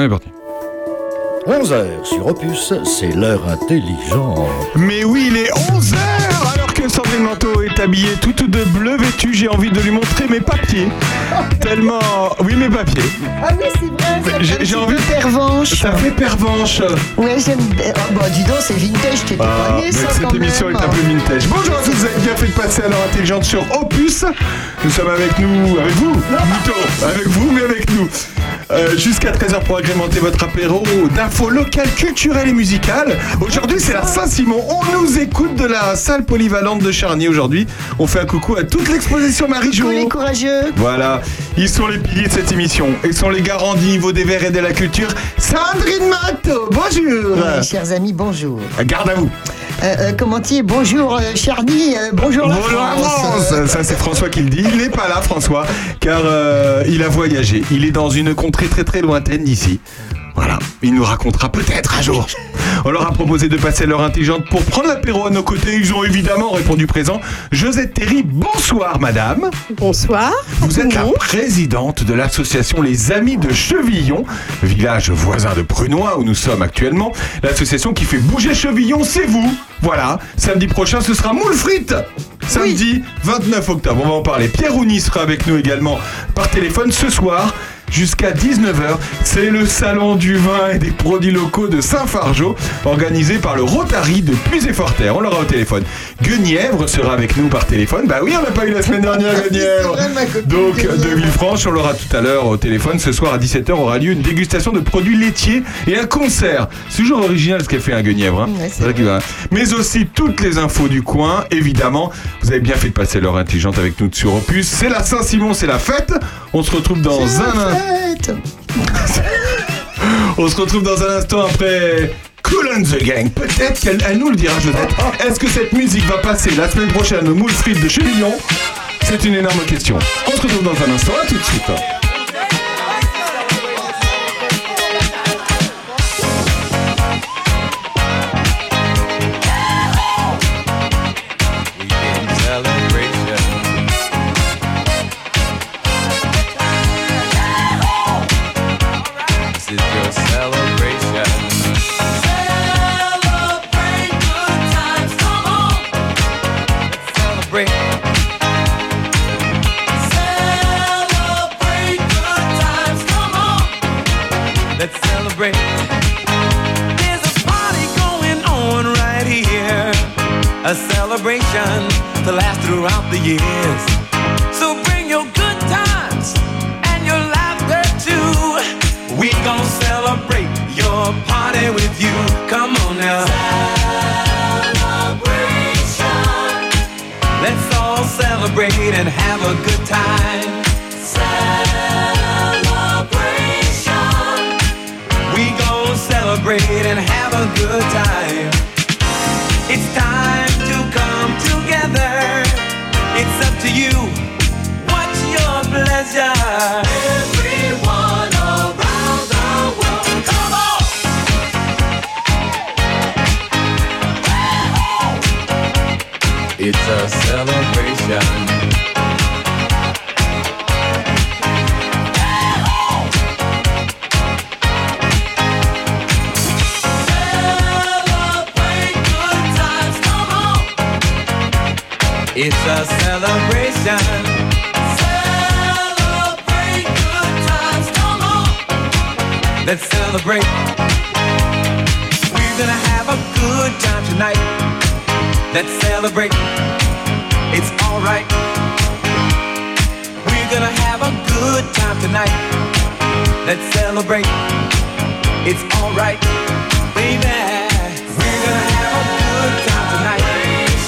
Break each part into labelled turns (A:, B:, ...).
A: On est parti.
B: 11h sur Opus, c'est l'heure intelligente.
A: Mais oui, il est 11h alors que Sandrine Manteau est habillée toute de bleu vêtue. J'ai envie de lui montrer mes papiers. Tellement. Oui, mes papiers.
C: Ah oui, c'est vrai, ça
A: J'ai- envie-
C: peu pervenche.
A: Ça fait pervenche.
C: Ouais, j'aime bien. Oh, bah, dis donc, c'est vintage, t'étais
A: Ah, mais
C: ça,
A: cette
C: quand
A: émission
C: même.
A: est un peu vintage. Bonjour à tous, vous avez bien fait de passer à l'heure intelligente sur Opus. Nous sommes avec nous, avec vous, plutôt, avec vous, mais avec nous. Euh, Jusqu'à 13h pour agrémenter votre apéro d'infos locales, culturelles et musicales. Aujourd'hui, c'est la Saint-Simon. On nous écoute de la salle polyvalente de Charny aujourd'hui. On fait un coucou à toute l'exposition Marie-Jo.
C: Les courageux.
A: Voilà, ils sont les piliers de cette émission. Ils sont les garants du niveau des verts et de la culture. Sandrine Matto, bonjour.
C: Chers amis, bonjour.
A: Garde à vous.
C: Euh, euh, comment dire Bonjour euh, Charny, euh, bonjour la
A: Bonjour la
C: France.
A: France Ça c'est François qui le dit. Il n'est pas là François car euh, il a voyagé. Il est dans une contrée très très lointaine d'ici. Voilà, il nous racontera peut-être un jour. On leur a proposé de passer l'heure intelligente pour prendre l'apéro à nos côtés. Ils ont évidemment répondu présent. Josette Terry, bonsoir madame.
D: Bonsoir.
A: Vous êtes la présidente de l'association Les Amis de Chevillon, village voisin de Prunois où nous sommes actuellement. L'association qui fait bouger Chevillon, c'est vous. Voilà, samedi prochain ce sera moule frites. Samedi 29 octobre, on va en parler. Pierre Rouni sera avec nous également par téléphone ce soir. Jusqu'à 19h, c'est le salon du vin et des produits locaux de Saint-Fargeau, organisé par le Rotary de Puy-et-Forterre. On l'aura au téléphone. Guenièvre sera avec nous par téléphone. Bah oui, on n'a pas eu la semaine dernière, Guenièvre.
C: ma copine
A: Donc,
C: Guenièvre.
A: de Villefranche, on l'aura tout à l'heure au téléphone. Ce soir à 17h aura lieu une dégustation de produits laitiers et un concert. C'est toujours original ce qu'elle fait un Guenièvre. hein.
C: Ouais,
A: vrai qu'il va- Mais aussi toutes les infos du coin, évidemment. Vous avez bien fait de passer l'heure intelligente avec nous sur Opus. C'est la Saint-Simon, c'est la fête. On se retrouve dans un... On se retrouve dans un instant après Cool and the Gang. Peut-être qu'elle elle nous le dira, Josette. Est-ce que cette musique va passer la semaine prochaine au moule frites de Chevillon C'est une énorme question. On se retrouve dans un instant. À tout de suite.
E: Let's. There's a party going on right here. A celebration to last throughout the years. So bring your good times and your laughter too. We gon' celebrate your party with you. Come on now. Celebration. Let's all celebrate and have a good time. Celebrate and have a good time. It's time to come together. It's up to you. What's your pleasure? Everyone around the world, come on! It's a celebration. It's a celebration. Celebrate good times, come on. Let's celebrate. We're gonna have a good time tonight. Let's celebrate. It's alright. We're gonna have a good time tonight. Let's celebrate. It's alright, baby. We're gonna have a good time tonight.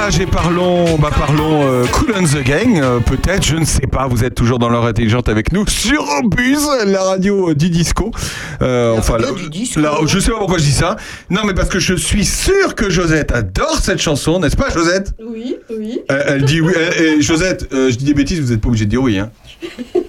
D: Parlons village
A: et parlons, bah parlons euh, Cool and the Gang, euh, peut-être, je ne sais pas. Vous êtes toujours dans l'heure intelligente avec nous sur Opus, la radio du disco. Euh, enfin,
C: radio
A: la-
C: du disco.
A: la- je sais pas pourquoi je dis ça. Non, mais parce que je suis sûr que Josette adore cette chanson, n'est-ce pas, Josette?
F: Oui, oui.
A: elle, elle dit oui. elle- et Josette, euh, je dis des bêtises, vous n'êtes pas obligé de dire oui. Hein.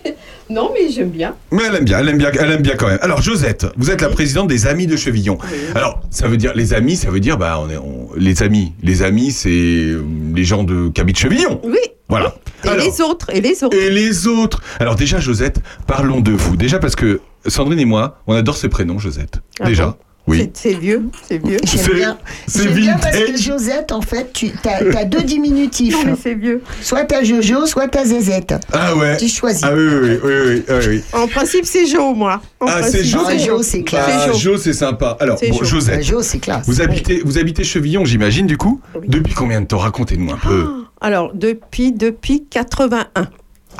F: Non, mais j'aime bien.
A: Mais elle aime bien, elle aime bien, elle aime bien quand même. Alors Josette, vous êtes la présidente des Amis de Chevillon. Alors ça veut dire les amis, ça veut dire bah on est on- les amis, les amis c'est euh, les gens de qui habitent Chevillon.
F: Oui.
A: Voilà.
F: Et
A: Alors,
F: les autres, et les autres.
A: et les autres. Alors déjà Josette, parlons de vous. Déjà parce que Sandrine et moi, on adore ce prénom Josette.
F: Ah
A: déjà.
F: bon?
A: Oui.
F: C'est- vieux, c'est vieux.
A: C'est-
C: J'aime bien.
A: c'est
C: J'aime bien parce que. Josette, en fait, tu as, deux diminutifs.
F: Non, mais c'est vieux.
C: Soit t'as Jojo, soit t'as Zézette.
A: Ah ouais.
C: Tu choisis.
A: Ah oui oui oui oui oui. oui, oui.
F: En principe, c'est Jo, moi. En
A: Ah, c'est Jo.
C: Ah, Jo, c'est classe.
A: Ah,
F: C'est Jo.
A: C'est sympa. Alors
F: C'est
A: bon,
F: Jo.
A: Josette.
C: Ah, Jo, c'est classe.
A: Vous habitez, vous habitez Chevillon, j'imagine, du coup
F: Oui.
A: Depuis combien de temps? Racontez-nous un peu.
F: Alors, depuis, depuis 81.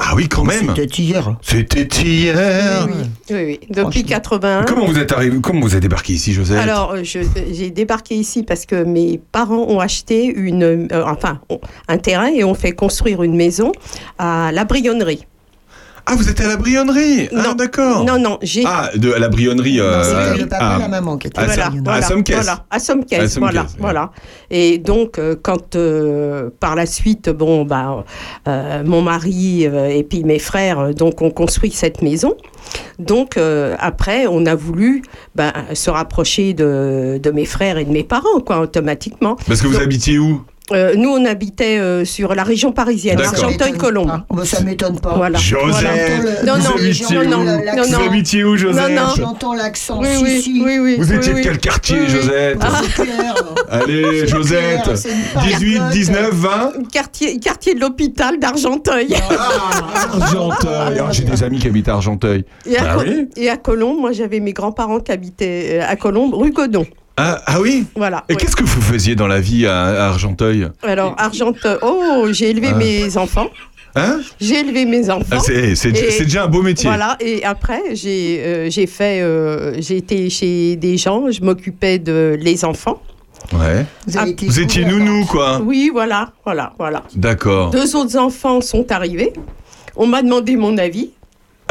A: Ah oui, quand même
C: C'était hier.
A: C'était hier
F: Oui, oui, oui. Depuis
C: Franchement.
F: 81.
A: Comment vous êtes arrivé Comment vous êtes débarqué ici, Josette?
F: Alors, euh, je- j'ai débarqué ici parce que mes parents ont acheté une, euh, enfin, un terrain et ont fait construire une maison à la Brionnerie.
A: Ah, vous êtes à la brionnerie Ah,
F: Non.
A: d'accord
F: Non, non, j'ai.
A: Ah, de, à la brionnerie euh, à-
C: le papa
A: à-
C: et la maman qui étaient
A: à
F: voilà,
A: Sam-
C: là.
A: à
F: voilà, voilà, à Sommes-Caisse, voilà,
A: ouais.
F: voilà. Et donc, euh, quand euh, par la suite, bon, bah, euh, mon mari euh, et puis mes frères, donc, ont construit cette maison. Donc, euh, après, on a voulu bah, se rapprocher de, de mes frères et de mes parents, quoi, automatiquement.
A: Parce que vous
F: Donc-
A: habitiez où?
F: Euh, nous, on habitait euh, sur la région parisienne,
A: D'accord.
C: Ça
F: Argenteuil-Colombe.
C: m'étonne pas. Bah, ça m'étonne pas.
F: Voilà.
A: Josette
F: voilà. Non,
A: Vous
F: non,
A: habitiez
F: non,
A: où
F: non, non,
A: Vous habitiez où, Josette
F: Non, non.
C: J'entends l'accent.
F: Oui,
C: si,
F: oui,
C: si.
F: oui, oui.
A: Vous
F: oui,
A: étiez de quel quartier,
F: Oui, oui.
A: Josette
F: Ah.
C: C'est clair.
A: Allez,
C: C'est
A: Josette
C: clair, c'est une
A: 18,
C: parigote.
A: 19, 20
F: Quartier, quartier de l'hôpital d'Argenteuil.
A: Argenteuil Ah, J'ai des amis qui habitent à Argenteuil.
F: Et à,
A: Bah
F: Co-
A: oui.
F: et à Colombes, moi j'avais mes grands-parents qui habitaient euh, à Colombes, rue Godon.
A: Ah, ah oui
F: Voilà.
A: Et
F: ouais.
A: qu'est-ce que vous faisiez dans la vie à, à Argenteuil
F: Alors, Argenteuil, oh, j'ai élevé
A: Ah.
F: mes enfants.
A: Hein
F: J'ai élevé mes enfants.
A: Ah, C'est déjà un beau métier.
F: Voilà, et après, j'ai euh, j'ai fait, euh, j'ai été chez des gens, je m'occupais de les enfants.
A: Ouais.
C: Vous, été
A: Vous étiez nounou, quoi.
F: Oui, voilà, voilà, voilà.
A: D'accord.
F: Deux autres enfants sont arrivés. On m'a demandé mon avis.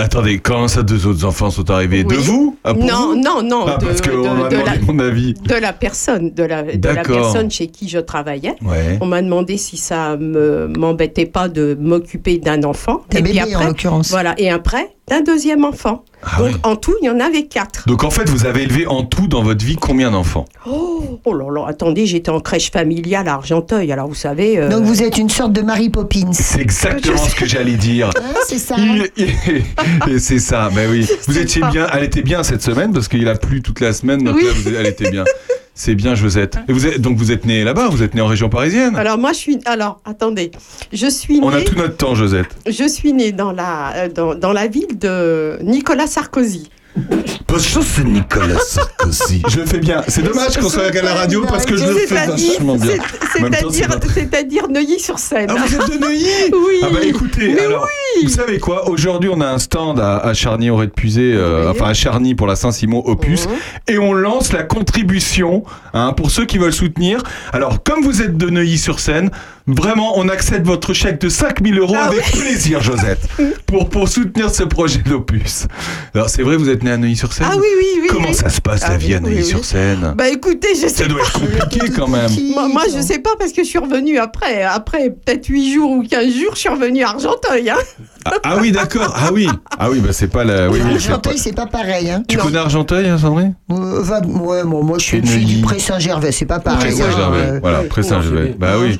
A: Attendez, quand ça, deux autres enfants sont arrivés De
F: Oui.
A: vous Ah, pour
F: non,
A: vous
F: non, non,
A: Ah,
F: de,
A: parce qu'on
F: de-
A: m'a
F: de
A: demandé
F: la,
A: mon avis.
F: de la personne, de la, de la
A: D'accord.
F: personne chez qui je travaillais.
A: Ouais.
F: On m'a demandé si ça me m'embêtait pas de m'occuper d'un enfant. Et puis
C: en
F: après,
C: l'occurrence.
F: voilà, et après d'un deuxième enfant.
A: Ah
F: Donc
A: oui.
F: en tout, il y en avait quatre.
A: Donc en fait, vous avez élevé en tout dans votre vie combien d'enfants?
F: Oh, oh là là, attendez, j'étais en crèche familiale à Argenteuil. Alors vous savez. euh,
C: Donc vous êtes une sorte de Mary Poppins.
A: C'est exactement ce que j'allais dire.
C: Hein, c'est ça.
A: Il- il- et c'est ça, ben oui. Vous étiez
F: pas.
A: bien, elle était bien cette semaine parce qu'il a plu toute la semaine, donc
F: Oui.
A: là, vous- elle était bien. C'est bien, Josette. Et vous êtes, donc vous êtes né là-bas, vous êtes né en région parisienne.
F: Alors moi je suis. Alors attendez, je suis
A: On a
F: née.
A: tout notre temps, Josette.
F: Je suis née dans la euh, dans, dans la ville de Nicolas Sarkozy.
A: Que c'est Nicolas Sarkozy. Je le fais bien. C'est dommage qu'on soit à la radio parce que je le fais
F: C'est-à-dire,
A: vachement bien.
F: c'est-à-dire, Neuilly-sur-Seine.
A: Ah, vous êtes de Neuilly
F: Oui.
A: Ah bah écoutez,
F: Mais
A: alors, vous savez quoi? Aujourd'hui, on a un stand à, à Charny au de Pusé, euh,
F: Oui.
A: enfin à Charny pour la Saint-Simon Opus, et on lance la contribution hein, pour ceux qui veulent soutenir. Alors, comme vous êtes de Neuilly-sur-Seine, vraiment, on accepte votre chèque de 5000 euros
F: Ah
A: avec plaisir, Josette, pour, pour soutenir ce projet d'Opus. Alors, c'est vrai, vous êtes né à Neuilly-sur-Seine
F: Ah oui, oui, oui.
A: Comment
F: oui.
A: ça se passe
F: Ah
A: la vie à
F: oui, oui,
A: Neuilly-sur-Seine
F: Bah écoutez, je sais
A: Ça doit être compliqué quand même.
F: Moi, moi, je sais pas parce que je suis revenue après, après peut-être 8 jours ou 15 jours, je suis revenue à Argenteuil. Hein.
A: Ah, ah oui, d'accord. Ah oui. Ah oui, bah c'est pas la. Oui, oui, c'est pas-
C: Argenteuil, c'est pas pareil. Hein.
A: Tu
F: Non.
A: connais Argenteuil, hein, Sandrine
C: Euh, va- ouais, bon, moi je suis
A: Neuilly.
C: du Pré-Saint-Gervais, c'est pas pareil.
A: Pré
C: hein,
A: Saint-Gervais. Voilà,
F: oui.
A: Pré Saint-Gervais. Bah
G: Non,
A: oui.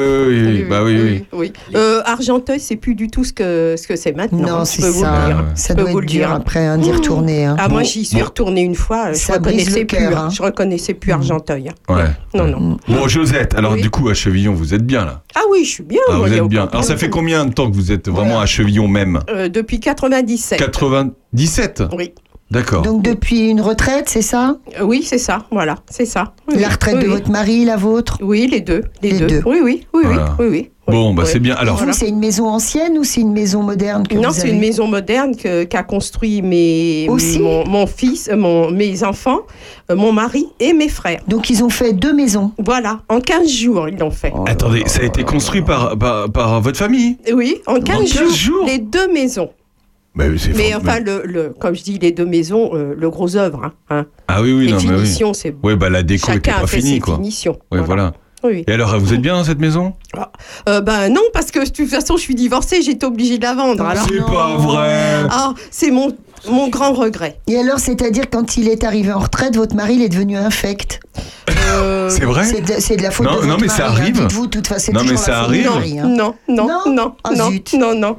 A: Ça, oui, oui, oui, bah oui, oui.
F: oui. Euh, Argenteuil, c'est plus du tout ce que ce que c'est maintenant.
C: Non,
F: je
C: c'est
F: peux vous
C: ça.
F: le dire.
C: Ça doit
F: vous
C: être
F: le
C: dur
F: dire.
C: après hein, d'y retourner. hein.
F: Ah, moi, j'y suis retournée une fois, je
C: Ça brise
F: reconnaissais
C: le
F: plus.
C: cœur,
F: hein.
C: hein.
F: Je reconnaissais plus Argenteuil. hein.
A: Ouais.
F: Non, non.
A: Bon, Josette, alors
F: Oui.
A: du coup, à Chevillon, vous êtes bien là.
F: Ah oui, je suis bien.
A: Ah, vous êtes bien. Alors, ça fait combien de temps que vous êtes vraiment à Chevillon même
F: Euh, Depuis 97.
A: 97
F: Oui.
A: D'accord.
C: Donc depuis une retraite, c'est ça?
F: Euh, oui, c'est ça. Voilà, c'est ça. Oui,
C: La retraite
F: Oui,
C: de
F: oui.
C: votre mari, la vôtre?
F: Oui, les deux. Les,
C: Les
F: deux.
C: deux.
F: Oui, oui, oui,
A: Voilà.
F: oui, oui, oui,
A: Bon, bah c'est bien. Alors,
C: c'est une maison ancienne ou c'est une maison moderne que
F: Non,
C: vous
F: c'est
C: avez
F: une maison moderne que- qu'a construit mes,
C: Aussi?
F: mon, mon fils, euh, mon, mes enfants, euh, mon mari et mes frères.
C: Donc ils ont fait deux maisons?
F: Voilà, en 15 jours, ils l'ont fait.
C: Oh.
A: attendez, ça a été construit par, par, par votre famille?
F: Oui, en 15,
A: 15
F: jours,
A: jours
F: les deux maisons.
A: Bah,
F: Mais enfin, le, le, comme je dis, les deux maisons, euh, le gros œuvre. Hein, hein.
A: Ah oui, oui,
F: les
A: non, mais oui.
F: c'est
A: Ouais, bah la déco était
F: Chacun
A: pas
F: a fait
A: finie,
F: ses
A: quoi.
F: finitions.
A: Ouais, voilà.
F: Oui.
A: Et alors, vous êtes bien dans cette maison?
F: Euh, ben non, parce que de toute façon, je suis divorcée, j'étais obligée de la vendre. Alors,
A: C'est pas vrai
F: ah, c'est mon, mon grand regret.
C: Et alors, c'est-à-dire quand il est arrivé en retraite, votre mari il est devenu infect.
F: Euh,
A: C'est vrai
C: C'est de, c'est de la faute
A: Non,
C: de votre
A: non, mais
C: mari.
A: ça
C: hein,
A: arrive.
C: Dites-vous, de toute façon, c'est
A: Non, mais ça arrive.
C: mari, hein.
F: Non, non,
C: Non
F: non,
C: Ah,
F: non,
C: zut.
F: non, non.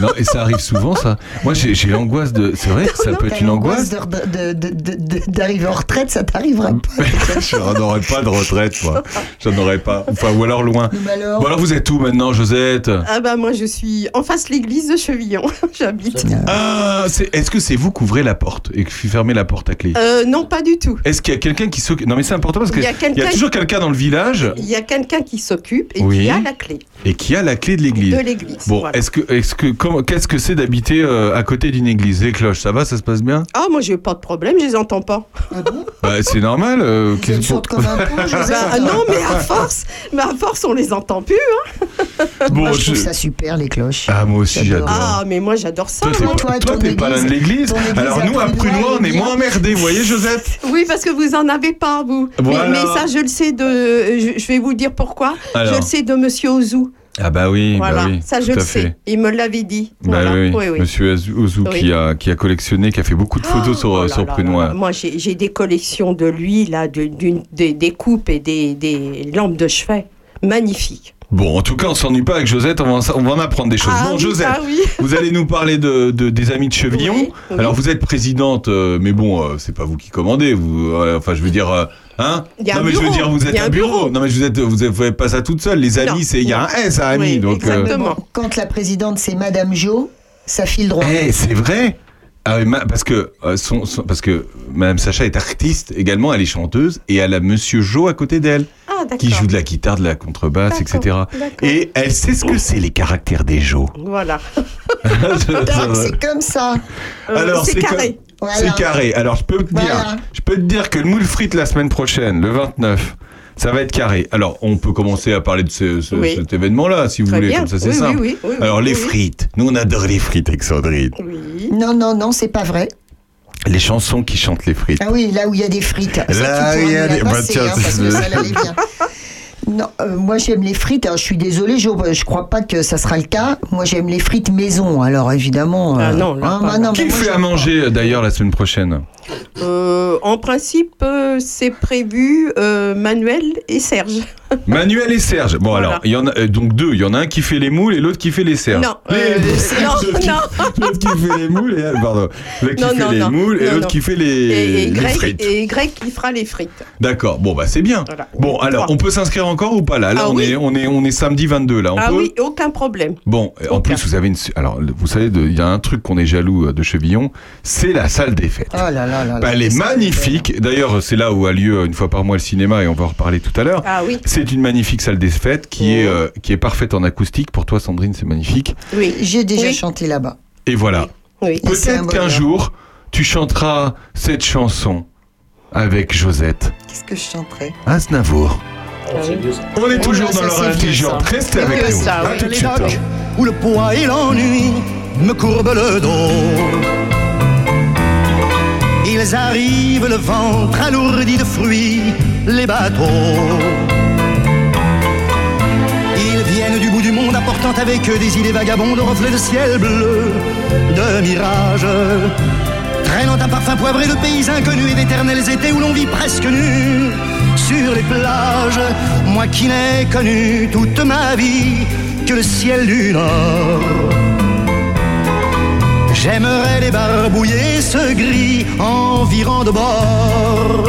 A: Non, et ça arrive souvent, ça. Moi, j'ai j'ai l'angoisse de. C'est vrai que ça peut être une angoisse
C: de- de- de- de- de- d'arriver en retraite, ça t'arriverait pas.
A: J'en aurais pas de retraite, moi. J'en aurais pas. Enfin, ou alors loin.
C: Alors
A: Bon, alors, vous êtes où maintenant, Josette?
F: Ah bah moi je suis en face de l'église de Chevillon, j'habite.
A: Ah, c'est- est-ce que c'est vous qui ouvrez la porte et qui fermez la porte à clé?
F: Euh, non, pas du tout.
A: Est-ce qu'il y a quelqu'un qui s'occupe Non, mais c'est important parce
F: Il y a
A: qu'il y a toujours quelqu'un dans le village
F: Il y a quelqu'un qui s'occupe et
A: Oui.
F: qui a la clé
A: et qui a la clé de l'église.
F: de l'église.
A: Bon,
F: voilà.
A: est-ce que, est-ce que, comment- qu'est-ce que c'est d'habiter euh, à côté d'une église Les cloches, ça va, ça se passe bien?
F: Ah moi j'ai pas de problème, je les entends pas.
C: Ah bon?
A: Bah, c'est normal. euh,
C: Vous êtes comme un Joseph
F: Bah, ah non mais à force, mais à force on les entend plus. hein.
A: Bon,
C: Moi, je trouve ça super, les cloches.
A: Ah, moi aussi,
C: J'adore.
A: j'adore.
F: Ah mais moi j'adore ça.
A: Toi, t'es
F: moi.
A: pas,
C: toi,
A: toi,
C: ton
A: t'es pas là de
C: église-
A: l'église. Alors nous, à
C: Prunois,
A: on est moins emmerdés, vous voyez, Josette
F: Oui parce que vous en avez pas vous.
A: Voilà.
F: Mais, mais ça je le sais de, je, je vais vous dire pourquoi.
A: Alors.
F: Je le sais de Monsieur Ozou.
A: Ah bah oui,
F: voilà,
A: bah oui,
F: ça je le
A: fait.
F: sais. Il me l'avait dit.
A: Bah
F: voilà.
A: oui,
F: oui, oui.
A: Monsieur Ozu qui, a, qui a collectionné, qui a fait beaucoup de photos sur,
F: Oh là
A: sur
F: là
A: Prunois.
F: là. Moi, j'ai des collections de lui, là, de- des, des coupes et des, des lampes de chevet. Magnifiques.
A: Bon, en tout cas, on s'ennuie pas avec Josette, on va, en- on va en apprendre des choses.
F: Ah
A: bon,
F: oui,
A: Josette,
F: ah oui.
A: vous allez nous parler de, de- des Amis de Chevillon.
F: Oui.
A: Alors, vous êtes présidente, euh, mais bon, euh, c'est pas vous qui commandez. Vous, euh, enfin, je veux dire, euh, hein
F: Il y a
A: Non,
F: un
A: mais je veux dire, vous êtes un
F: un
A: bureau.
F: bureau.
A: Non, mais vous êtes, vous faites pas ça toute seule. Les amis, c'est il y a un S à amis,
F: Oui,
A: donc. euh,
F: exactement.
C: Quand la présidente, c'est Madame Jo, ça file droit.
A: Eh, c'est vrai. Ah oui, parce que euh, son, son- parce que Madame Sacha est artiste également, elle est chanteuse et elle a Monsieur Jo à côté d'elle
F: Ah, d'accord.
A: qui joue de la guitare, de la contrebasse, etc. Et elle sait ce que c'est les caractères des Jo.
F: Voilà.
C: C'est comme ça.
F: Euh,
A: Alors,
F: c'est carré.
C: Voilà.
A: C'est carré. Alors je peux te dire,
C: Voilà.
A: je peux te dire que le moule frite la semaine prochaine, le 29. Ça va être carré. Alors, on peut commencer à parler de ce- ce-
F: Oui.
A: cet événement-là, si vous
F: Très
A: voulez,
F: bien.
A: comme ça c'est
F: Oui,
A: simple.
F: oui, oui, oui,
A: Alors,
F: oui,
A: les
F: oui.
A: frites. Nous, on adore les frites avec Sandrine.
F: Oui.
C: Non, non, non, c'est pas vrai.
A: Les chansons qui chantent les frites.
C: Ah oui, là où il y a des frites.
A: Là,
C: pourras
A: il y a des- bah, tiens,
C: hein, parce que
A: c'est-
C: ça l'allait bien. Non, euh, moi j'aime les frites. Alors, je suis désolée, je, je crois pas que ça sera le cas. Moi j'aime les frites maison. Alors évidemment.
F: Ah non, là, pas,
C: bah, non,
A: Qui
C: moi,
A: fait à manger d'ailleurs la semaine prochaine?
F: Euh, en principe, euh, c'est prévu euh, Manuel et Serge.
A: Manuel et Serge. Bon
F: Voilà.
A: alors, il y en a euh, donc deux. Il y en a un qui fait les moules et l'autre qui fait les serges.
F: Non,
A: Les-
F: euh, non, non.
A: L'autre qui fait les moules et pardon. L'autre qui
F: Non,
A: fait
F: non,
A: les
F: non.
A: moules et l'autre qui fait les,
F: Et, et
A: les
F: Greg,
A: frites.
F: et Greg qui fera les frites.
A: D'accord. Bon bah c'est bien.
F: Voilà.
A: Bon alors,
F: Trois.
A: on peut s'inscrire encore ou pas là? Là
F: Ah
A: on
F: oui.
A: est on est on est samedi 22 là. On
F: ah
A: peut
F: oui, aucun problème.
A: Bon, en plus vous avez une alors vous savez il y a un truc qu'on est jaloux euh, de Chevillon, c'est la salle des fêtes.
C: Oh là là là là.
A: Bah, elle est magnifique. D'ailleurs, c'est là où a lieu une fois par mois le cinéma et on va en reparler tout à l'heure.
F: Ah oui,
A: C'est une magnifique salle des fêtes qui est euh, qui est parfaite en acoustique. Pour toi, Sandrine, c'est magnifique.
F: oui.
C: J'ai déjà
F: Oui.
C: chanté là-bas.
A: Et voilà.
F: Oui.
C: C'est
A: Peut-être qu'un jour, tu chanteras cette chanson avec Josette
C: Qu'est-ce que je chanterai?
A: Aznavour.
F: Ah oui.
A: On est toujours dans l'heure
C: c'est vieux,
A: intelligente.
C: ça.
A: Restez
F: C'est
A: avec nous.
F: ça,
A: À
F: oui.
A: tout de
D: les
A: suite.
D: docks où le poids et l'ennui me courbent le dos. Ils arrivent le ventre alourdi de fruits, les bateaux. Apportant avec eux des idées vagabondes, reflets de ciel bleu, de mirages. Traînant un parfum poivré de pays inconnus et d'éternels étés où l'on vit presque nu sur les plages. Moi qui n'ai connu toute ma vie que le ciel du Nord. J'aimerais les barbouiller ce gris environ de bord.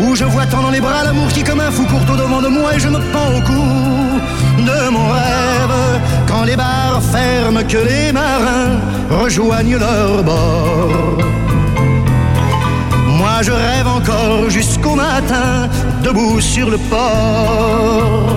D: Où je vois tant dans les bras l'amour qui comme un fou court au devant de moi et je me pends au cou de mon rêve. Quand les bars ferment, que les marins rejoignent leur bord. Moi je rêve encore jusqu'au matin, debout sur le port.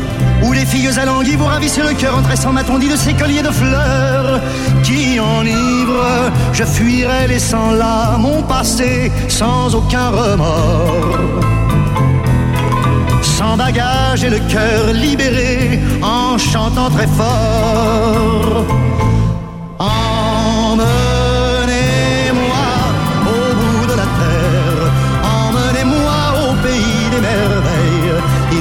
D: Où les filles alanguies vous ravissent le cœur en tressant ma tondie de ces colliers de fleurs qui enivrent. Je fuirai laissant là mon passé sans aucun remords sans bagage et le cœur libéré en chantant très fort.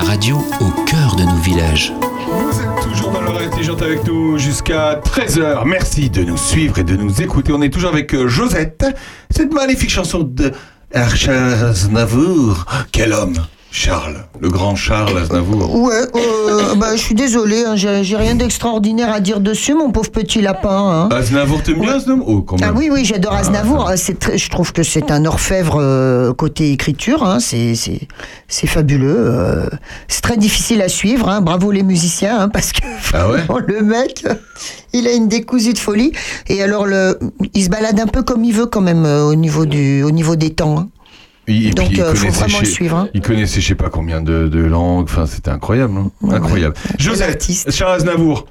D: La
G: radio au cœur de nos villages.
A: Vous êtes toujours dans l'oreille intelligente avec nous jusqu'à 13h. Merci de nous suivre et de nous écouter. On est toujours avec euh, Josette. Cette magnifique chanson de Charles Aznavour. Quel homme Charles, le grand Charles Aznavour.
C: Ouais, euh, bah, je suis désolé, hein, j'ai rien d'extraordinaire à dire dessus, mon pauvre petit lapin. hein.
A: Aznavour, t'aimes bien Aznavour Oh, quand même.
C: Ah oui, oui, j'adore Aznavour. C'est très- je trouve que c'est un orfèvre euh, côté écriture. hein, c'est- fabuleux. euh, c'est très difficile à suivre. bravo les musiciens, parce que
A: Ah ouais
C: vraiment, le mec, il a une décousue de folie. Et alors, le, il se balade un peu comme il veut quand même euh, au, niveau du, au niveau des temps.
A: Et-
C: Donc,
A: il
C: euh, faut
A: connaissait
C: vraiment le
A: chez-
C: suivre, hein.
A: Il connaissait je sais pas combien de, de langues. Enfin, c'était incroyable. hein.
C: Ouais,
A: incroyable.
C: ouais.
A: Charles Aznavour.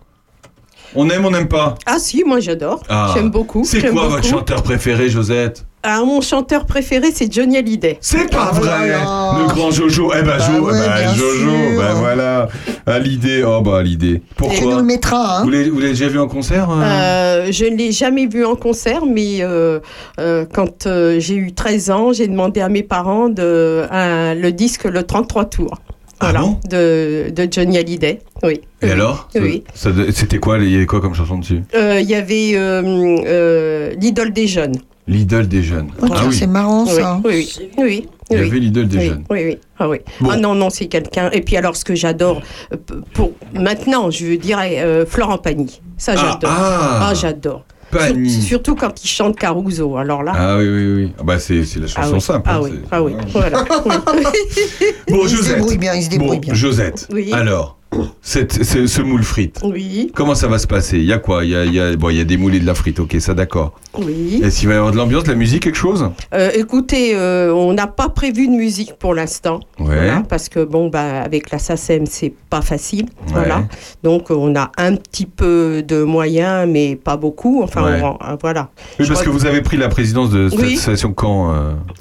A: On aime, on n'aime pas
F: Ah si, moi j'adore.
A: Ah.
F: J'aime beaucoup.
A: C'est quoi votre chanteur préféré, Josette?
F: Ah, mon chanteur préféré, c'est Johnny Hallyday.
A: C'est pas
C: Oh là
A: vrai. Le grand Jojo Eh ben,
C: Bah
A: Jo-
C: ouais,
A: bah, Jojo,
C: sûr.
A: bah voilà À l'idée, oh bah à l'idée.
C: Et nous
A: Pourquoi
C: le mettra. hein.
A: Vous l'avez vous l'avez déjà vu en concert euh
F: Euh, je ne l'ai jamais vu en concert, mais euh, euh, quand euh, j'ai eu 13 ans, j'ai demandé à mes parents de, un- le disque Le 33 tours.
A: Ah bon?
F: de, de Johnny Hallyday. Oui.
A: Et
F: Oui.
A: alors?
F: Oui.
A: ça- C'était quoi Il y avait quoi comme chanson dessus?
F: Euh, Il y avait euh, euh, L'idole des jeunes.
A: L'idole des jeunes. Ah oui,
C: C'est marrant ça.
F: oui, oui. oui,
A: il y
F: oui.
A: avait l'idole des
F: oui,
A: jeunes.
F: Oui, oui. Ah, oui.
A: Bon.
F: ah non, non, c'est quelqu'un. Et puis alors, ce que j'adore, euh, pour maintenant, je dirais euh, Florent Pagny. Ça,
A: Ah,
F: j'adore.
A: ah.
F: Ah, j'adore.
A: Pagny.
F: Sur- surtout quand il chante Caruso. Alors là.
A: Ah oui, oui, oui. Ah bah c'est c'est la
F: ah
A: chanson
F: oui,
A: simple.
F: ah
A: hein,
F: oui, ah oui, voilà.
A: Bon,
C: Il se
A: Josette.
C: débrouille bien, il se débrouille
A: bon,
C: bien.
A: Josette.
F: Oui.
A: Alors, cette- ce, ce moule frite,
F: oui,
A: comment ça va se passer? Il y a quoi? Il y a, y a- bon, il y a des moules et de la frite, ok, ça d'accord.
F: oui.
A: Est-ce qu'il va y avoir de l'ambiance, de la musique, quelque chose?
F: Euh, écoutez, euh, on n'a pas prévu de musique pour l'instant.
A: Ouais.
F: Voilà, parce que bon, bah, avec la SACEM, c'est pas facile.
A: Ouais.
F: Voilà. Donc, on a un petit peu de moyens, mais pas beaucoup. Enfin,
A: Ouais.
F: on- euh, voilà.
A: Oui, parce que vous avez pris la présidence de cette
F: Oui.
A: association quand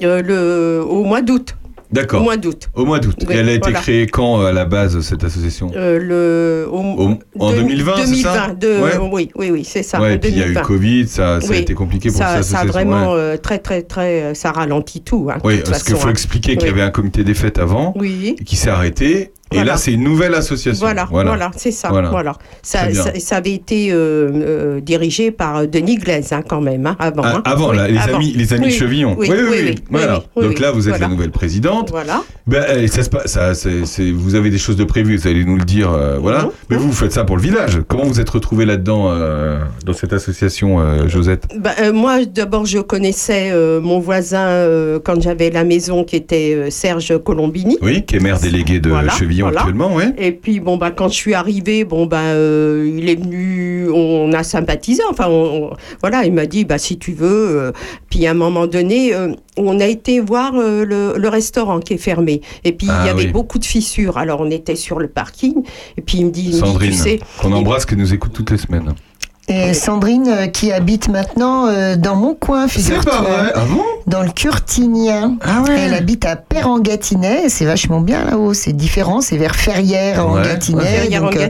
A: Euh,
F: le, au mois d'août. Au
A: D'accord.
F: mois d'août.
A: Au mois d'août.
F: Oui,
A: Et elle a été
F: voilà.
A: créée quand euh, à la base, cette association?
F: Euh, le, au-
A: Au- En 2020, c'est ça?
F: 2020, de-
A: Ouais.
F: Oui, oui, oui, c'est ça.
A: Ouais,
F: en
A: et puis il y a eu
F: 2020.
A: Covid, ça, ça a été compliqué pour
F: ça,
A: cette
F: ça a
A: association.
F: vraiment
A: ouais.
F: euh, très, très, très. Ça ralentit tout. hein,
A: Oui,
F: toute
A: parce qu'il faut
F: hein.
A: expliquer qu'il y avait un comité des fêtes avant,
F: Oui.
A: qui s'est arrêté, Et
F: Voilà.
A: là, c'est une nouvelle association.
F: Voilà, voilà, c'est ça.
A: Voilà.
F: Voilà. Ça, avait été euh, euh, dirigé par Denis Glaise, hein, quand même, hein, avant.
A: Ah,
F: hein.
A: avant,
F: Oui,
A: là, les
F: avant.
A: amis, les amis
F: Oui,
A: Chevillon.
F: Oui, oui, oui.
A: Voilà. Donc là, vous êtes la nouvelle présidente.
F: Voilà.
A: Ben, eh, ça se passe, ça, c'est- vous avez des choses de prévues, vous allez nous le dire, euh, voilà. Mais vous, vous faites ça pour le village. Comment vous êtes retrouvé là-dedans, euh, dans cette association, euh, Josette?
F: Euh, moi, d'abord, je connaissais euh, mon voisin euh, quand j'avais la maison qui était euh, Serge Colombini.
A: Oui, qui est maire délégué de
F: Voilà, Voilà.
A: actuellement, oui.
F: Et puis bon bah quand je suis arrivée, bon bah euh, il est venu, on a sympathisé. Enfin on- on- voilà, il m'a dit bah si tu veux. euh, puis à un moment donné, euh, on a été voir euh, le, le restaurant qui est fermé. Et puis
A: Ah
F: il y avait
A: oui.
F: beaucoup de fissures. Alors on était sur le parking. Et puis il me dit,
A: Sandrine,
F: tu sais,
A: qu'on embrasse, qui nous écoute toutes les semaines.
C: Et Sandrine, euh, qui habite maintenant euh, dans mon coin,
A: C'est
C: figure-toi.
A: pas vrai Ah bon?
C: Dans le Curtinien.
A: Ah ouais
C: Elle habite à Perengatinet, c'est vachement bien là-haut, c'est différent, c'est vers Ferrières en
A: Ouais.
C: Donc,
F: en
C: euh,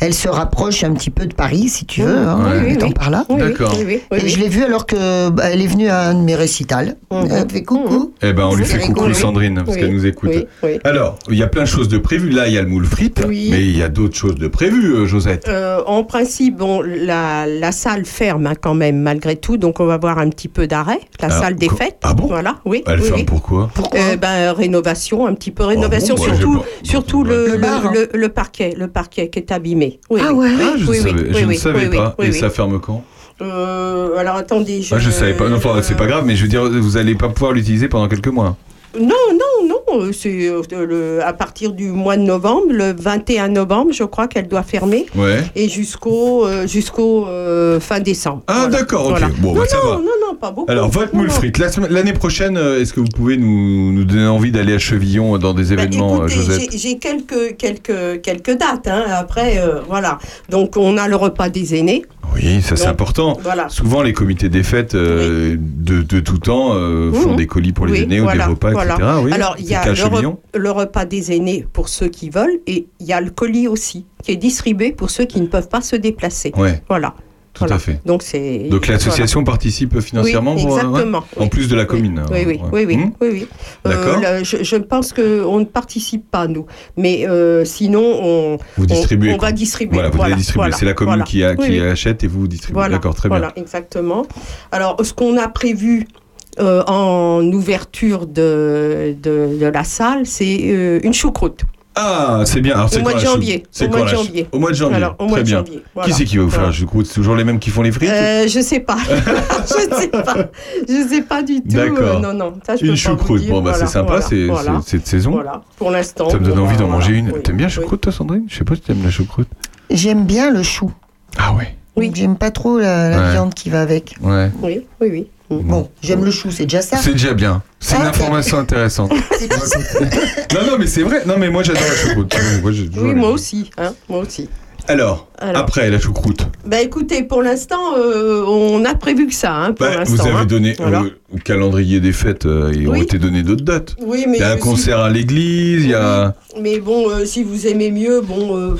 C: elle se rapproche un petit peu de Paris, si tu veux, hein.
F: Oui,
C: étant
F: oui.
C: par là.
A: D'accord.
F: oui, oui, oui,
C: Et je l'ai vue alors que bah, elle est venue à un de mes récitals.
F: Mhm.
C: Elle fait coucou.
A: Eh ben, on lui fait coucou. Sandrine, parce
F: Oui,
A: qu'elle nous écoute.
F: oui, oui.
A: Alors, il y a plein de choses de prévues. Là, il y a le moule frite,
F: Oui.
A: mais il y a d'autres choses de prévues, euh, Josette.
F: Euh, en principe, bon, la, la salle ferme hein, quand même malgré tout, donc on va avoir un petit peu d'arrêt. La salle des fêtes.
A: Ah bon
F: Voilà, oui.
A: Elle
F: oui,
A: ferme
F: oui.
A: pourquoi
F: Euh, ben, rénovation, un petit peu rénovation,
A: bon, bah,
F: surtout,
A: j'ai pas-
F: surtout le,
C: Le
F: le,
C: bar, hein.
F: le- le parquet, le parquet qui est abîmé. Oui,
C: Ah
F: oui.
C: ouais.
A: Ah, je,
F: oui,
A: savais,
F: oui,
A: je
F: oui,
A: ne
F: oui,
A: savais
F: oui,
A: pas.
F: oui,
A: Et
F: oui.
A: ça ferme quand
F: Euh, alors attendez, je.
A: Ah, je savais pas. Non, enfin, c'est pas grave, mais je veux dire, vous allez pas pouvoir l'utiliser pendant quelques mois.
F: Non, non, non, c'est euh, à partir du mois de novembre, le 21 novembre, je crois qu'elle doit fermer,
A: Ouais.
F: et jusqu'au euh, jusqu'au euh, fin décembre.
A: Ah,
F: Voilà.
A: d'accord, ok.
F: Voilà.
A: Bon,
F: non,
A: bah, ça
F: non,
A: va.
F: non, non, pas beaucoup.
A: Alors, votre
F: Non,
A: moule
F: non.
A: frite, l'année prochaine, est-ce que vous pouvez nous, nous donner envie d'aller à Chevillon dans des
F: Bah,
A: événements,
F: écoutez,
A: Josette
F: j'ai- quelques, quelques, quelques dates. hein. Après, voilà. Donc, on a le repas des aînés.
A: Oui, ça c'est important.
F: Voilà.
A: Souvent, les comités des fêtes euh, de, de tout temps euh, font
F: Mhm.
A: des colis pour les
F: Oui,
A: aînés ou des repas,
F: voilà.
A: etc. Oui,
F: Alors, il y a
A: le
F: re- repas des aînés pour ceux qui veulent et il y a le colis aussi qui est distribué pour ceux qui ne peuvent pas se déplacer.
A: Ouais,
F: Voilà.
A: Tout
F: Voilà.
A: à fait.
F: Donc, c'est.
A: Donc l'association participe financièrement
F: oui,
A: pour, euh, ouais
F: exactement.
A: En plus de la commune. hein,
F: Oui, oui,
A: ouais.
F: oui, oui,
A: Hmm
F: oui, oui.
A: D'accord.
F: là, je, je pense qu'on ne participe pas, nous. Mais euh, sinon, on,
A: Vous distribuez.
F: on, va distribuer.
A: Voilà, vous allez distribuer.
F: voilà,
A: c'est la commune
F: voilà.
A: qui, a, achète et vous distribuez.
F: Voilà,
A: D'accord, très
F: voilà, exactement. Alors, ce qu'on a prévu euh, en ouverture de, de, de la salle, c'est euh, une choucroute.
A: Ah, c'est bien. Alors,
F: Au mois de janvier,
A: C'est
F: au mois de janvier.
A: Au mois de janvier.
F: Alors, au
A: très
F: mois de
A: bien.
F: janvier. voilà.
A: Qui c'est qui va vous faire
F: Voilà.
A: la choucroute C'est toujours les mêmes qui font les frites
F: Euh, je sais pas. je sais pas. Je sais pas du tout.
A: D'accord.
F: Euh, non, non. Ça, je
A: Une
F: peux pas vous
A: choucroute.
F: dire.
A: Bon, bah
F: Voilà,
A: c'est sympa,
F: voilà,
A: c'est de saison.
F: Voilà. Pour l'instant.
A: Ça me donne envie d'en manger une.
F: Oui,
A: T'aimes bien la
F: oui.
A: choucroute, toi, Sandrine Je sais pas si t'aimes la choucroute.
C: J'aime bien le chou.
A: Ah ouais.
F: Oui.
C: Donc, J'aime pas trop la, la
A: Ouais.
C: viande qui va avec.
A: Ouais.
F: Oui, oui, oui.
C: Bon, j'aime le chou, c'est déjà ça.
A: C'est déjà bien. C'est une
C: Ah,
A: information intéressante. Non, non, mais c'est vrai. Non, mais moi j'adore la choucroute. Moi, toujours
F: Oui, moi aussi. Hein, moi aussi.
A: Alors,
F: Alors.
A: après la choucroute,
F: Bah écoutez, pour l'instant, euh, on a prévu que ça. Hein, pour
A: bah, vous avez
F: hein.
A: donné
F: Voilà.
A: euh, au calendrier des fêtes, euh, il ont
F: Oui.
A: été donné d'autres dates.
F: Oui, mais
A: Il y a un concert à l'église, il y a.
F: Mais bon, euh, si vous aimez mieux, bon,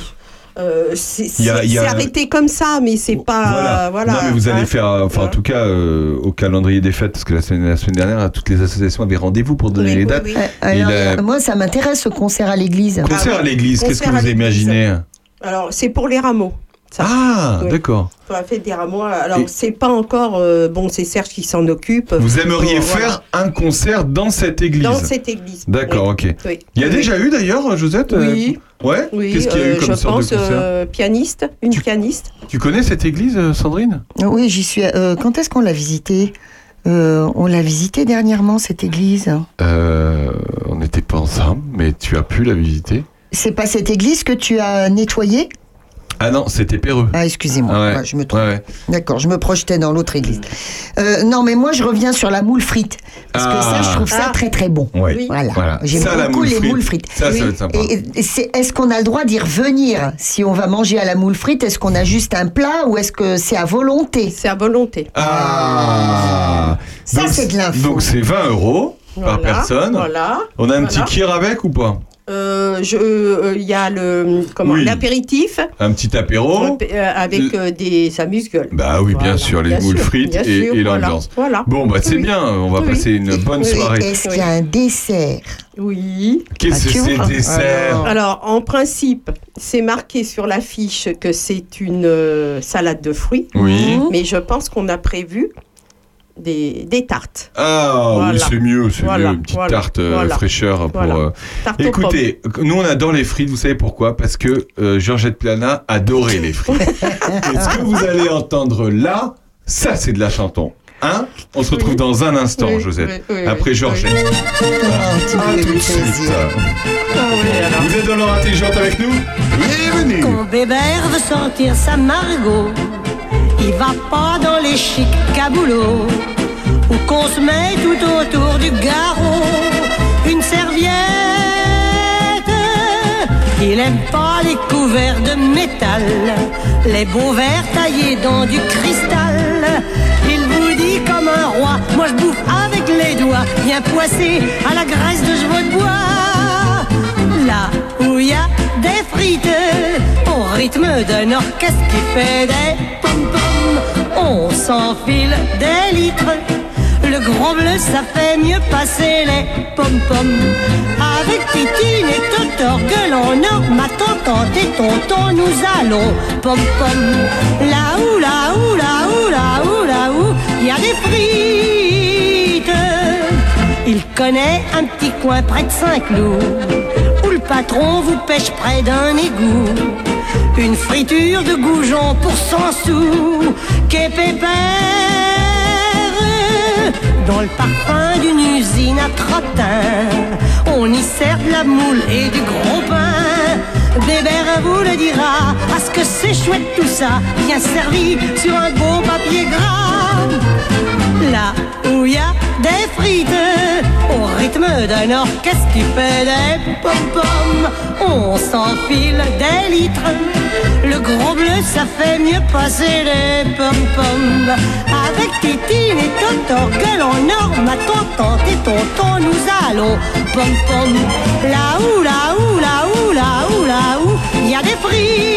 F: euh, euh, c'est
A: a-
F: arrêté comme ça, mais c'est pas. Voilà.
A: non, mais vous allez
F: hein?
A: faire, euh, enfin, en tout cas, euh, au calendrier des fêtes, parce que la semaine, la semaine dernière, toutes les associations avaient rendez-vous pour donner
F: Oui,
A: les
F: oui,
A: dates.
F: oui.
C: Euh, alors, Moi, ça m'intéresse ce concert à l'église.
A: Concert
F: Ah,
A: à l'église, qu'est-ce que vous imaginez
F: Alors, c'est pour les rameaux. Ça.
A: Ah,
F: Oui.
A: d'accord.
F: Pour la fête des rameaux. Alors,
A: Et-
F: c'est pas encore. euh, bon, c'est Serge qui s'en occupe.
A: Vous aimeriez
F: Euh, voilà.
A: faire un concert dans cette église
F: Dans cette église.
A: D'accord, ok.
F: Oui.
A: Il y a
F: Oui.
A: déjà eu d'ailleurs, Josette euh,
F: Oui,
A: Ouais
F: oui.
A: Qu'est-ce qu'il y a
F: euh,
A: eu comme
F: je
A: sorte
F: pense
A: de concert
F: euh, pianiste, une
A: Tu-
F: pianiste.
A: Tu connais cette église, Sandrine?
C: Oui, j'y suis. euh, quand est-ce qu'on l'a visitée? Euh, On l'a visitée dernièrement, cette église.
A: euh, On n'était pas ensemble, mais tu as pu la visiter?
C: C'est pas cette église que tu as nettoyée?
A: Ah non, c'était Péreux.
C: Ah, excusez-moi,
A: Ah ouais.
C: Je me trompe.
A: Ouais.
C: D'accord, je me projetais dans l'autre église. Euh, non, mais moi, je reviens sur la moule frite. Parce que ça,
A: Ah.
C: je trouve ça
F: Ah.
C: très, très bon.
F: Oui.
C: Voilà.
A: Voilà.
C: J'aime beaucoup
A: moule
C: les
A: frite.
C: moules frites.
A: Ça, ça va être sympa.
C: Et, est-ce qu'on a le droit d'y revenir si on va manger à la moule frite? Est-ce qu'on a juste un plat ou est-ce que c'est à volonté?
F: C'est à volonté.
A: Ah
C: Ça,
A: Donc,
C: c'est de l'info.
A: Donc c'est 20 euros par personne.
F: Voilà.
A: On a un
F: Voilà.
A: petit kir avec ou pas?
F: Euh, je- euh, Il y a le comment
A: Oui.
F: l'apéritif
A: Un petit apéro.
F: euh, avec euh, des amuse-gueules.
A: Bah oui, bien sûr, les
F: bien
A: moules
F: sûr,
A: frites et,
F: sûr,
A: et l'ambiance.
F: Voilà.
A: Bon, bah c'est
F: Oui.
A: bien, on va
F: Oui.
A: passer une bonne
C: Oui,
A: soirée.
C: Est-ce qu'il y a un dessert
F: Oui.
A: Qu'est-ce
C: Ah,
A: que c'est dessert
F: Alors, en principe, c'est marqué sur l'affiche que c'est une euh, salade de fruits,
A: Oui.
F: mais je pense qu'on a prévu des, des tartes.
A: Ah oui, c'est mieux, c'est
F: Voilà,
A: mieux, une petite
F: voilà,
A: tarte euh,
F: voilà.
A: fraîcheur pour.
F: Voilà.
A: euh,
F: Tarte
A: Écoutez, nous on adore les frites, vous savez pourquoi? Parce que euh, Georgette Plana adorait les frites. Et ce que vous allez entendre là, ça c'est de la chanton. Hein? On se retrouve
F: Oui.
A: dans un instant,
F: Oui,
A: Josette.
F: oui, oui,
A: Après Georgette.
C: Oh,
A: tout de suite.
F: Ah oui, alors.
A: Vous êtes dans l'heure intelligente avec nous? Bienvenue
H: Quand Bébert veut sortir sa Margot, il va pas dans les chics caboulots, où qu'on se met tout autour du garrot une serviette. Il aime pas les couverts de métal, les beaux verres taillés dans du cristal. Il vous dit comme un roi, moi je bouffe avec les doigts, bien poissé à la graisse de chevaux de bois. Là où il y a des frites, au rythme d'un orchestre qui fait des pom-pom, on s'enfile des litres. Le gros bleu, ça fait mieux passer les pom-pom. Avec Titine et Totor, gueule en or, ma tante et tonton, nous allons pom-pom. Là où, là où, là où, là où, là où, il y a des frites. Il connaît un petit coin près de Saint-Cloud où le patron vous pêche près d'un égout. Une friture de goujon pour 100 sous, qu'est pépère. Dans le parfum d'une usine à trottin, on y sert de la moule et du gros pain. Bébert vous le dira, parce que c'est chouette tout ça, bien servi sur un beau papier gras. Là où il y a des frites, au rythme d'un orchestre qui fait des pom-pom, on s'enfile des litres. Le gros bleu, ça fait mieux passer les pom-pom. Avec Titine et Totor, gueule en or, ma tante et tonton, nous allons pom-pom. Là où, là où, là où, là où, là où, il y a des frites.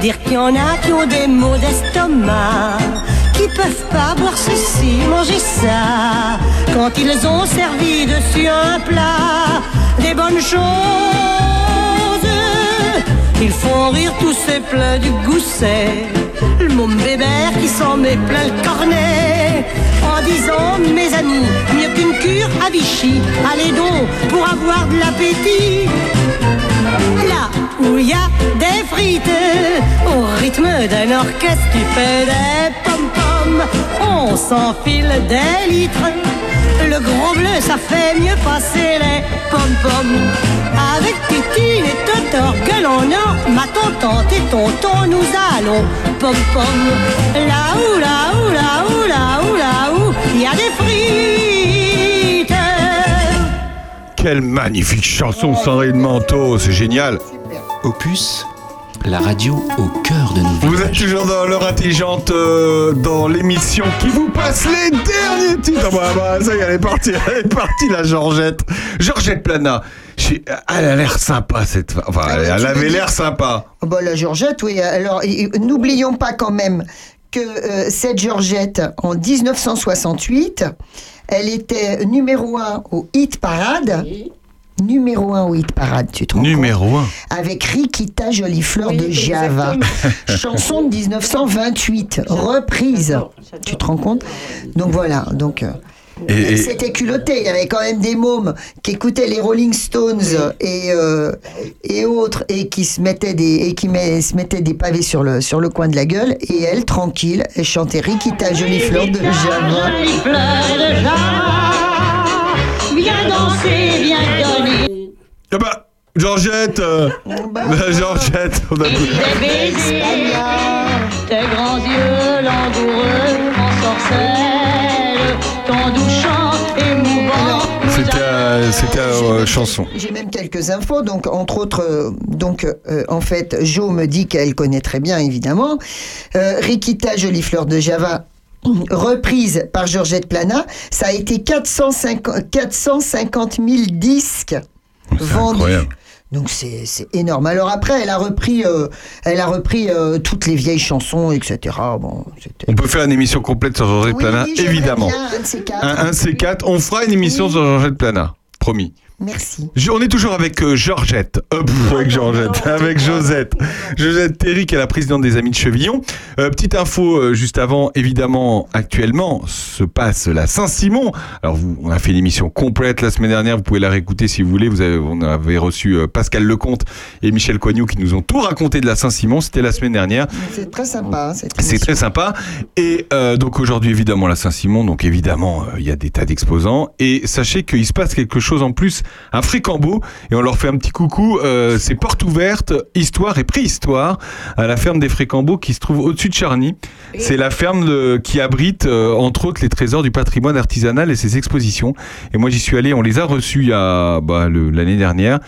H: Dire qu'il y en a qui ont des maux d'estomac, qui peuvent pas boire ceci, manger ça, quand ils ont servi dessus un plat, des bonnes choses. Ils font rire tous ces plats du gousset, le môme bébert qui s'en met plein le cornet, en disant mes amis, mieux qu'une cure à Vichy, allez donc pour avoir de l'appétit. Là où il y a des frites, au rythme d'un orchestre qui fait des on s'enfile des litres. Le gros bleu, ça fait mieux passer les pom-pom. Avec Titine et Totor, gueule en or, ma tante et tonton, nous allons pom-pom. Là où, là où, là où, là où, là où, il y a des frites.
A: Quelle magnifique chanson Sandrine Manteau, c'est génial
G: Opus, la radio au cœur de nos
A: Vous êtes toujours dans l'heure intelligente, euh, dans l'émission qui vous passe les derniers titres. Ah bah, bah, ça y est, elle est partie, elle est partie la Georgette. Georgette Plana, elle a l'air sympa cette femme. Enfin, elle,
C: Ah,
A: elle avait l'air sympa.
C: Oh bah, la Georgette, oui. Alors, n'oublions pas quand même que euh, cette Georgette, en 1968, elle était numéro un au hit parade. Numéro un au hit parade, tu te rends compte
A: Numéro 1.
C: Avec Rikita Jolie Fleur
F: Oui,
C: de Java. Chanson de 1928, reprise. Tu te rends compte Donc voilà, donc... euh,
A: Et, et-
C: C'était culotté, il y avait quand même des mômes qui écoutaient les Rolling Stones et, euh, et autres et qui se mettaient des, et qui met- se mettaient des pavés sur le, sur le coin de la gueule et elle, tranquille, elle chantait Rikita Jolie Fleur de Java.
H: Jolie fleur de Java, viens danser, viens donner.
A: Ah bah, Georgette euh, bah, Georgette, on a-
H: Des baisers, tes grands yeux langoureux en sorcelle, ton doux chant émouvant.
A: C'était euh, c'était euh, chanson.
C: J'ai même quelques infos, donc entre autres, euh, donc euh, en fait, Jo me dit qu'elle connaît très bien, évidemment. Euh, Rikita Jolie Fleur de Java, reprise par Georgette Plana, ça a été 450, 450 000 disques vendus.
A: incroyable.
C: Donc c'est c'est énorme. Alors après, elle a repris, euh, elle a repris euh, toutes les vieilles chansons, etc. Bon.
A: On peut faire une émission complète sur Georgette
C: Oui,
A: Plana, évidemment.
C: bien, un de ces quatre.
A: Un, un de ces quatre. On fera une émission sur Georgette Plana. Promis.
C: Merci.
A: Je- On est toujours avec euh, Georgette. Euh, pff, avec Georgette. avec Josette. Josette Terry, qui est la présidente des Amis de Chevillon. Euh, petite info euh, juste avant, évidemment, actuellement se passe la Saint-Simon. Alors, vous, on a fait une émission complète la semaine dernière. Vous pouvez la réécouter si vous voulez. Vous avez, on avait reçu euh, Pascal Lecomte et Michel Coignoux qui nous ont tout raconté de la Saint-Simon. C'était la semaine dernière.
C: C'est très sympa. hein,
A: C'est très sympa. Et euh, donc aujourd'hui, évidemment, la Saint-Simon. Donc évidemment, euh, il y a des tas d'exposants. Et sachez qu'il se passe quelque chose en plus à Frécambeau. Et on leur fait un petit coucou. Euh, c'est porte ouverte, histoire et préhistoire à la ferme des Frécambeaux qui se trouve au-dessus de Charny. C'est la ferme de- qui abrite, euh, entre autres, les trésors du patrimoine artisanal et ses expositions. Et moi, j'y suis allé. On les a reçus il y a bah, l'année dernière.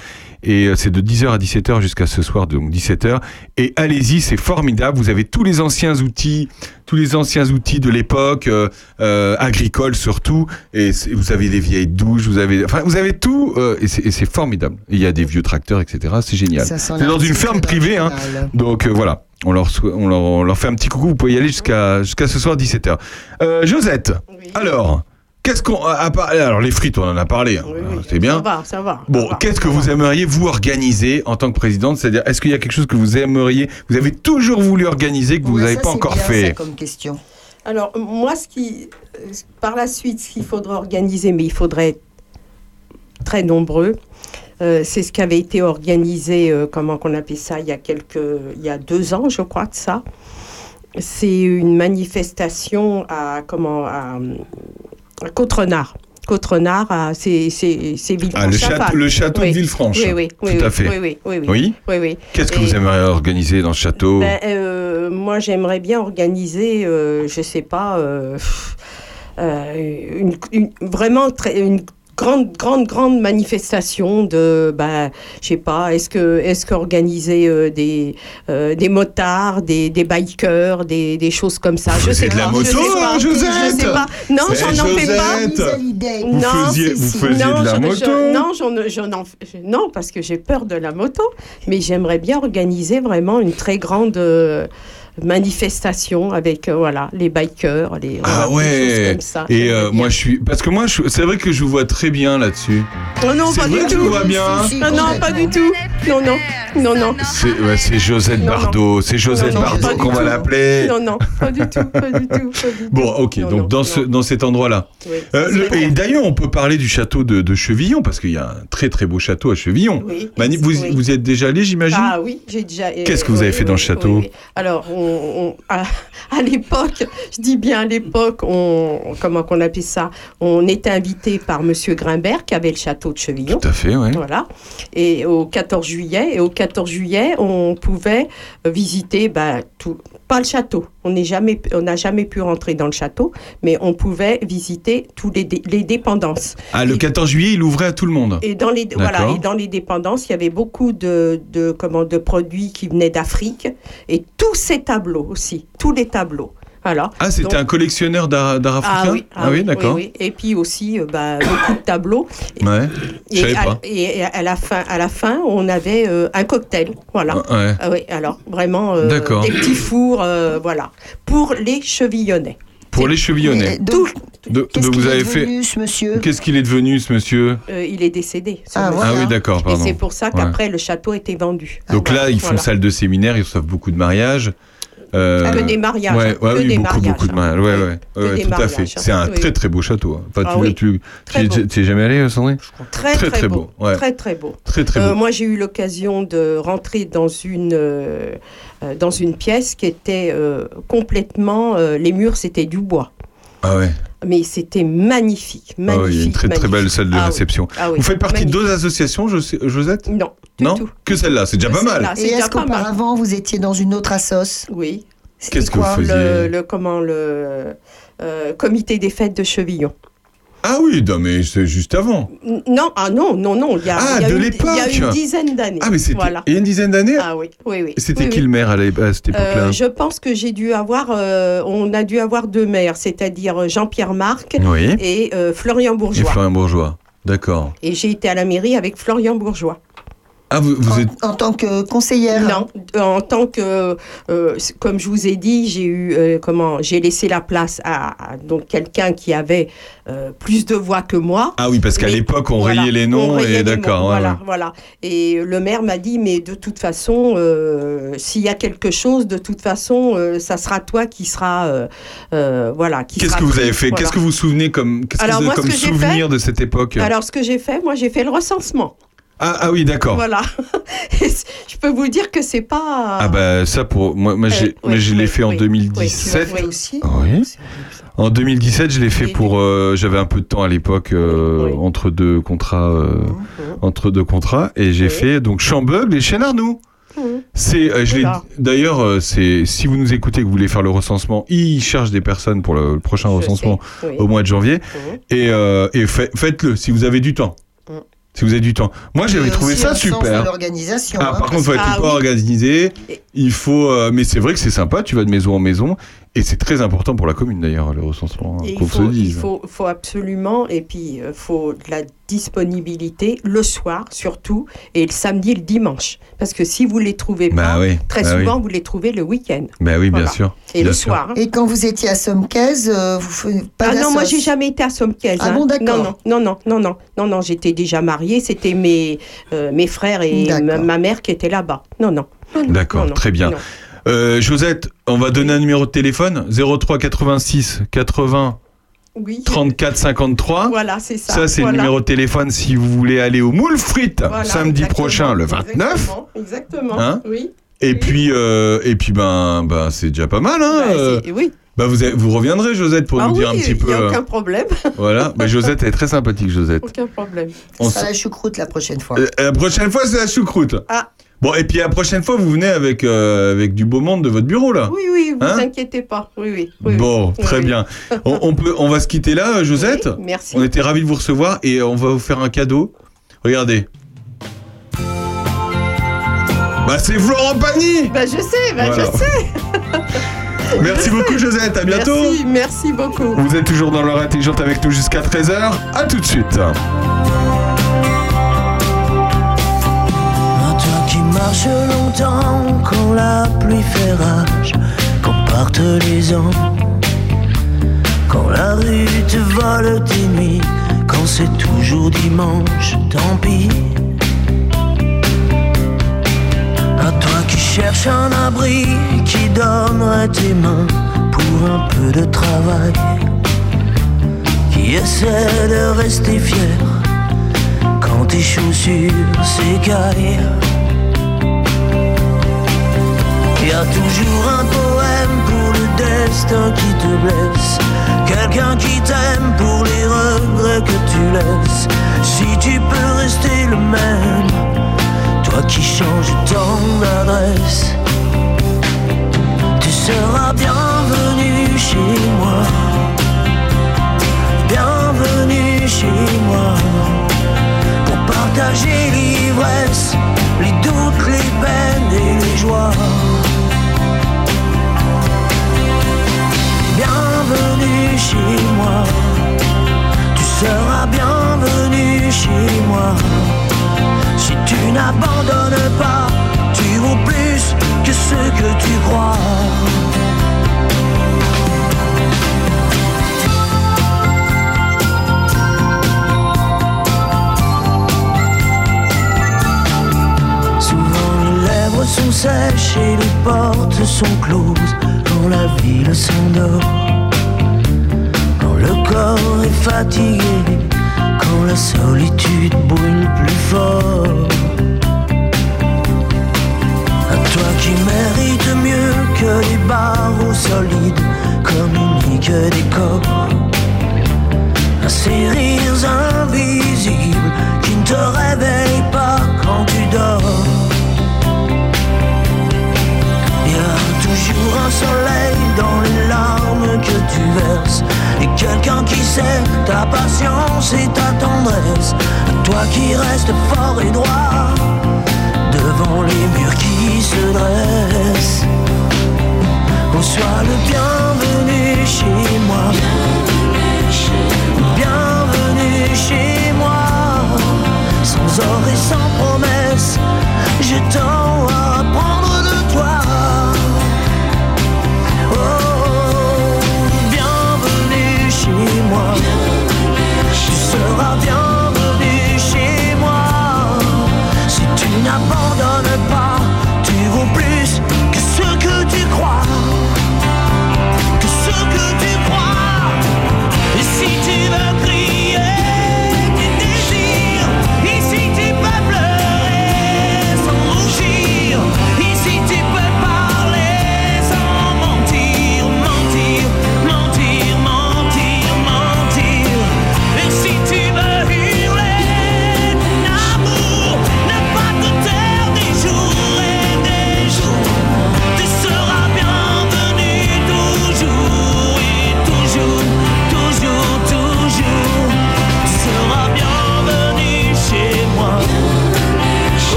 A: Et euh, c'est de 10h à 17h jusqu'à ce soir, donc 17h. Et allez-y, c'est formidable. Vous avez tous les anciens outils, tous les anciens outils de l'époque, euh, euh, agricoles surtout. Et vous avez des vieilles douches, vous avez, enfin, vous avez tout. euh, et c'est formidable. Il y a des vieux tracteurs, etc. C'est génial. C'est dans une ferme privée, hein. Donc euh, voilà. On leur, sou- on, leur, on leur fait un petit coucou. Vous pouvez y aller jusqu'à jusqu'à ce soir 17h. Euh, Josette. Alors, qu'est-ce qu'on a parlé Alors les frites, on en a parlé. hein.
F: Oui, oui,
A: C'est bien.
F: Ça va, ça va.
A: Bon,
F: ça va,
A: qu'est-ce que
F: ça
A: vous aimeriez vous organiser en tant que présidente? C'est-à-dire, est-ce qu'il y a quelque chose que vous aimeriez, vous avez toujours voulu organiser que vous n'avez
C: ça,
A: pas
C: c'est
A: encore
C: bien, ça,
A: fait
C: comme question.
F: Alors, moi, ce qui, euh, par la suite, ce qu'il faudrait organiser, mais il faudrait être très nombreux, euh, c'est ce qui avait été organisé, euh, comment qu'on appelle ça, il y a quelques, il y a deux ans, je crois de ça. C'est une manifestation à, comment, à Côte-Renard. Côte-Renard, à- c'est, c'est
A: Ah, le, château, le château
F: Oui.
A: de Villefranche.
F: Oui, oui, oui,
A: Tout
F: oui,
A: à fait.
F: Oui, oui.
A: Qu'est-ce que vous aimeriez organiser dans ce château
F: Ben, euh, moi, j'aimerais bien organiser, euh, je sais pas, euh, euh, une, une- vraiment très, une grande, grande, grande manifestation de, ben, je sais pas, est-ce que, est-ce qu'organiser euh, des, euh, des motards, des, des bikers, des, des choses comme ça? Je sais
A: de la
F: pas,
A: moto,
F: je sais pas,
A: hein, Josette
F: Je sais pas. Non, j'en en fais pas.
A: Vous
F: Non,
A: faisiez,
C: si,
A: vous
C: si.
A: faisiez
F: non,
A: de la
F: je-
A: moto
F: je- non, j'en- j'en en- non, parce que j'ai peur de la moto, mais j'aimerais bien organiser vraiment une très grande euh, manifestation avec euh, voilà les bikers, les
A: Ah ouais
F: comme ça.
A: Et euh, moi je suis parce que moi je- c'est vrai que je vous vois très bien là-dessus.
F: Oh non, pas du tout.
A: vois bien.
F: Ah non, pas du tout. Non, non, non, non.
A: C'est ouais, Josette
F: Non.
A: Bardot, c'est Josette
F: Non, non,
A: Bardot qu'on va l'appeler.
F: Non, non, pas du tout, pas du tout, pas du tout.
A: Bon, ok, donc dans, ce, dans cet endroit-là.
F: Oui,
A: Euh, le- et d'ailleurs, on peut parler du château de, de Chevillon, parce qu'il y a un très très beau château à Chevillon.
F: Oui,
A: vous,
F: oui.
A: vous y êtes déjà allé, j'imagine?
F: Ah oui, j'ai déjà.
A: Qu'est-ce que vous avez fait dans le château?
F: Alors, on, on- à, à l'époque, je dis bien à l'époque, on, comment qu'on appelle ça On était invité par Monsieur Grimbert, qui avait le château de Chevillon.
A: Tout à fait, ouais.
F: Voilà. Et au 14 juillet, et au 14 juillet, on pouvait visiter, bah, tout, pas le château. On n'est jamais, on n'a jamais pu rentrer dans le château, mais on pouvait visiter tous les, dé- les dépendances.
A: Ah, le
F: Et-
A: 14 juillet, il ouvrait à tout le monde.
F: Et dans les voilà, et dans les dépendances, il y avait beaucoup de, de comment de produits qui venaient d'Afrique et tous ces tableaux aussi, tous les tableaux. Voilà.
A: Ah, c'était
F: Donc-
A: un collectionneur d'art
F: ah
A: africain
F: oui, ah oui,
A: d'accord.
F: oui, oui. Et puis aussi euh, bah, beaucoup de tableaux.
A: Ouais,
F: Et à,
A: pas.
F: et à la fin, à la fin, on avait euh, un cocktail. Voilà.
A: Ouais.
F: Ah oui, alors vraiment euh,
A: D'accord.
F: des petits fours, euh, voilà, pour les chevillonnais.
A: Pour les chevillonnais.
C: Donc,
A: De-
C: Qu'est-ce
A: de-
C: qu'il
A: vous
C: est
A: avez fait.
C: devenu, ce monsieur
A: Qu'est-ce qu'il est devenu, ce monsieur
F: Euh, il est décédé.
C: Ah, voilà.
A: Ah oui, d'accord,
F: Et c'est pour ça
A: Ouais.
F: qu'après le château était vendu.
A: Donc là, ils font
F: Voilà.
A: salle de séminaire, ils reçoivent beaucoup de mariages. Euh,
F: Que des mariages,
A: Ouais,
F: hein,
A: ouais,
F: que
A: oui,
F: des
A: beaucoup,
F: mariages,
A: beaucoup de
F: hein.
A: mariages. Ouais,
F: Oui,
A: ouais, ouais, tout à fait.
F: hein.
A: C'est un
F: Oui.
A: très très beau château. hein. Enfin,
F: Ah
A: tu,
F: oui.
A: tu, tu,
F: beau.
A: tu es jamais allé, Sandrine?
F: Très
A: Très,
F: très, beau.
A: beau.
F: Très très beau.
A: Très très
F: Euh,
A: beau.
F: moi, j'ai eu l'occasion de rentrer dans une, euh, euh, dans une pièce qui était euh, complètement. euh, les murs, c'était du bois.
A: Ah ouais.
F: Mais c'était magnifique,
A: Ah
F: magnifique.
A: ouais, il y a une très belle salle de
F: Ah oui.
A: réception.
F: Ah oui,
A: Vous faites partie de deux associations, Jos- Josette?
F: Non, du
A: Non?
F: tout.
A: Que celle-là, c'est déjà pas mal.
C: Et est-ce qu'auparavant, vous étiez dans une autre assoce
F: Oui.
C: C'était
A: Qu'est-ce que
C: quoi?
A: vous faisiez?
F: Le, le- comment le euh, comité des fêtes de Chevillon.
A: Ah oui, non, mais c'est juste avant.
F: Non, ah non, non, non, il y a,
A: Ah,
F: il y a
A: de
F: une-
A: l'époque.
F: il y a une dizaine d'années.
A: Ah, mais c'était
F: Voilà.
A: il y a une dizaine d'années?
F: Ah oui, oui, oui.
A: C'était
F: Oui,
A: qui
F: oui.
A: le maire à, cette époque-là?
F: Euh, je pense que j'ai dû avoir, euh, on a dû avoir deux maires, c'est-à-dire Jean-Pierre Marc
A: Oui.
F: et euh, Florian
A: Et
F: Bourgeois.
A: Florian Bourgeois. D'accord.
F: Et j'ai été à la mairie avec Florian Bourgeois.
A: Ah, vous, vous êtes.
C: En tant que conseillère.
F: Non, en tant que, euh, comme je vous ai dit, j'ai eu euh, comment, j'ai laissé la place à, à donc quelqu'un qui avait euh, plus de voix que moi.
A: Ah oui, parce qu'à l'époque, on
F: voilà,
A: rayait les noms
F: rayait
A: et d'accord. ouais,
F: voilà,
A: ouais.
F: voilà. Et le maire m'a dit, mais de toute façon, euh, s'il y a quelque chose, de toute façon, euh, ça sera toi qui sera, euh, euh, voilà, qui
A: Qu'est-ce que vous avez fait?
F: voilà.
A: Qu'est-ce que vous vous souvenez comme, qu'est-ce que
F: Alors,
A: vous avez
F: moi, ce
A: comme
F: que
A: souvenir de cette époque?
F: Alors, ce que j'ai fait, moi, j'ai fait le recensement.
A: Ah, ah oui, d'accord.
F: Voilà. Je peux vous dire que c'est pas.
A: Ah bah ça pour moi, moi, j'ai,
F: Euh, oui,
A: je l'ai
F: oui,
A: fait en
F: oui,
A: 2017.
F: oui,
C: aussi.
A: Oui. En 2017, je l'ai fait pour. euh, j'avais un peu de temps à l'époque euh, entre deux contrats, euh,
F: Mhm.
A: entre deux contrats, et j'ai
F: Oui.
A: fait donc Chambeugle et Chenarnoux.
F: Mhm.
A: C'est, euh, je l'ai-
F: Oula.
A: d'ailleurs, c'est si vous nous écoutez que vous voulez faire le recensement, ils cherchent des personnes pour le, le prochain
F: Je
A: recensement
F: sais, oui.
A: au mois de janvier,
F: Mhm.
A: et, euh, et fait- faites-le si vous avez du temps. Si vous avez du temps. Moi, j'avais trouvé ça super.
C: l'organisation.
A: Ah,
C: hein,
A: par contre, faut être
F: Ah oui.
A: organisé. Il faut, euh, mais c'est vrai que c'est sympa. Tu vas de maison en maison, et c'est très important pour la commune d'ailleurs le recensement. hein, qu'on
F: il,
A: se
F: faut,
A: le
F: il
A: dise.
F: faut, faut absolument, et puis il faut de la disponibilité le soir surtout, et le samedi et le dimanche. Parce que si vous les trouvez
A: Bah
F: pas,
A: oui.
F: très
A: bah oui.
F: souvent vous les trouvez le week-end
A: Bah oui, bien
F: Voilà.
A: sûr.
F: et
A: Bien
F: le
A: sûr.
F: soir. hein.
C: Et quand vous étiez à Somcaise, euh, vous faites pas
F: Ah non, moi j'ai jamais été à Sommières.
C: Ah bon, d'accord.
F: Non, non, non, non, non, non, non, j'étais déjà mariée, c'était mes, euh, mes frères et ma, mère qui étaient là-bas. Non, non. non, non,
A: D'accord,
F: non, non,
A: très bien.
F: non.
A: Euh, Josette, on va donner un numéro de téléphone 03 86 80
F: Oui.
A: 34 53.
F: Voilà, c'est ça.
A: Ça, c'est
F: voilà.
A: le numéro de téléphone si vous voulez aller au moule frites
F: Voilà,
A: samedi
F: exactement,
A: prochain, le 29.
F: Exactement, exactement,
A: Hein
F: oui.
A: Et
F: Oui.
A: puis, euh, et puis ben, ben, c'est déjà pas mal. Hein
F: Bah,
A: euh.
F: oui.
A: Bah, vous, avez- vous reviendrez, Josette, pour
F: ah
A: nous
F: oui,
A: dire un petit
F: il
A: peu.
F: n'y a aucun problème.
A: Voilà. Bah, Josette, elle est très sympathique, Josette.
F: aucun problème.
A: On
C: Ça
A: s-
C: la choucroute la prochaine fois.
A: Euh, la prochaine fois, c'est la choucroute.
F: Ah.
A: Bon, et puis la prochaine fois, vous venez avec, euh, avec du beau monde de votre bureau, là.
F: Oui, oui, vous
A: Hein
F: inquiétez pas. Oui, oui. oui,
A: bon,
F: oui.
A: très
F: Oui,
A: bien. On, on peut, on va se quitter là, euh, Josette.
F: Merci.
A: On était ravis de vous recevoir et on va vous faire un cadeau. Regardez. Bah, c'est Florent Pagny
F: Bah, je sais, bah,
A: Voilà.
F: je sais.
A: Merci beaucoup, Josette. À bientôt.
F: Merci, merci beaucoup.
A: Vous êtes toujours dans l'heure intelligente avec nous jusqu'à 13h. À tout de suite.
I: Marche longtemps quand la pluie fait rage, quand partent les ans, quand la rue te vole tes nuits, quand c'est toujours dimanche, tant pis. À toi qui cherches un abri, qui donnerait tes mains pour un peu de travail, qui essaie de rester fier quand tes chaussures s'écaillent. Y a toujours un poème pour le destin qui te blesse, quelqu'un qui t'aime pour les regrets que tu laisses. Si tu peux rester le même, toi qui changes tant d'adresse, tu seras bienvenu chez moi. Bienvenue chez moi pour partager l'ivresse, les doutes, les peines et les joies. Bienvenue chez moi, tu seras bienvenu chez moi. Si tu n'abandonnes pas, tu vaux plus que ce que tu crois. Sont sèches et les portes sont closes quand la ville s'endort. Quand le corps est fatigué, quand la solitude brûle plus fort. À toi qui mérites mieux que les barreaux solides, communique des corps. À ces rires invisibles qui ne te réveillent pas quand tu dors. Toujours un soleil dans les larmes que tu verses et quelqu'un qui sait ta patience et ta tendresse. Toi qui restes fort et droit devant les murs qui se dressent. Oh, sois le bienvenu chez moi. Bienvenue chez moi. Sans or et sans promesse, j'ai tant chez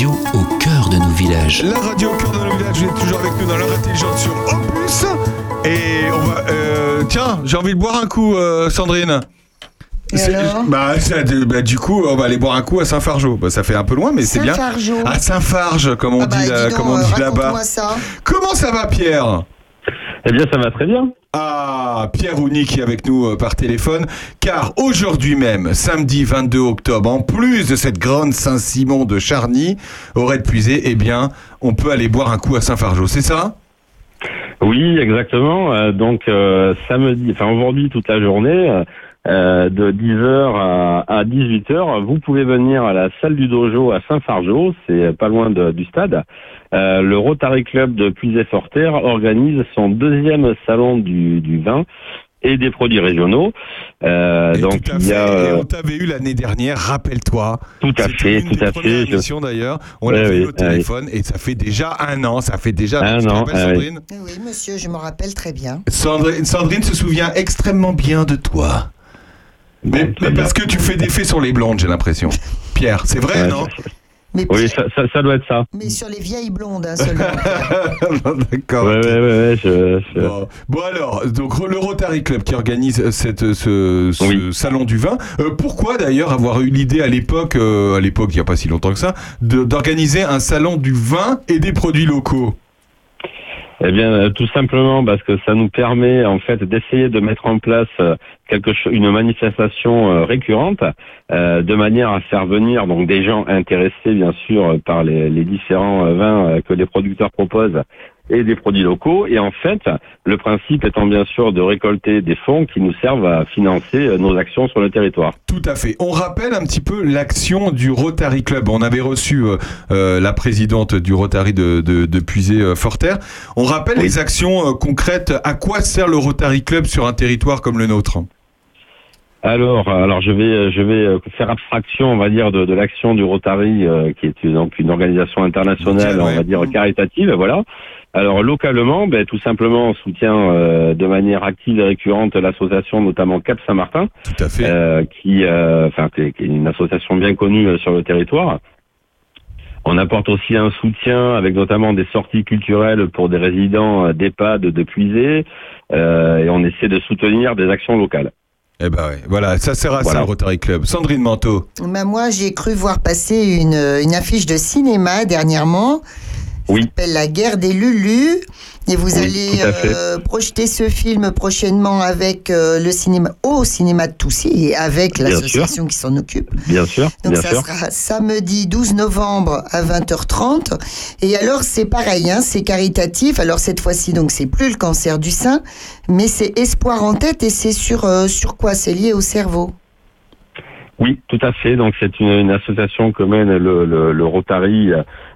G: radio au cœur de nos villages.
A: La radio au cœur de nos villages, vous êtes toujours avec nous dans l'heure intelligente sur Opus. Et on va. euh, tiens, j'ai envie de boire un coup, euh, Sandrine.
C: Et
A: C'est-
C: alors
A: bah, ça, bah, du coup, on va aller boire un coup à Saint-Fargeau. Bah, ça fait un peu loin, mais c'est bien.
C: Saint-Fargeau.
A: À Saint-Farge, comme on
C: Ah bah,
A: dit,
C: dis
A: là-
C: donc,
A: comme on
C: euh,
A: dit là-bas.
C: raconte-moi ça.
A: Comment ça va, Pierre?
J: Eh bien, ça va très bien.
A: Pierre Ouni qui est avec nous euh, par téléphone, car aujourd'hui même, samedi 22 octobre, en plus de cette grande Saint-Simon de Charny, aurait puisé, eh bien, on peut aller boire un coup à Saint-Fargeau, c'est ça?
J: Oui, exactement. Euh, donc, euh, samedi, enfin aujourd'hui, toute la journée, de 10h à, à 18h, vous pouvez venir à la salle du dojo à Saint-Fargeau, c'est pas loin de- du stade. Euh, le Rotary Club de Puisay-Forterre organise son deuxième salon du, du vin et des produits régionaux. Euh,
A: Et
J: donc,
A: tout à
J: il y a...
A: fait, et
J: euh,
A: on t'avait eu l'année dernière, rappelle-toi.
J: Tout à fait,
A: une
J: tout
A: des
J: à
A: premières
J: fait. Je-
A: émissions d'ailleurs. On
J: Ouais,
A: l'a
J: oui,
A: eu au
J: ouais,
A: téléphone et ça fait déjà un an. Ça fait déjà.
J: Un an, oui.
A: Sandrine?
C: Eh Oui, monsieur, je me rappelle très bien.
A: Sandrine, Sandrine se souvient extrêmement bien de toi. Mais,
J: Bon,
A: parce que tu fais des faits sur les blondes, j'ai l'impression. Pierre, c'est vrai,
J: Ouais,
A: non
C: Mais,
J: Oui, ça, ça, ça doit être ça.
C: mais sur les vieilles blondes hein, seulement.
A: D'accord.
J: Ouais, ouais, ouais, ouais, je, je-
A: Bon. Bon, alors, donc le Rotary Club qui organise euh, cette, ce, ce
J: Oui.
A: salon du vin. Euh, pourquoi d'ailleurs avoir eu l'idée à l'époque, euh, à l'époque il n'y a pas si longtemps que ça, d'organiser un salon du vin et des produits locaux?
J: Eh bien, euh, tout simplement parce que ça nous permet en fait d'essayer de mettre en place euh, quelque chose, une manifestation euh, récurrente, de manière à faire venir donc des gens intéressés bien sûr par les, différents vins que les producteurs proposent et des produits locaux. Et en fait, le principe étant bien sûr de récolter des fonds qui nous servent à financer euh, nos actions sur le territoire.
A: Tout à fait. On rappelle un petit peu l'action du Rotary Club. On avait reçu euh, euh, la présidente du Rotary de, de, de Puisé-Forterre. On rappelle
J: Oui.
A: les actions concrètes. À quoi sert le Rotary Club sur un territoire comme le nôtre?
J: Alors, alors je vais, je vais faire abstraction, on va dire, de, de l'action du Rotary, euh, qui est une- donc une organisation internationale,
A: ouais.
J: on va dire caritative, voilà. Alors localement, ben, tout simplement, on soutient euh, de manière active et récurrente l'association, notamment Cap Saint-Martin,
A: Tout à fait.
J: euh, qui, euh, enfin, qui est qui est une association bien connue euh, sur le territoire. On apporte aussi un soutien avec notamment des sorties culturelles pour des résidents d'EHPAD de Puisé, euh, et on essaie de soutenir des actions locales.
A: Eh ben ouais. Voilà, ça sert à ça
J: Voilà.
A: Rotary Club. Sandrine Manteau.
C: Ben, moi, j'ai cru voir passer une, une affiche de cinéma dernièrement.
J: Oui.
C: s'appelle La guerre des Lulus. Et vous
J: Oui,
C: allez euh, projeter ce film prochainement avec euh, le cinéma, au cinéma de Toussy et avec l'association qui s'en occupe.
J: Bien sûr,
C: Donc
J: bien
C: ça
J: sûr.
C: sera samedi 12 novembre à 20h30. Et alors c'est pareil, hein, c'est caritatif. Alors cette fois-ci, donc c'est plus le cancer du sein, mais c'est espoir en tête et c'est sur euh, sur quoi? C'est lié au cerveau.
J: Oui, tout à fait. Donc c'est une, une association que mène le, le, le Rotary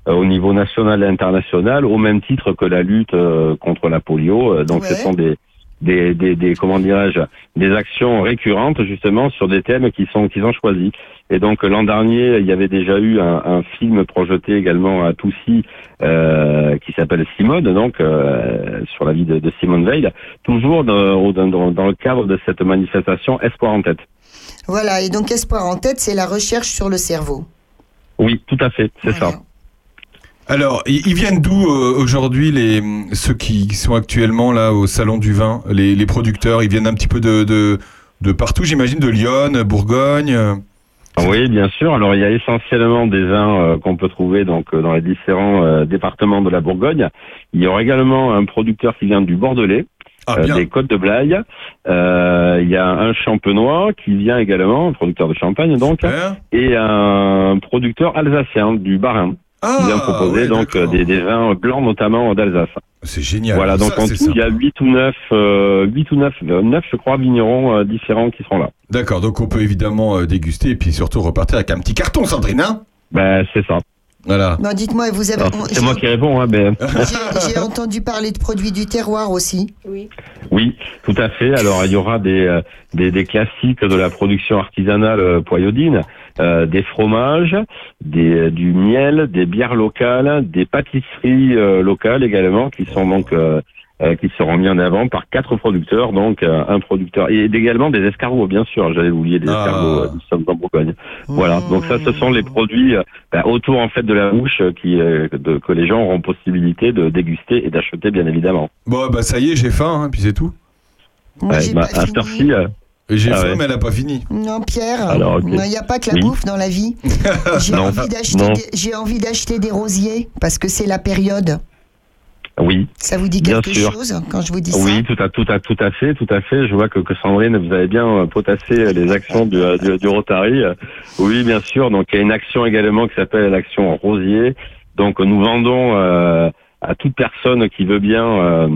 J: au niveau national et international, au même titre que la lutte euh, contre la polio. Euh, Donc
C: Ouais.
J: ce sont des, des, des, des comment dirais-je des actions récurrentes justement sur des thèmes qui sont qu'ils ont choisis. Et donc l'an dernier, il y avait déjà eu un, un film projeté également à Toussy euh, qui s'appelle Simone, donc euh, sur la vie de, de Simone Veil, toujours dans, dans, dans le cadre de cette manifestation Espoir en tête.
C: Voilà, et donc Espoir en tête, c'est la recherche sur le cerveau.
J: Oui, tout à fait, c'est ça.
A: Alors, ils viennent d'où euh, aujourd'hui les ceux qui sont actuellement là au salon du vin, les, les producteurs Ils viennent un petit peu de de, de partout, j'imagine, de Lyon, Bourgogne. euh.
J: Oui, bien sûr. Alors, il y a essentiellement des vins euh, qu'on peut trouver donc euh, dans les différents euh, départements de la Bourgogne. Il y aura également un producteur qui vient du Bordelais,
A: Ah,
J: des Côtes de Blaye. Euh, il y a un champenois qui vient également, un producteur de champagne donc,
A: Super.
J: et un producteur alsacien du Bas-Rhin
A: Ah,
J: proposer
A: ouais,
J: donc euh, des, des vins blancs notamment d'Alsace.
A: C'est génial.
J: Voilà, donc
A: Ça,
J: en tout, il y a
A: sympa.
J: 8 ou 9, euh, 8 ou 9, 9 je crois, vignerons euh, différents qui seront là.
A: D'accord, donc on peut évidemment euh, déguster et puis surtout repartir avec un petit carton, Sandrine. hein?
J: Ben, c'est ça.
A: Voilà.
C: Non, dites-moi, vous avez.
J: Alors, C'est moi qui réponds, hein, mais...
C: J'ai j'ai entendu parler de produits du terroir aussi.
F: Oui.
J: Oui, tout à fait. Alors, il y aura des, euh, des, des classiques de la production artisanale euh, poyodine, euh, des fromages, des, euh, du miel, des bières locales, des pâtisseries euh, locales également, qui sont donc euh, euh, qui seront mis en avant par quatre producteurs, donc euh, un producteur et également des escargots, bien sûr. J'avais oublié des
A: Ah.
J: escargots. euh, Nous sommes en Bourgogne. Voilà. Donc ça, ce sont les produits euh, ben, autour en fait de la bouche euh, qui euh, de- que les gens auront possibilité de déguster et d'acheter, bien évidemment.
A: Bon, bah ça y est, j'ai faim, hein, puis c'est tout.
C: Moi,
J: Ouais,
C: j'ai
J: bah, à euh,
A: J'ai
J: Ah
A: faim,
J: ouais.
A: mais elle n'a pas fini.
C: Non, Pierre,
J: Alors,
C: il n'y a pas que la
J: Oui.
C: bouffe dans la vie. J'ai
J: Non.
C: envie d'acheter
J: Non.
C: des- j'ai envie d'acheter des rosiers parce que c'est la période.
J: Oui.
C: Ça vous dit
J: Bien
C: quelque
J: sûr.
C: chose quand je vous dis
J: Oui, tout à, tout à, tout à fait, tout à fait. Je vois que, que Sandrine, vous avez bien euh, potassé euh, les actions du, euh, du, du Rotary. Oui, bien sûr. Donc, il y a une action également qui s'appelle l'action Rosier. Donc, nous vendons euh, à toute personne qui veut bien, euh,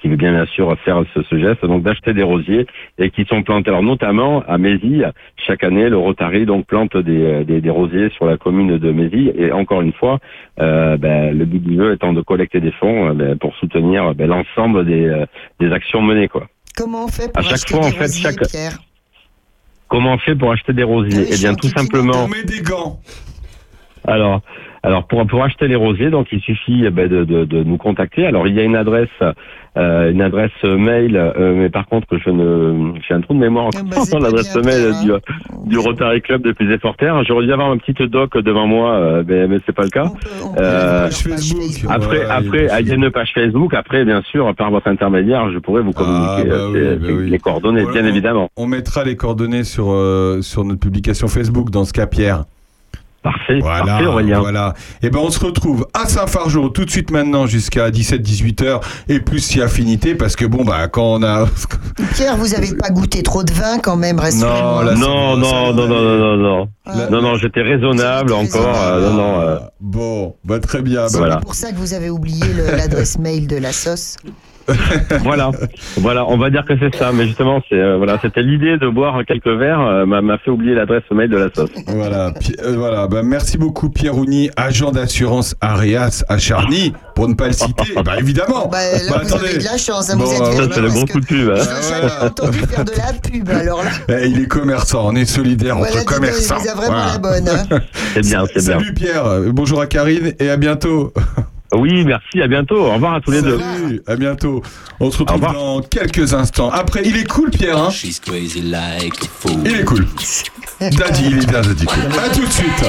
J: qui veut bien bien sûr faire ce, ce geste, donc d'acheter des rosiers et qui sont plantés. Alors, notamment à Mézy, chaque année, le Rotary donc plante des, des, des rosiers sur la commune de Mézy. Et encore une fois, euh, ben, le but du jeu étant de collecter des fonds euh, ben, pour soutenir ben, l'ensemble des, euh, des actions menées. Quoi.
C: Comment on fait pour
J: À chaque
C: acheter
J: fois,
C: des
J: en fait,
C: rosiers,
J: chaque-
C: Pierre?
J: Comment on fait pour acheter des rosiers?
C: Oui,
J: Eh bien, tout simplement.
A: On met des gants.
J: Alors, alors pour pour acheter les rosiers, donc il suffit eh ben, de, de, de nous contacter. Alors il y a une adresse, euh, une adresse mail, euh, mais par contre je ne, j'ai un trou de mémoire
C: Ah bah,
J: l'adresse mail du, du Rotary Club de Plus Forterre. J'aurais dû avoir une petite doc devant moi, euh, mais, mais c'est pas le cas.
C: On peut- on peut
J: Euh,
A: Facebook.
J: Après,
A: Ouais,
J: après,
A: il y a
J: il y a une page Facebook. Après, bien sûr, par votre intermédiaire, je pourrais vous
A: Ah,
J: communiquer
A: bah
J: euh,
A: oui, bah oui.
J: les coordonnées,
A: Voilà.
J: bien évidemment.
A: On mettra les coordonnées sur, euh, sur notre publication Facebook dans ce cas, Pierre.
J: Parfait,
A: Voilà,
J: parfait, Aurélien.
A: voilà. Et ben on se retrouve à Saint-Fargeau tout de suite maintenant jusqu'à 17-18 heures et plus si affinité parce que bon bah quand on a
C: Pierre, vous avez pas goûté trop de vin quand même,
A: Non,
C: rassurez-moi.
J: Non, non, non, non, non, non, non.
C: Ah.
J: Non, non, j'étais raisonnable encore. euh, non, non. euh,
A: bon bah très bien.
C: C'est
A: bah,
J: Voilà.
C: pour ça que vous avez oublié l'adresse mail de la sauce.
J: voilà, voilà, on va dire que c'est ça. Mais justement, c'est euh, voilà, c'était l'idée de boire quelques verres euh, m'a m'a fait oublier l'adresse mail de la sauce.
A: Voilà, Pi- euh, voilà. Bah, merci beaucoup Pierre Ouni, agent d'assurance Arias à Charny, pour ne pas le citer. bah évidemment.
C: Bah, là,
A: Bah,
C: vous
A: attendez.
C: avez de la chance, hein,
A: Bon, bah,
J: c'est le
C: que
J: coup de pub. hein.
C: Entendu faire de la pub, alors là.
A: Eh, il est commerçant, on est solidaire
C: Voilà,
A: entre
C: il
A: commerçants.
C: vous a vraiment
A: Voilà.
C: la bonne. hein.
J: C'est bien, c'est bien.
A: Salut Pierre, bonjour à Karine et à bientôt.
J: Oui, merci, à bientôt. Au revoir à tous les deux.
A: Salut, à bientôt. On se retrouve dans quelques instants. Après, il est cool Pierre, hein
G: She's crazy like a fool.
A: Il est cool. Daddy, il est bien Daddy cool. À tout de suite.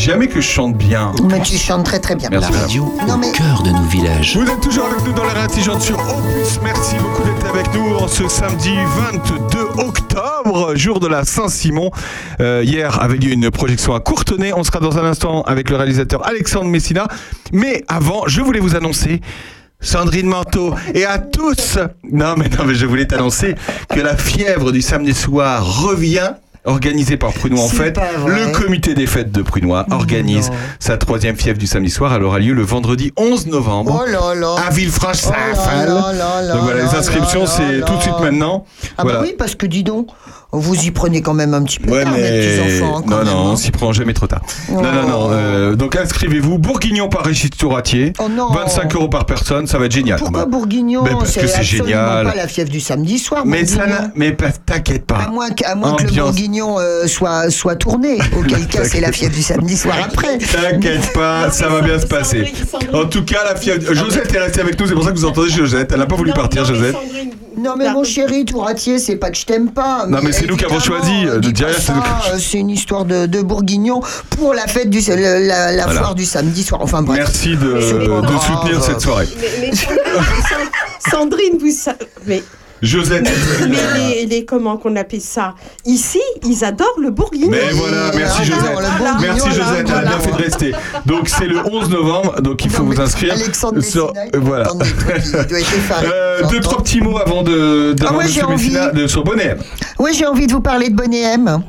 A: Jamais que je chante bien.
C: Mais tu chantes très très bien.
G: La
A: Merci.
G: radio
C: Non,
G: au
C: mais-
G: cœur de nos villages.
A: Vous êtes toujours avec nous dans l'air intelligente sur Opus. Merci beaucoup d'être avec nous en ce samedi 22 octobre, jour de la Saint-Simon. Euh, hier avait lieu une projection à Courtenay. On sera dans un instant avec le réalisateur Alexandre Messina. Mais avant, je voulais vous annoncer. Sandrine Manteau et à tous. Non mais non mais je voulais t'annoncer que la fièvre du samedi soir revient. Organisée par Prunois en fait, le comité des fêtes de Prunois organise
C: Non.
A: sa troisième fièvre du samedi soir. Elle aura lieu le vendredi 11 novembre
C: Oh là là.
A: à Villefranche-Saint-Phal.
C: Oh
A: Donc voilà,
C: là
A: les inscriptions, c'est tout de suite maintenant.
C: Ah
A: voilà.
C: bah oui, parce que dis donc, vous y prenez quand même un petit peu
A: Ouais,
C: tard, mes
A: mais
C: petits enfants. hein, quand
A: non,
C: même,
A: non,
C: hein.
A: on s'y prend jamais trop tard. Non, non, non. euh, donc inscrivez-vous. Bourguignon par Régis Touratier.
C: Oh non.
A: 25 euros par personne, ça va être génial.
C: Pourquoi
A: Bah,
C: Bourguignon
A: parce que c'est génial.
C: pas la fièvre du samedi soir.
A: mais ça, mais t'inquiète pas.
C: À moins, que, à moins que le bourguignon euh, soit, soit tourné, auquel cas c'est la fièvre du samedi soir après.
A: T'inquiète pas, ça va bien se passer. En tout cas, la fièvre. Josette est restée avec nous, c'est pour ça que vous entendez Josette. Elle n'a pas voulu partir, Josette.
C: Non mais mon chéri Touratier, c'est pas que je t'aime pas.
A: Non, mais c'est nous qui avons choisi, euh, de dire, c'est
C: euh, C'est une histoire de, de bourguignon pour la fête du la, la
A: Voilà.
C: foire du samedi soir. Enfin bref.
A: Merci de, soutenir cette soirée.
F: Mais, mais Sandrine, Sandrine, vous savez. Mais,
A: Josette.
F: mais les, les- Comment qu'on appelle ça? Ici, ils adorent le bourguignon.
A: Mais voilà, merci
C: Ah,
A: Josette. Merci
C: là,
A: Josette, elle a
C: voilà.
A: bien fait de rester. Donc c'est le 11 novembre, donc il faut
C: Non,
A: vous inscrire.
C: Alexandre
A: sur-
C: Messina,
A: voilà. Euh, deux, trois petits mots avant de,
C: Ah ouais,
A: de Messina,
C: envie.
A: de, sur Bonnet.
C: Oui, j'ai envie de vous parler de Bonnet M.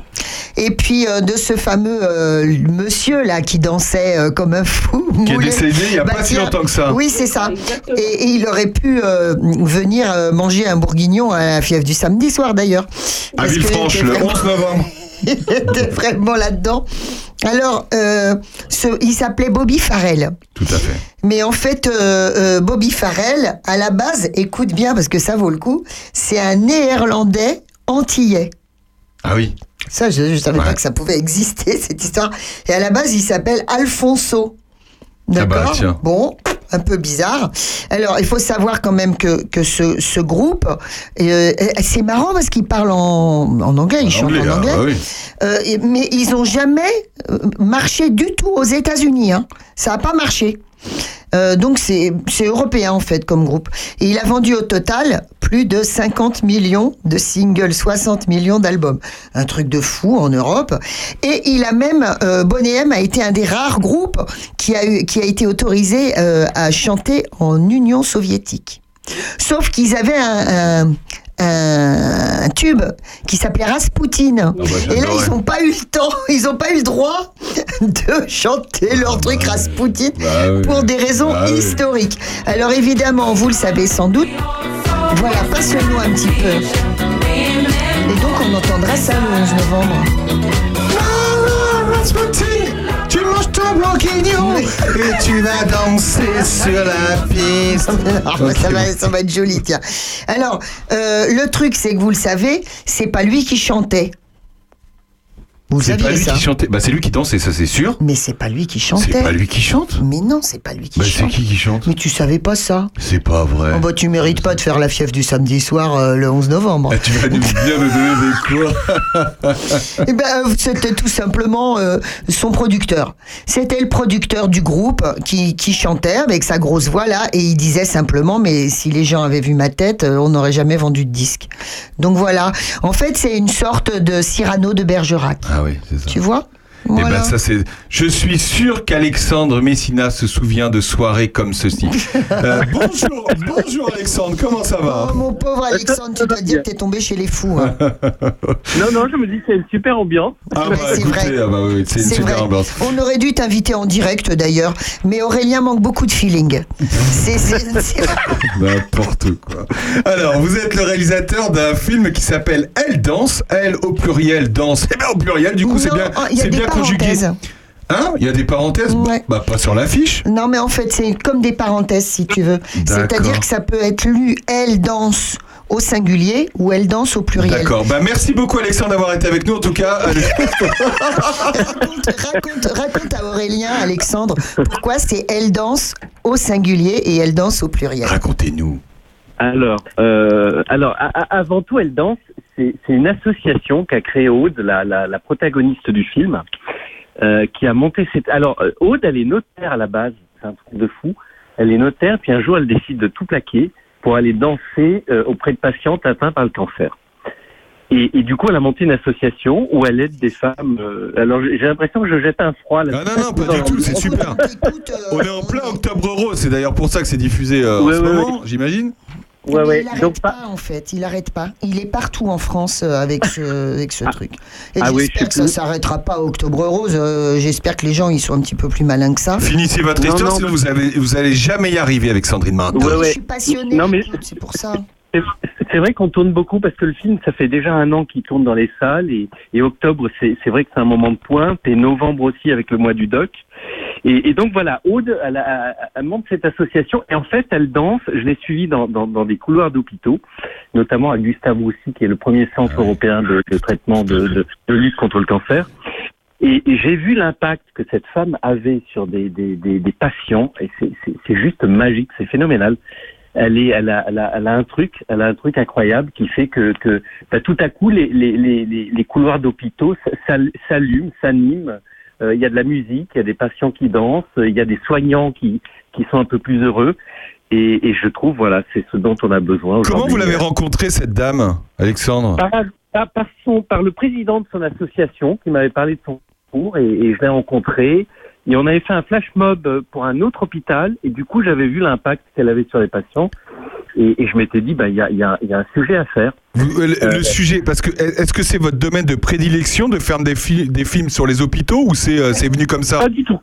C: Et puis euh, de ce fameux euh, monsieur là qui dansait euh, comme un fou.
A: Qui est décédé il y a
C: Bah,
A: pas si
C: tiens,
A: longtemps que ça.
C: Oui, c'est ça. Et, et il aurait pu euh, venir euh, manger un bourguignon à la fièvre du samedi soir d'ailleurs.
A: À Villefranche, le
C: vraiment-
A: 11 novembre.
C: il était vraiment là-dedans. Alors, euh, ce- il s'appelait Bobby Farrell.
A: Tout à fait.
C: Mais en fait, euh, euh, Bobby Farrell, à la base, écoute bien parce que ça vaut le coup, c'est un néerlandais antillais.
A: Ah oui.
C: Ça, je ne savais
A: Ouais.
C: pas que ça pouvait exister, cette histoire. Et à la base, il s'appelle Alfonso.
A: Ah bah,
C: D'accord? Bon, un peu bizarre. Alors, il faut savoir quand même que, que ce, ce groupe, euh, c'est marrant parce qu'il parle en, en anglais, il chante en
A: ah,
C: anglais.
A: oui.
C: Euh, mais ils n'ont jamais euh, marché du tout aux États-Unis. hein. Ça n'a pas marché. Euh, donc c'est européen en fait comme groupe. Et il a vendu au total plus de 50 millions de singles, 60 millions d'albums. Un truc de fou en Europe. Et il a même, euh, M a été un des rares groupes qui a, qui a été autorisé euh, à chanter en Union soviétique. Sauf qu'ils avaient un- un tube qui s'appelait Rasputin.
A: bah,
C: Et là, ils n'ont pas eu le temps, ils n'ont pas eu le droit de chanter leur truc Rasputin
A: Bah oui.
C: pour des raisons
A: Bah oui.
C: historiques. Alors évidemment, vous le savez sans doute, voilà, passe-nous un petit peu. Et donc on entendra ça le 11 novembre.
A: Et tu vas danser sur la piste.
C: Ah, bah, ça, va, ça va être joli, tiens. Alors, euh, le truc, c'est que vous le savez, c'est pas lui qui chantait. Vous
A: C'est pas lui
C: ça
A: qui chantait. Bah c'est lui qui dansait, ça c'est sûr.
C: Mais c'est pas lui qui chantait.
A: C'est pas lui qui chante.
C: Mais non, c'est pas lui qui
A: Bah c'est
C: chante.
A: qui qui chante
C: Mais tu savais pas ça
A: C'est pas vrai.
C: Oh bah tu mérites pas de faire la fièvre du samedi soir euh, le 11 novembre.
A: Ah, tu vas nous bien me donner des quoi
C: Eh ben, c'était tout simplement euh, son producteur. C'était le producteur du groupe qui, qui chantait avec sa grosse voix là et il disait simplement mais si les gens avaient vu ma tête, euh, on n'aurait jamais vendu de disque. Donc voilà. En fait, c'est une sorte de Cyrano de Bergerac.
A: Ah oui, c'est ça.
C: Tu vois?
A: Eh ben ça c'est. Je suis sûr qu'Alexandre Messina se souvient de soirées comme ceci. Euh, bonjour, bonjour Alexandre, comment ça va?
C: Oh, mon pauvre Alexandre, tu dois dire que t'es tombé chez les fous. hein.
K: Non, non, je me dis que c'est une super ambiance.
A: Ah bah
C: c'est
A: écoutez,
C: vrai.
A: ah bah oui, c'est une
C: C'est
A: super
C: vrai.
A: ambiance.
C: On aurait dû t'inviter en direct d'ailleurs, mais Aurélien manque beaucoup de feeling. C'est- c'est- c'est-
A: N'importe quoi. Alors, vous êtes le réalisateur d'un film qui s'appelle Elle danse. Elle au pluriel danse. Eh bien au pluriel, du coup, c'est bien,
C: a
A: c'est bien conjugué. Hein Il y a des parenthèses
C: Ouais.
A: Bah pas sur l'affiche.
C: Non, mais en fait, c'est comme des parenthèses, si tu veux. C'est-à-dire que ça peut être lu elle danse au singulier ou elle danse au pluriel.
A: D'accord. Bah merci beaucoup Alexandre d'avoir été avec nous. En tout cas,
C: raconte, raconte, raconte à Aurélien, Alexandre, pourquoi c'est elle danse au singulier et elle danse au pluriel.
A: racontez-nous.
K: Alors, euh, alors a- a- avant tout, Elle danse, c'est une association qu'a créée Aude, la, la, la protagoniste du film, euh, qui a monté cette. Alors, euh, Aude, elle est notaire à la base, c'est un truc de fou. Elle est notaire, puis un jour, elle décide de tout plaquer pour aller danser euh, auprès de patientes atteintes par le cancer. Et, et du coup, elle a monté une association où elle aide des femmes. euh, alors, j'ai l'impression que je jette un froid. Là,
A: Ah non, non, pas du tout, c'est super. On est en plein octobre rose. C'est d'ailleurs pour ça que c'est diffusé euh,
K: Ouais,
A: en ce
K: ouais,
A: moment, j'imagine.
K: Ouais,
C: mais
K: ouais.
C: il n'arrête
K: Donc,
C: pas, en fait, il arrête pas. Il est partout en France euh, avec ce, avec ce truc. Et
K: Ah
C: j'espère
K: je
C: que ça
K: plus.
C: s'arrêtera pas à Octobre Rose. euh, j'espère que les gens ils sont un petit peu plus malins que ça.
A: Finissez votre
K: Non,
A: histoire,
K: non,
A: sinon
K: mais-
A: vous, avez, vous allez jamais y arriver avec Sandrine Martin.
K: Ouais, ouais.
C: Je suis passionnée,
K: Non, mais-
C: c'est pour ça.
K: C'est- vrai qu'on tourne beaucoup parce que le film, ça fait déjà un an qu'il tourne dans les salles et, et octobre, c'est vrai que c'est un moment de pointe et novembre aussi avec le mois du doc. Et, et donc voilà, Aude, elle, a- elle monte cette association et en fait, elle danse. Je l'ai suivie dans, dans, dans des couloirs d'hôpitaux, notamment à Gustave Roussy, qui est le premier centre européen de, de traitement de, de, de lutte contre le cancer. Et, j'ai vu l'impact que cette femme avait sur des, des, des, des patients et c'est juste magique, c'est phénoménal elle est, elle a, elle a, elle a un truc, elle a un truc incroyable qui fait que, que bah, tout à coup les, les, les, les couloirs d'hôpitaux s'allument, s'animent. Euh, Il y a de la musique, il y a des patients qui dansent, il y a des soignants qui, qui sont un peu plus heureux. Et, et je trouve, voilà, c'est ce dont on a besoin aujourd'hui.
A: Comment vous l'avez rencontrée cette dame, Alexandre?
K: Par, par, son, par le président de son association qui m'avait parlé de son cours et, et je l'ai rencontré. Et on avait fait un flash mob euh, pour un autre hôpital et du coup j'avais vu l'impact qu'elle avait sur les patients et, et je m'étais dit bah il y a, il y, a, il y a un sujet à faire.
A: Le,
K: Euh,
A: le sujet, parce que est-ce que c'est votre domaine de prédilection de faire des, fi- des films sur les hôpitaux ou c'est euh, venu comme ça?
K: Pas du tout.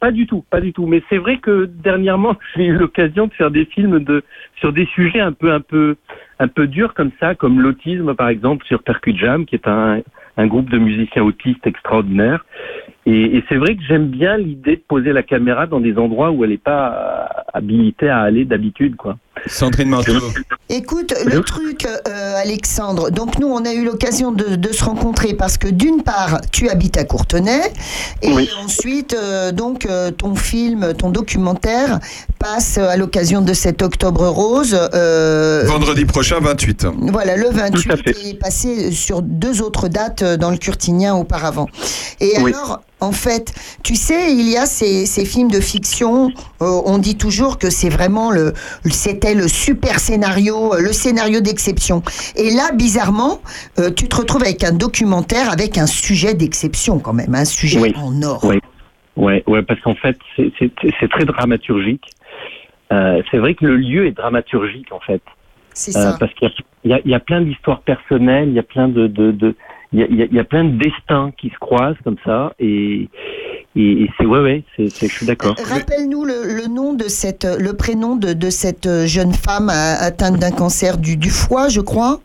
K: Pas du tout, pas du tout. Mais c'est vrai que dernièrement, j'ai eu l'occasion de faire des films de sur des sujets un peu, un peu, un peu durs comme ça, comme l'autisme par exemple sur Percut Jam, qui est un, un groupe de musiciens autistes extraordinaire. Et, et c'est vrai que j'aime bien l'idée de poser la caméra dans des endroits où elle n'est pas euh, habilitée à aller d'habitude, quoi.
A: Sandrine Manteau.
C: Écoute, le truc, euh, Alexandre, donc nous, on a eu l'occasion de, de se rencontrer parce que d'une part, tu habites à Courtenay, et
K: Oui.
C: ensuite, euh, donc, euh, ton film, ton documentaire passe à l'occasion de cet Octobre Rose. euh,
A: Vendredi prochain, 28.
C: voilà, le
K: Tout à
C: 28
K: fait.
C: est passé sur deux autres dates euh, dans le Curtinien auparavant. Et
K: Oui.
C: alors, en fait, tu sais, il y a ces, ces films de fiction, euh, on dit toujours que c'est vraiment le, c'était le super scénario, euh, le scénario d'exception. Et là, bizarrement, euh, tu te retrouves avec un documentaire avec un sujet d'exception quand même, un sujet
K: Oui.
C: en or.
K: Oui. Ouais, ouais, parce qu'en fait, c'est- très dramaturgique. Euh, c'est vrai que le lieu est dramaturgique, en fait.
C: C'est ça.
K: parce qu'il y a- y, y plein d'histoires personnelles, il y a plein de, de, de il y a, il y a- il y a plein de destins qui se croisent comme ça, et, et, et c'est ouais, ouais, je suis d'accord.
C: Rappelle-nous le, le nom de cette, le prénom de, de cette jeune femme atteinte d'un cancer du, du foie, je crois.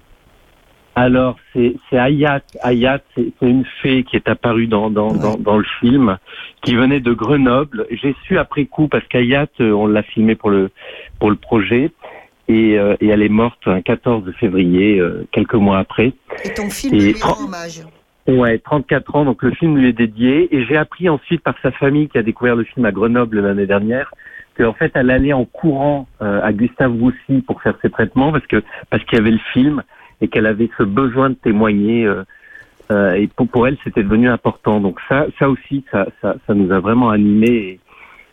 K: Alors, c'est, c'est Ayat. Ayat, c'est, une fée qui est apparue dans, dans, dans, dans le film, qui venait de Grenoble. J'ai su après coup, parce qu'Ayat, euh, on l'a filmé pour le, pour le projet, et, euh, et elle est morte un 14 février, euh, quelques mois après.
C: Et ton film
K: Et
C: lui rend
K: tren-
C: hommage.
K: Ouais, 34 ans, donc le film lui est dédié. Et j'ai appris ensuite par sa famille qui a découvert le film à Grenoble l'année dernière qu'en fait elle allait en courant euh, à Gustave Roussy pour faire ses traitements parce que parce qu'il y avait le film et qu'elle avait ce besoin de témoigner. et pour, pour elle, c'était devenu important. Donc ça, ça aussi, ça, ça, ça nous a vraiment animés. Et,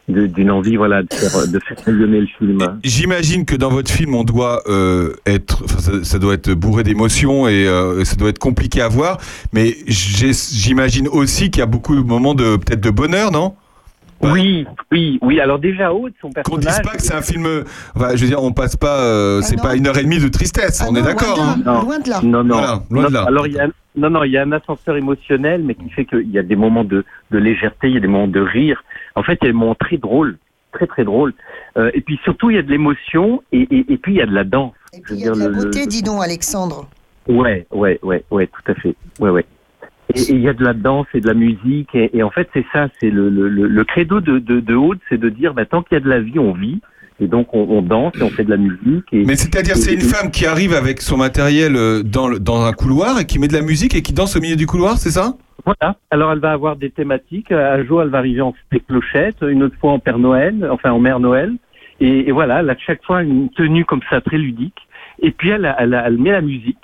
K: d'une envie, voilà, de faire, de faire rayonner le film.
A: J'imagine que dans votre film, on doit euh, être, enfin, ça, ça doit être bourré d'émotions et euh, ça doit être compliqué à voir. Mais j'imagine aussi qu'il y a beaucoup de moments de peut-être de bonheur, non?
K: Oui, oui, oui. Alors déjà, Aude, son
A: Qu'on
K: personnage.
A: dise pas que c'est un film. Enfin, je veux dire, on passe pas. euh, c'est pas une heure et demie de tristesse. on est d'accord. hein
K: Non. Non, non.
A: Voilà, loin
K: Non,
A: de là.
K: Alors, il y a, non, non, il y a un ascenseur émotionnel, mais qui fait qu'il y a des moments de, de légèreté, il y a des moments de rire. En fait, des moments très drôles, très, très drôles. Euh, et puis surtout, il y a de l'émotion et, et, et puis il y a de la danse. Veux
C: Il y a de la beauté,
K: le-
C: dis donc, Alexandre.
K: Ouais, ouais, ouais, ouais, tout à fait. Ouais, ouais. Et et il y a de la danse et de la musique. Et, et en fait, c'est ça, c'est le, le, le, le credo de, de, de Aude, c'est de dire, bah, tant qu'il y a de la vie, on vit. Et donc, on, on danse et on fait de la musique. Et,
A: Mais c'est-à-dire, c'est une femme qui arrive avec son matériel euh, dans, le- dans un couloir et qui met de la musique et qui danse au milieu du couloir, c'est ça?
K: Voilà. Alors, elle va avoir des thématiques. Un jour, elle va arriver en spé clochette, une autre fois en Père Noël, enfin en Mère Noël. Et, et voilà, elle a chaque fois une tenue comme ça très ludique. Et puis, elle, a- elle, elle met la musique.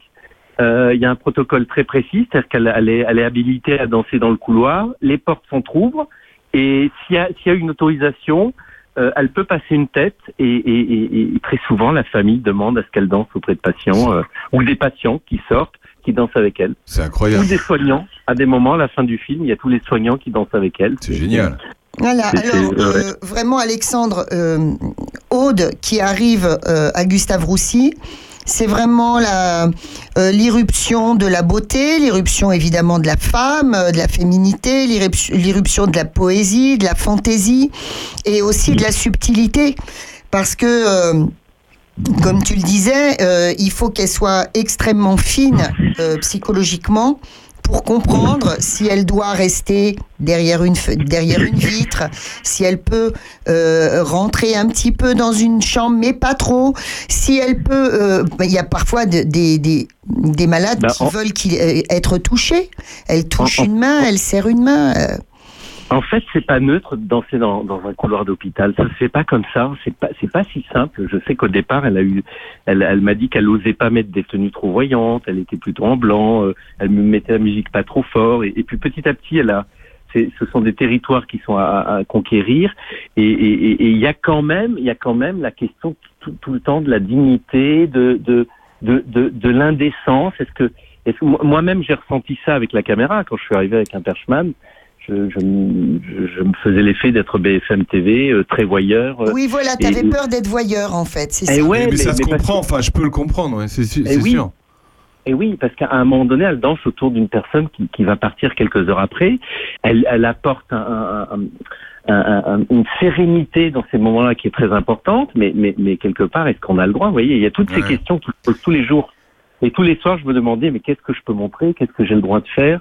K: Euh, Il y a un protocole très précis, c'est-à-dire qu'elle elle est, elle est habilitée à danser dans le couloir. Les portes s'entr'ouvrent. Et s'il y, a- s'il y a une autorisation, euh, elle peut passer une tête. Et, et- et- et très souvent, la famille demande à ce qu'elle danse auprès de patients euh, ou des patients qui sortent, qui dansent avec elle.
A: C'est incroyable.
K: Ou des soignants. À des moments, à la fin du film, il y a tous les soignants qui dansent avec elle.
A: C'est génial.
C: Voilà, alors euh, vraiment Alexandre, euh, Aude qui arrive euh, à Gustave Roussy, c'est vraiment euh, l'irruption de la beauté, l'irruption évidemment de la femme, euh, de la féminité, l'irruption de la poésie, de la fantaisie et aussi de la subtilité, parce que euh, comme tu le disais, il faut qu'elle soit extrêmement fine psychologiquement pour comprendre si elle doit rester derrière une, derrière une vitre, si elle peut euh, rentrer un petit peu dans une chambre, mais pas trop, si elle peut... euh, Il y a parfois de- des, des, des malades
K: Bah,
C: qui
K: en-
C: veulent euh, être touchés. Elle touche
K: En- en-
C: une main, elle serre une main.
K: En fait, c'est pas neutre de danser dans, un couloir d'hôpital. Ça se fait pas comme ça. C'est pas, c'est pas si simple. Je sais qu'au départ, elle a eu, elle, elle m'a dit qu'elle osait pas mettre des tenues trop voyantes. Elle était plutôt en blanc. euh, elle me mettait la musique pas trop fort. Et, puis petit à petit, elle a, ce sont des territoires qui sont à, conquérir. Et il y a quand même, il y a quand même la question tout, le temps de la dignité, de, de, de, de, de l'indécence. Est-ce que, est-ce que moi- moi-même j'ai ressenti ça avec la caméra quand je suis arrivé avec un perchman. Je, je, me- je- je me faisais l'effet d'être BFM TV, euh, très voyeur. euh,
C: Oui, voilà,
K: et-
C: t'avais peur d'être voyeur en fait, c'est
K: Eh
C: ça.
K: ouais,
A: mais, ça
K: mais-
A: se
K: mais
A: comprend, enfin, je peux le comprendre, ouais, c'est su-
K: Eh
A: c'est
K: oui.
A: sûr.
K: Et oui, parce qu'à un moment donné, elle danse autour d'une personne qui, qui va partir quelques heures après. Elle, elle apporte un- un- un- un- un- une sérénité dans ces moments-là qui est très importante, mais, mais, mais quelque part, est-ce qu'on a le droit Vous voyez, il y a toutes ces questions qui se posent tous les jours. Et tous les soirs, je me demandais, mais qu'est-ce que je peux montrer? Qu'est-ce que j'ai le droit de faire?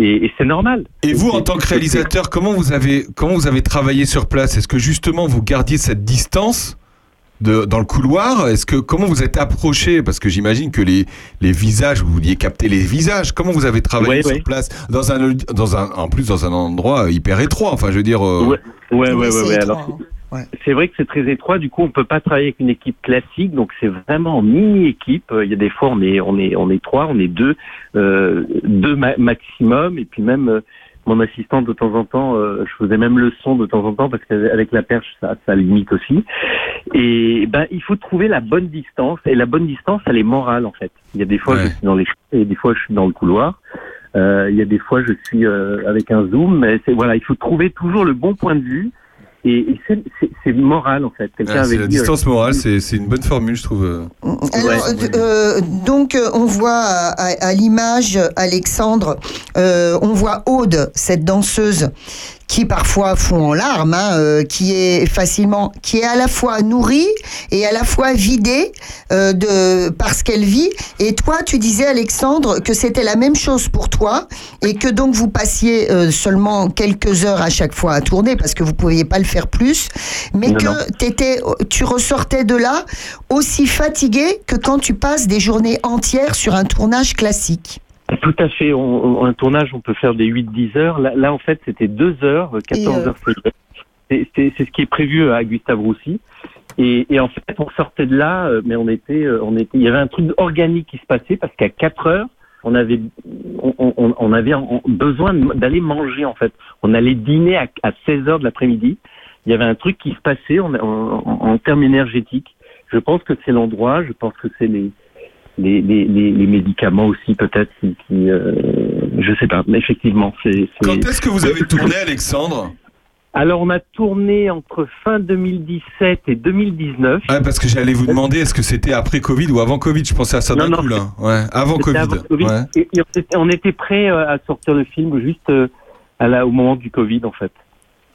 K: Et, et c'est normal.
A: Et vous, en tant que réalisateur, comment vous avez, comment vous avez travaillé sur place? Est-ce que justement vous gardiez cette distance de, dans le couloir? Est-ce que comment vous êtes approché? Parce que j'imagine que les, les visages, vous vouliez capter les visages. Comment vous avez travaillé
K: Ouais,
A: sur
K: ouais.
A: place? Dans un, dans un, en plus dans un endroit hyper étroit. Enfin, je veux dire. euh,
K: Ouais, ouais, ouais, ouais. Alors.
C: Ouais.
K: C'est vrai que c'est très étroit, du coup on peut pas travailler avec une équipe classique, donc c'est vraiment en mini-équipe. Euh, Il y a des fois on est on est on est trois, on est deux, euh, deux ma- maximum, et puis même euh, mon assistante de temps en temps, euh, je faisais même le son de temps en temps parce qu'avec la perche ça ça limite aussi. Et ben il faut trouver la bonne distance, et la bonne distance elle est morale en fait. Il y a des fois
A: Ouais.
K: je suis dans les et des fois je suis dans le couloir. Euh, il y a des fois je suis euh, avec un zoom, mais c'est voilà il faut trouver toujours le bon point de vue. Et, et c'est- c'est c'est moral en fait. Avait
A: la
K: dit, euh,
A: distance morale, c'est c'est une bonne formule, je trouve. euh.
C: Alors,
K: Ouais.
C: euh, donc, euh, on voit à, à- à l'image, Alexandre, euh, on voit Aude, cette danseuse, qui parfois fond en larmes, hein, euh, qui est facilement, qui est à la fois nourrie et à la fois vidée euh, de par ce qu'elle vit. Et toi, tu disais, Alexandre, que c'était la même chose pour toi et que donc vous passiez euh, seulement quelques heures à chaque fois à tourner parce que vous pouviez pas le faire plus, mais
K: Non,
C: que t'étais, tu ressortais de là aussi fatigué que quand tu passes des journées entières sur un tournage classique.
K: Tout à fait. On, on- un tournage, on peut faire des 8-10 heures. Là, là, en fait, c'était 2 heures, 14
C: Et, euh,
K: heures. c'est- ce qui est prévu à Gustave Roussy. Et, et en fait, on sortait de là, euh, mais on était, euh, on était, il y avait un truc organique qui se passait parce qu'à 4 heures, on avait, on, on- on avait besoin d'aller manger en fait. On allait dîner à, à 16 heures de l'après-midi il y avait un truc qui se passait en, en, en termes énergétiques. Je pense que c'est l'endroit, je pense que c'est les, les, les, les, les médicaments aussi peut-être qui, qui euh, je sais pas, mais effectivement c'est.
A: Quand est-ce que vous avez tourné, Alexandre?
K: Alors on a tourné entre fin 2017 et 2019.
A: Ouais, parce que j'allais vous demander, est-ce que c'était après Covid ou avant Covid? Je pensais à ça d'un
K: non,
A: coup, là. Ouais, avant Covid.
K: avant le Covid.
A: Ouais.
K: Et, et on était- prêt à sortir le film juste euh, à la, au moment du Covid en fait.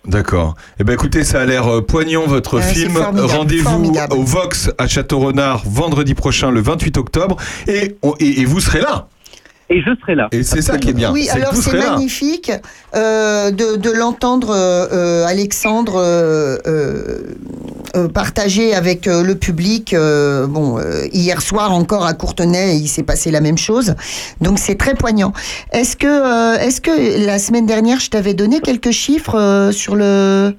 A: D'accord. Eh ben écoutez, ça a l'air euh, poignant votre
K: c'est
A: film. Rendez-vous au Vox à Château-Renard vendredi prochain, le 28 octobre, et, on- et, et vous serez là.
K: Et je serai là.
A: Et c'est ça qui est bien.
C: Oui, alors c'est magnifique euh, de, de l'entendre, euh, Alexandre, euh, partager avec euh, le public. euh, bon, euh, hier soir encore à Courtenay, il s'est passé la même chose. Donc c'est très poignant. Est-ce que, euh, est-ce que la semaine dernière, je t'avais donné quelques chiffres euh, sur le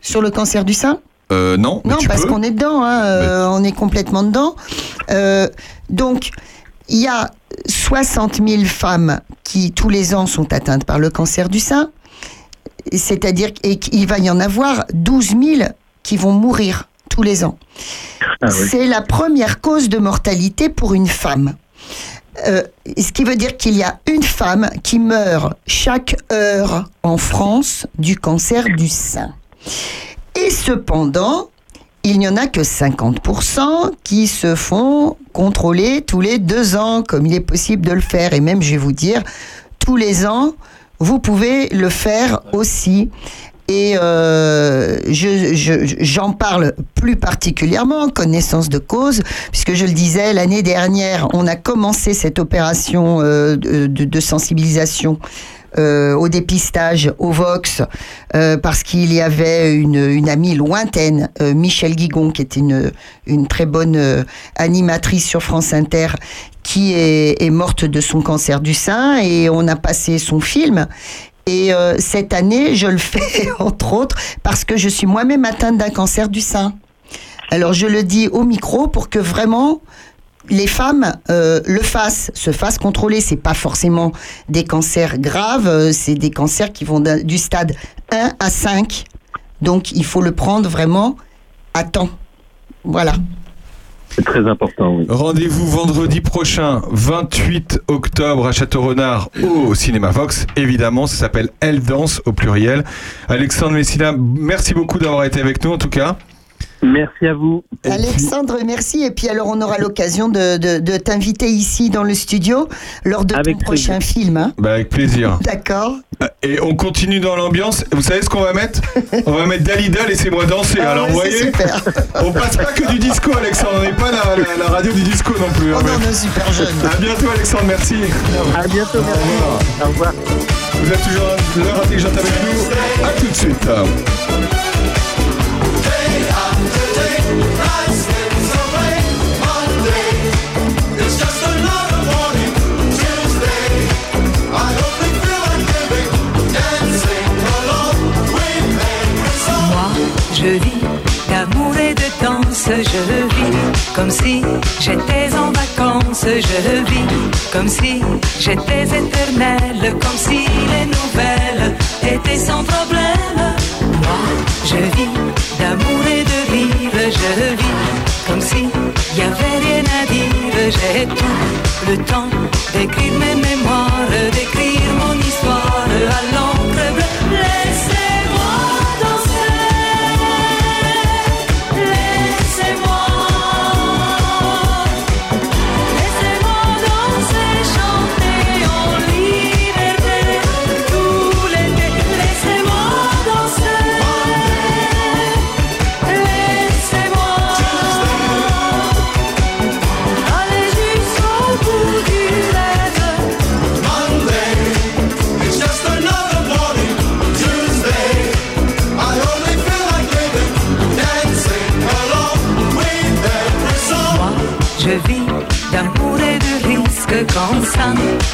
C: sur le cancer du sein?
A: Euh, non,
C: non, parce qu'on est dedans, hein, euh, on est complètement dedans. Euh, donc, il y a 60 000 femmes qui, tous les ans, sont atteintes par le cancer du sein. C'est-à-dire qu'il va y en avoir 12 000 qui vont mourir tous les ans.
K: Ah
C: C'est la première cause de mortalité pour une femme. Euh, ce qui veut dire qu'il y a une femme qui meurt chaque heure en France du cancer du sein. Et cependant, il n'y en a que 50% qui se font contrôler tous les deux ans, comme il est possible de le faire. Et même, je vais vous dire, tous les ans, vous pouvez le faire aussi. Et euh, je- je- j'en parle plus particulièrement en connaissance de cause, puisque je le disais, l'année dernière, on a commencé cette opération euh, de sensibilisation euh, au dépistage, au Vox, euh, parce qu'il y avait une, amie lointaine, euh, Michel Guigon, qui était une, une très bonne euh, animatrice sur France Inter, qui est, morte de son cancer du sein, et on a passé son film. Et cette année, je le fais entre autres parce que je suis moi-même atteinte d'un cancer du sein. Alors je le dis au micro pour que vraiment les femmes euh, le fassent, se fassent contrôler. C'est pas forcément des cancers graves, euh, c'est des cancers qui vont du stade 1 à 5. Donc il faut le prendre vraiment à temps. Voilà.
K: C'est très important. Oui.
A: Rendez-vous vendredi prochain, 28 octobre à Château-Renard au Cinéma Vox. Évidemment, ça s'appelle Elle danse au pluriel. Alexandre Messina, merci beaucoup d'avoir été avec nous en tout cas.
K: Merci à vous.
C: Alexandre, merci. Et puis alors on aura l'occasion de, de- de t'inviter ici dans le studio lors de ton prochain film. hein.
A: Bah, avec plaisir.
C: D'accord.
A: Et on continue dans l'ambiance. Vous savez ce qu'on va mettre? On va mettre Dalida, laissez-moi danser.
C: Ah
A: Alors vous voyez,
C: super.
A: on passe pas que du disco, Alexandre. On n'est pas la, la- la radio du disco non plus. hein,
C: Oh non,
A: mais-
C: on est super jeune.
A: À bientôt, Alexandre. Merci.
K: À bientôt. Merci. Au revoir.
A: Vous êtes toujours l'heure intelligente avec nous. À tout de suite.
L: Je vis d'amour et de danse, je vis comme si j'étais en vacances, je vis comme si j'étais éternelle, comme si les nouvelles étaient sans problème. Moi, je vis d'amour et de rire, je vis comme si y avait rien à dire, j'ai tout le temps d'écrire mes mémoires, d'écrire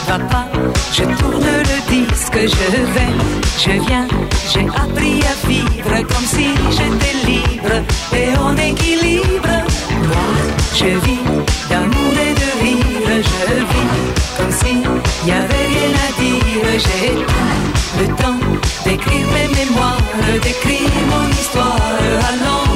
L: ça. Je tourne le disque, je vais, je viens. J'ai appris à vivre comme si j'étais libre et en équilibre. Moi, je vis d'amour et de rire, je vis comme si y avait rien à dire. J'ai le temps d'écrire mes mémoires, d'écrire mon histoire.
B: Opus,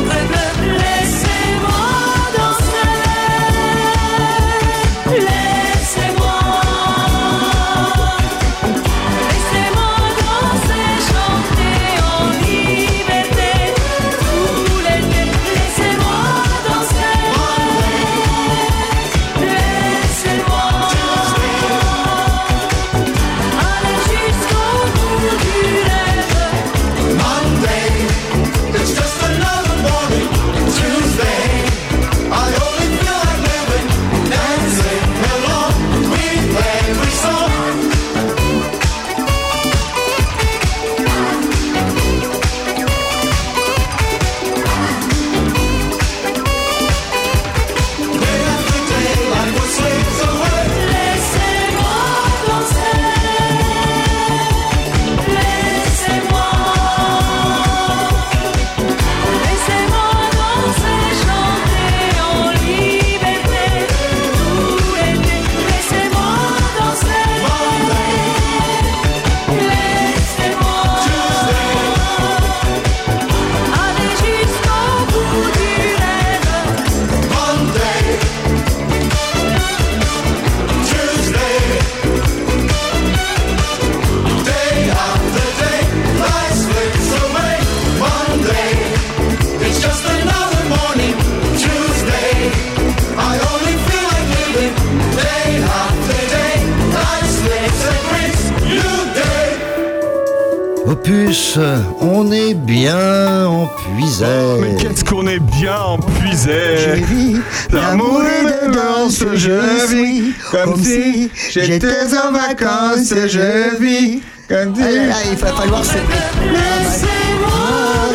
A: comme si j'étais en vacances, je vis comme si...
C: Ah là là, il va falloir se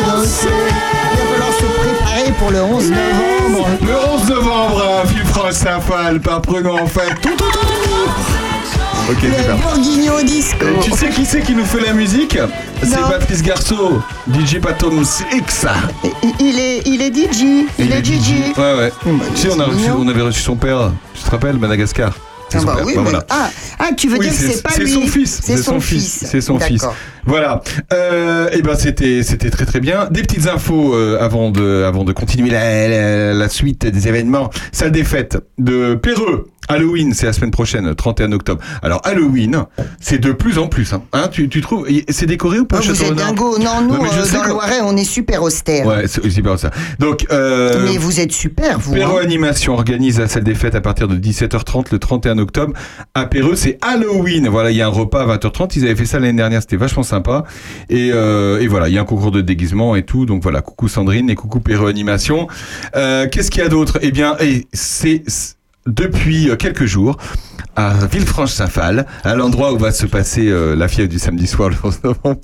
C: danser. Il va falloir se préparer pour le 11 novembre.
A: Le 11 novembre, à Villefranche Saint-Phal, par Prenons en fait. Tout, tout, tout, tout. Ok, super.
C: Bourguignon disco.
A: Tu sais qui c'est qui nous fait la musique C'est. Patrice Garceau, DJ Patom X.
C: Il- est, il est DJ. Il, est DJ.
A: Ouais, ouais.
C: bah,
A: tu sais, on, a
C: c'est
A: reçu- on avait reçu son père, tu te rappelles, Madagascar C'est
C: Ah bah oui,
A: Bah,
C: mais-
A: voilà.
C: ah, ah, tu veux
A: Oui,
C: dire que c'est pas
A: c'est
C: lui
A: son fils.
C: C'est son fils.
A: C'est son fils. Voilà. Euh, et ben c'était c'était très très bien. Des petites infos euh, avant de avant de continuer la, la, la suite des événements. Salle des fêtes de Péreux. Halloween, c'est la semaine prochaine, 31 octobre. Alors Halloween, c'est de plus en plus. Hein. Hein, tu, tu trouves C'est décoré ou pas
C: Ah, vous êtes dingo. Non, nous,
A: Ouais,
C: euh, dans le Loiret, on est super austère.
A: Ouais, c'est bien ça. Donc, euh,
C: Mais vous êtes super, vous.
A: Perreux
C: hein.
A: Animation organise la salle des fêtes à partir de 17h30 le 31 octobre. À Perreux, c'est Halloween. Voilà, il y a un repas à 20h30. Ils avaient fait ça l'année dernière, c'était vachement sympa. Et, euh, et voilà, il y a un concours de déguisement et tout. Donc voilà, coucou Sandrine et coucou Perreux Animation. Euh, Qu'est-ce qu'il y a d'autre? Eh bien, c'est depuis euh, quelques jours à Villefranche-Saint-Phal, à l'endroit où va se passer euh, la fièvre du samedi soir le 11 novembre,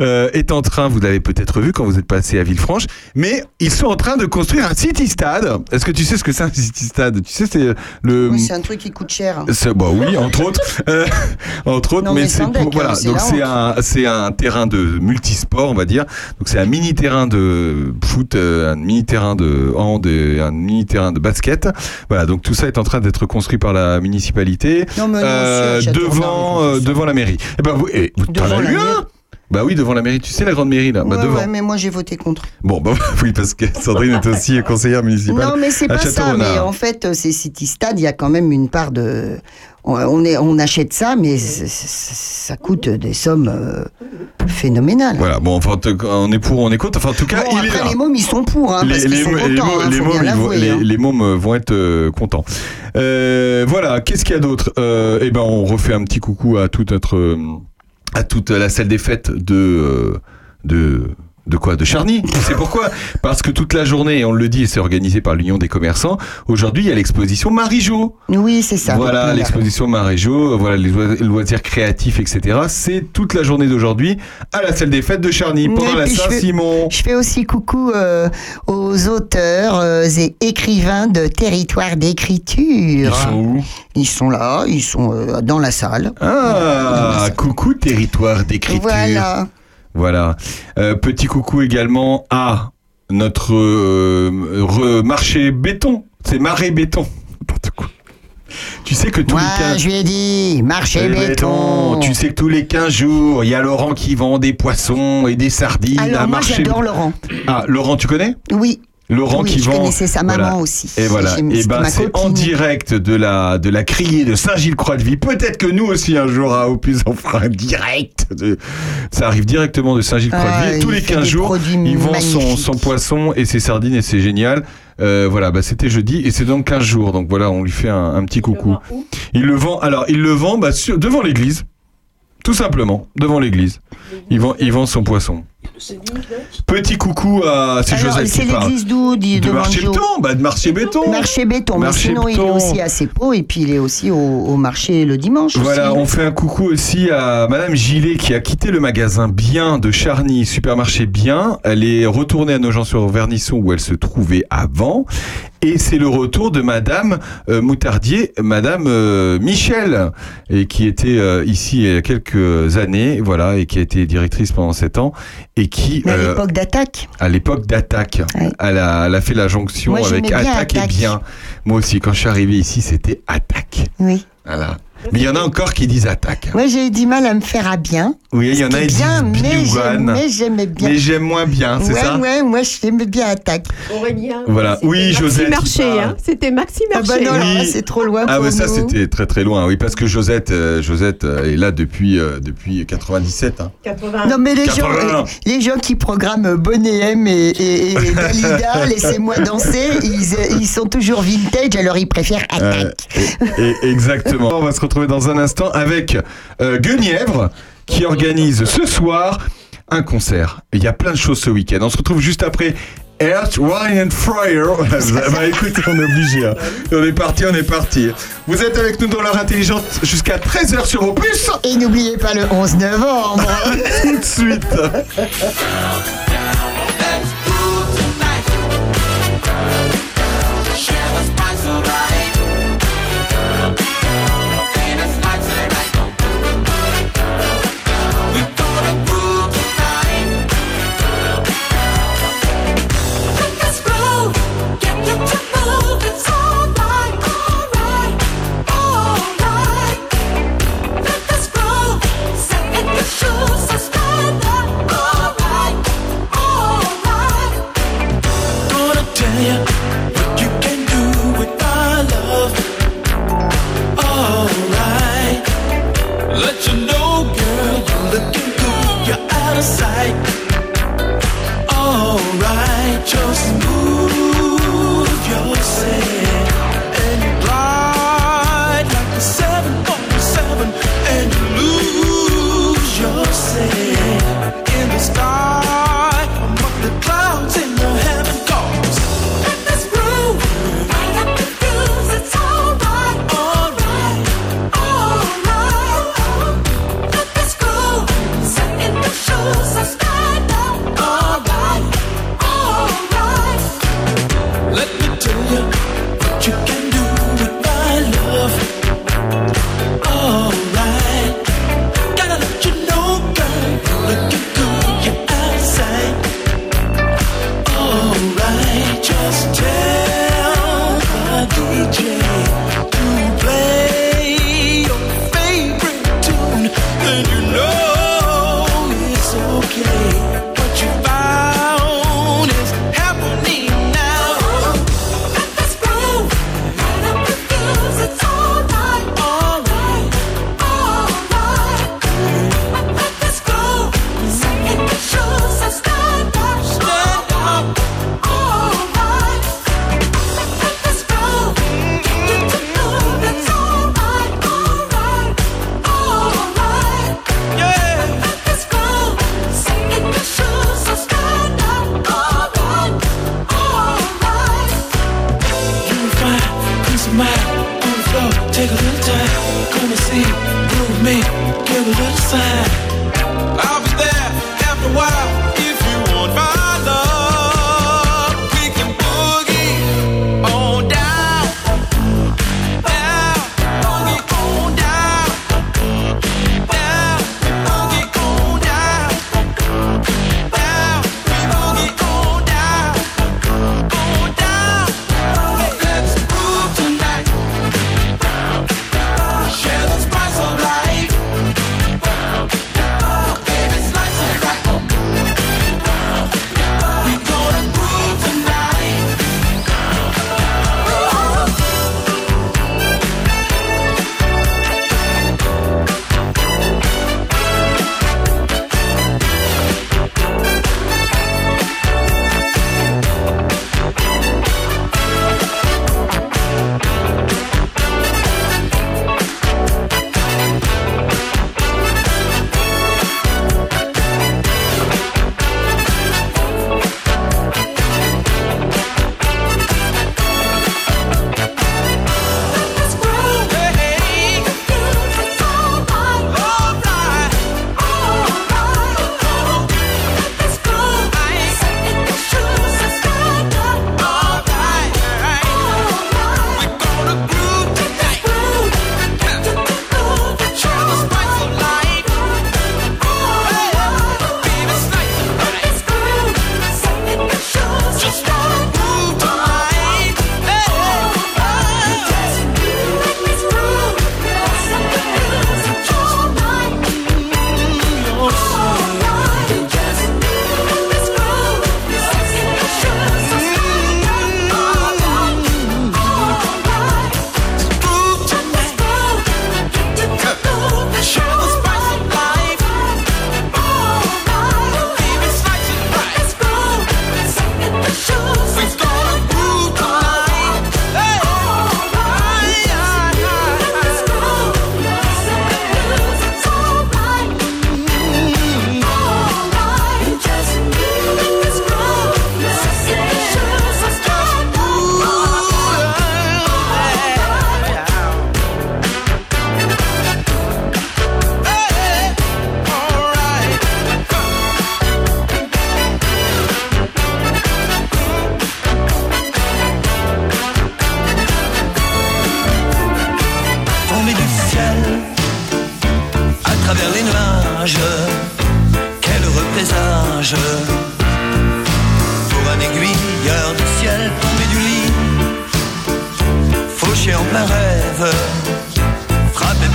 A: euh, est en train, vous l'avez peut-être vu quand vous êtes passé à Villefranche, mais ils sont en train de construire un city stade. Est-ce que tu sais ce que c'est un city stade Tu sais, c'est le.
C: Oui, c'est un truc qui coûte cher.
A: C'est- bah oui, entre autres, Euh, entre autres,
C: Non,
A: mais,
C: mais
A: c'est voilà.
C: hein,
A: Donc c'est un c'est un terrain de multisport, on va dire. Donc c'est un mini terrain de foot, un mini terrain de hand, et un mini terrain de basket. Voilà. Donc tout ça est en train d'être construit par la municipalité
C: Non, mais non,
A: euh, devant euh, devant la mairie. Et ben vous, et vous t'en as eu
C: mairie.
A: un Bah oui, devant la mairie. Tu sais la grande mairie là, bah
C: ouais,
A: devant.
C: ouais, mais moi j'ai voté contre.
A: Bon, bah oui, parce que Sandrine est aussi conseillère municipale.
C: Non, mais c'est pas ça. Mais en fait, euh, ces City Stade, il y a quand même une part de. On, est, on achète ça, mais ça coûte des sommes euh, phénoménales.
A: Voilà, bon, enfin, on est pour, on est contre. Enfin, en tout cas,
C: Bon,
A: il est
C: après, les mômes, ils sont pour, hein, parce
A: les
C: contents,
A: mômes-
C: hein,
A: les vont-
C: hein.
A: les mômes, vont être euh, contents. Euh, voilà, qu'est-ce qu'il y a d'autre? Eh ben, on refait un petit coucou à toute notre, à toute la salle des fêtes de, de. De quoi De Charny C'est pourquoi? Parce que toute la journée, et on le dit, et c'est organisé par l'Union des commerçants, aujourd'hui il y a l'exposition Marie-Jo.
C: Oui, c'est ça.
A: Voilà, l'exposition Maréjo, voilà les loi- loisirs créatifs, etc. C'est toute la journée d'aujourd'hui à la salle des fêtes de Charny pendant la
C: puis, je fais-
A: Saint-Simon.
C: Je fais aussi coucou euh, aux auteurs euh, et écrivains de territoire d'écriture.
A: Ils sont où?
C: Ils sont là, ils sont euh, dans la salle.
A: Ah, coucou territoire d'écriture.
C: Voilà.
A: Voilà. Euh, petit coucou également à notre euh, marché béton. C'est marée béton. Tu sais que tous
C: Moi,
A: les 15
C: je lui ai dit, marché béton.
A: Tu sais que tous les 15 jours, il y a Laurent qui vend des poissons et des sardines
C: Alors,
A: à
C: moi,
A: marché.
C: j'adore Laurent.
A: Ah, Laurent, tu connais?
C: Oui.
A: Laurent
C: Oui,
A: qui
C: je
A: vend.
C: connaissais sa maman aussi.
A: Et voilà. Et ben c'est en direct de la de la criée de Saint-Gilles-Croix-de-Vie. Peut-être que nous aussi un jour à Opus on fera un direct. De... Ça arrive directement de Saint-Gilles-Croix-de-Vie.
C: Ah,
A: Tous les
C: fait
A: 15
C: des
A: jours, il vend son, son poisson et ses sardines et c'est génial. Euh, voilà, bah c'était jeudi et c'est donc 15 jours. Donc voilà, on lui fait un, un petit coucou. Il le vend. Alors il le vend bah, sur- devant l'église. Tout simplement, devant l'église. Il vend, il vend son poisson. Petit coucou à c'est Joseph
C: c'est l'église d'où dit
A: De
C: de
A: marché béton, bah de marché béton.
C: Marché béton, mais
A: Marché
C: sinon il est
A: béton.
C: aussi à Cepo et puis il est aussi au, au marché le dimanche.
A: Voilà,
C: aussi.
A: on fait un coucou aussi à Madame Gillet qui a quitté le magasin Bien de Charny, supermarché Bien. Elle est retournée à Nogent-sur-Vernisson où elle se trouvait avant. Et c'est le retour de Madame euh, Moutardier, Madame euh, Michel, et qui était euh, ici il y a quelques années, voilà, et qui a été directrice pendant sept ans, et qui
C: Mais à
A: euh,
C: l'époque d'attaque.
A: à l'époque d'Attaque.
C: Ouais.
A: Elle, a, elle a fait la jonction
C: Moi,
A: avec
C: bien
A: Attaque et
C: Attaque.
A: Bien. Moi aussi, quand je suis arrivé ici, c'était Attaque.
C: Oui.
A: Voilà. Mais il y en a encore qui disent Attaque.
C: Moi j'ai eu du mal à me faire à bien.
A: Oui, il y en a qui
C: bien,
A: disent
C: mais j'aimais bien.
A: Mais j'aime moins bien, c'est
C: ouais,
A: ça
C: Ouais, moi j'aimais bien attaque.
F: Aurélien.
A: Voilà. Oui, Josette.
F: Marché,
A: parle.
F: hein. C'était Maxi
C: Ah
F: Marché.
C: bah non,
A: Oui.
C: là, c'est trop loin
A: Ah
C: pour
A: ouais, ça c'était très très loin. Oui, parce que Josette, euh, Josette euh, est là depuis euh, depuis 97. hein.
F: 80.
C: Non mais les gens,
A: 81.
C: les gens qui programment Bonnet M et, et, et Dalida, laissez-moi danser, ils, ils sont toujours vintage, alors ils préfèrent
A: Euh,
C: attaque.
A: et- et- exactement. On va se retrouver dans un instant avec euh, Guenièvre qui organise ce soir
E: un concert. Il y a plein de choses ce week-end. On se retrouve juste après Earth, Wine and Fire. bah écoute, on est obligé. hein. On est parti, on est parti. Vous êtes avec nous dans l'heure intelligente jusqu'à 13h sur Opus.
C: Et n'oubliez pas le 11 novembre.
E: Tout de suite.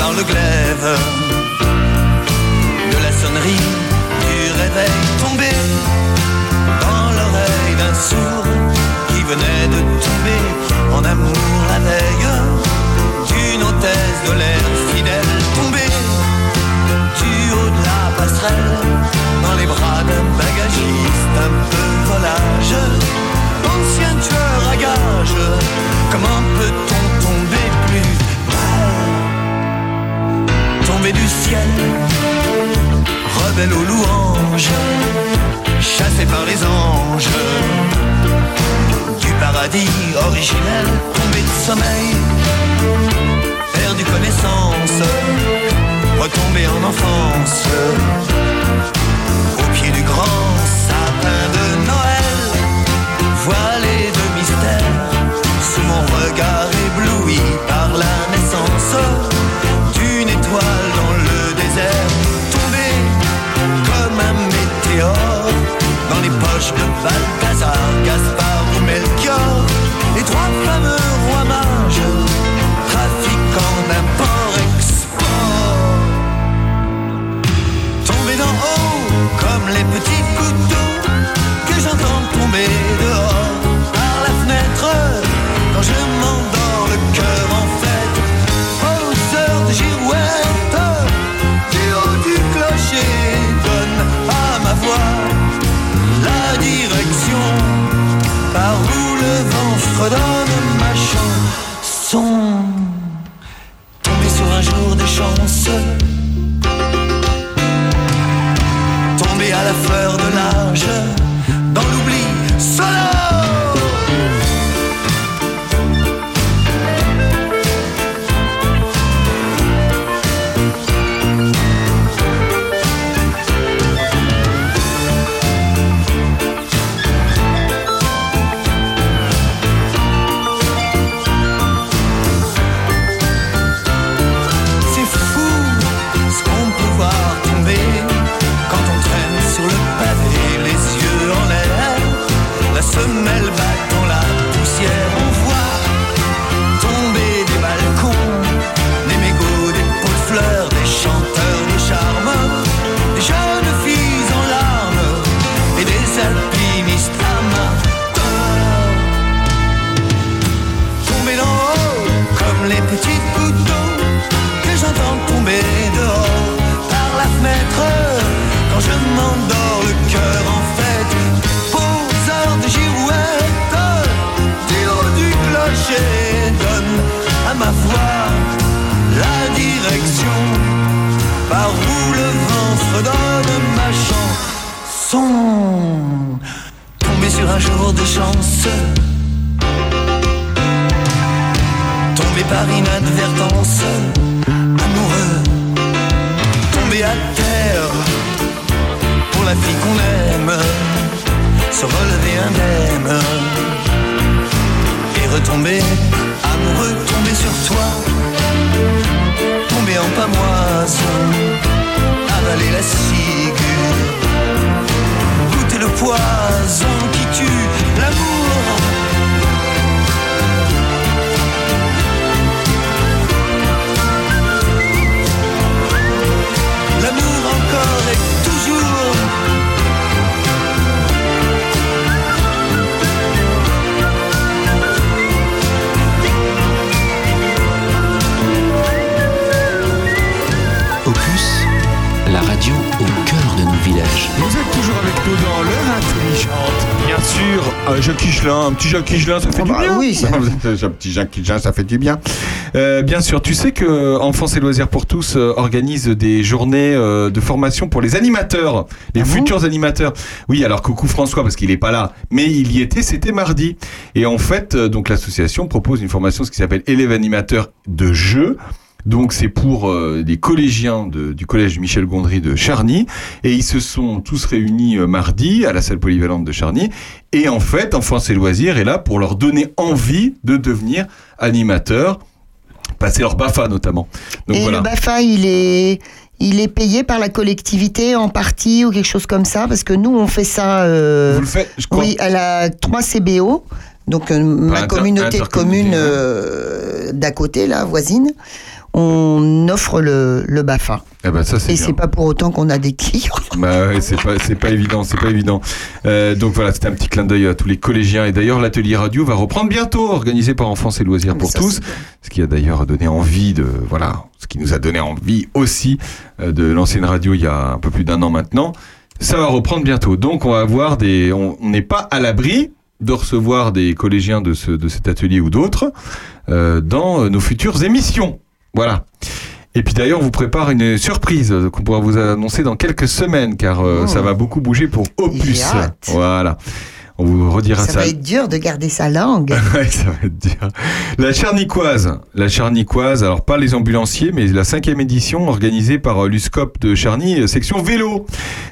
M: Par le glaive de la sonnerie du réveil tombé dans l'oreille d'un sourd qui venait de tomber en amour la veille d'une hôtesse de l'air fidèle tombée du haut de la passerelle dans les bras d'un bagagiste un peu volage. Ancien tueur à gage comment peut-on du ciel rebelle aux louanges chassé par les anges. Du paradis originel tombé de sommeil. Perdu connaissance retomber en enfance. Au pied du grand sapin de dehors par la fenêtre quand je m'endors le cœur en fête. Aux heures de girouette du du clocher donne à ma voix la direction. Par où le vent fredonne ma chanson
A: Higelin, un petit Jacques Higelin, ça fait du
C: bah
A: bien.
C: oui,
A: un petit Jacques Higelin, ça fait du bien. Euh, bien sûr, tu sais que Enfance et Loisirs pour tous euh, organise des journées euh, de formation pour les animateurs, les futurs animateurs. Oui, alors coucou François parce qu'il est pas là, mais il y était, c'était mardi. Et en fait, euh, donc l'association propose une formation ce qui s'appelle élève animateur de jeu. Donc c'est pour euh, des collégiens de- du collège Michel Gondry de Charny et ils se sont tous réunis euh, mardi à la salle polyvalente de Charny et en fait Enfance et Loisirs est là pour leur donner envie de devenir animateurs, passer leur BAFA notamment. Donc
C: Et
A: voilà.
C: le BAFA, il est, il est payé par la collectivité en partie ou quelque chose comme ça? Parce que nous, on fait ça. euh,
A: Vous le faites, je crois.
C: Oui, à la 3 CBO, donc euh, ma communauté de communes d'à côté, là, voisine. On offre le, le BAFA.
A: Eh ben, ça, c'est
C: Et c'est pas pour autant qu'on a des clients.
A: Bah ouais, c'est pas, c'est pas évident, c'est pas évident. Euh, donc voilà, c'était un petit clin d'œil à tous les collégiens. Et d'ailleurs, l'atelier radio va reprendre bientôt, organisé par Enfance et Loisirs pour
C: ça,
A: tous. Ce qui a d'ailleurs donné envie de, voilà, ce qui nous a donné envie aussi euh, de lancer une radio il y a un peu plus d'un an maintenant. Ça va reprendre bientôt. Donc on va avoir des, on on n'est pas à l'abri de recevoir des collégiens de, ce, de cet atelier ou d'autres euh, dans euh, nos futures émissions. Voilà. Et puis d'ailleurs, on vous prépare une surprise qu'on pourra vous annoncer dans quelques semaines, car euh,
C: Oh.
A: ça va beaucoup bouger pour Opus. Voilà. On vous redira
C: Ça
A: ça.
C: va être dur de garder sa langue.
A: Ouais, ça va être dur. La Charnicoise. La Charnicoise, alors pas les ambulanciers, mais la cinquième édition organisée par euh, l'USCOP de Charny, euh, section vélo.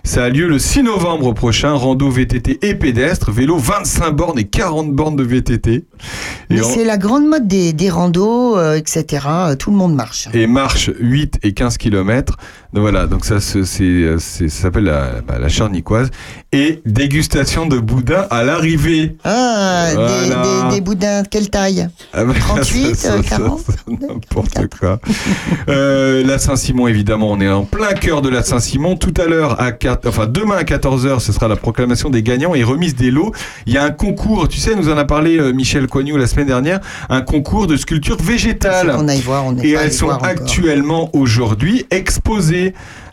A: Ça a lieu le 6 novembre prochain, rando VTT et pédestre, vélo 25 bornes et 40 bornes de VTT. Et,
C: c'est la grande mode des, des randos, euh, etc. Tout le monde marche.
A: et marche 8 et 15 km. Donc voilà, donc ça, c'est, euh, c'est- ça s'appelle la, bah, la Charnicoise. Et dégustation de boudin à l'arrivée.
C: Ah, des-
A: Voilà.
C: des, des boudins de quelle taille?
A: Ah bah,
C: 38,
A: ça, ça,
C: euh,
A: ça,
C: 40?
A: ça, N'importe quoi. Euh, la Saint-Simon, évidemment, on est en plein cœur de la Saint-Simon. Tout à l'heure, à 4, enfin demain à 14h, ce sera la proclamation des gagnants et remise des lots. Il y a un concours, tu sais, nous en a parlé euh, Michel Coignou la semaine dernière, un concours de sculpture végétale.
C: On aille voir, on n'est
A: Et elles sont
C: voir
A: actuellement aujourd'hui exposées.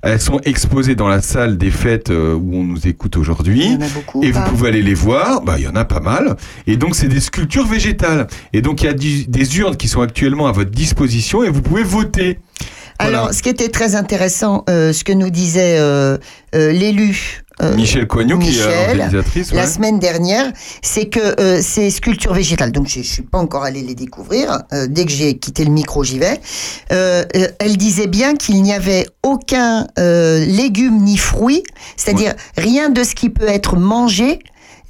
A: Elles sont exposées dans la salle des fêtes euh, où on nous écoute aujourd'hui.
C: Il y en a beaucoup.
A: Et vous pouvez aller les voir, bah, il y en a pas mal. Et donc, c'est des sculptures végétales. Et donc, il y a des urnes qui sont actuellement à votre disposition et vous pouvez voter. Voilà.
C: Alors, ce qui était très intéressant, euh, ce que nous disait euh, euh, l'élu. Euh,
A: Michel Coignou, qui est
C: Michel,
A: organisatrice.
C: La
A: ouais.
C: semaine dernière, c'est que euh, ces sculptures végétales, donc je ne suis pas encore allée les découvrir, euh, dès que j'ai quitté le micro, j'y vais, euh, euh, elle disait bien qu'il n'y avait aucun euh, légume ni fruit, c'est-à-dire rien de ce qui peut être mangé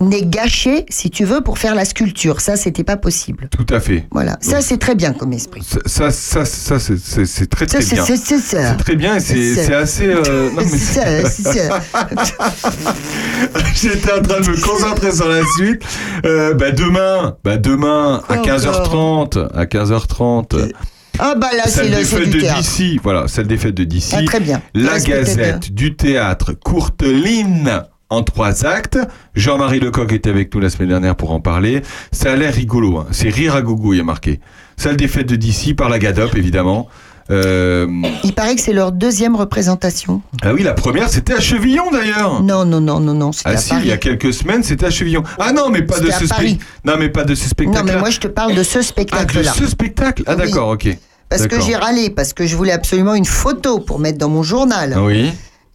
C: n'est gâché, si tu veux, pour faire la sculpture. Ça, c'était pas possible.
A: Tout à fait.
C: Voilà, ça c'est très bien comme esprit.
A: Ça, ça, ça, ça, c'est- très très bien.
C: c'est- c'est ça.
A: C'est très bien et c'est assez. euh, non, mais
C: C'est ça, c'est ça.
A: J'étais en train de me concentrer sur la suite. Euh, bah demain, bah demain à
C: Quoi
A: 15h30, à 15h30.
C: Ah bah là, c'est
A: Celle
C: le
A: fêtes de d'ici, voilà, celle des fêtes de d'ici.
C: Ah, très bien.
A: La Gazette du théâtre Courteline en trois actes. Jean-Marie Lecoq était avec nous la semaine dernière pour en parler. Ça a l'air rigolo, hein. c'est rire à gogo, il y a marqué. Celle des fêtes de d'ici par la Gadop, évidemment. Euh,
C: Il paraît que c'est leur deuxième représentation.
A: Ah oui, la première c'était à Chevillon d'ailleurs.
C: Non, non, non, non, non,
A: Ah
C: à
A: si, il y a quelques semaines c'était à Chevillon. Ah non, mais pas de ce spectacle. Non, mais pas de ce spectacle.
C: Non, mais moi je te parle de ce
A: Ah, de
C: spectacle-là.
A: ce spectacle. Ah
C: Oui.
A: d'accord, ok.
C: Parce que j'ai râlé, parce que je voulais absolument une photo pour mettre dans mon journal.
A: Ah Oui.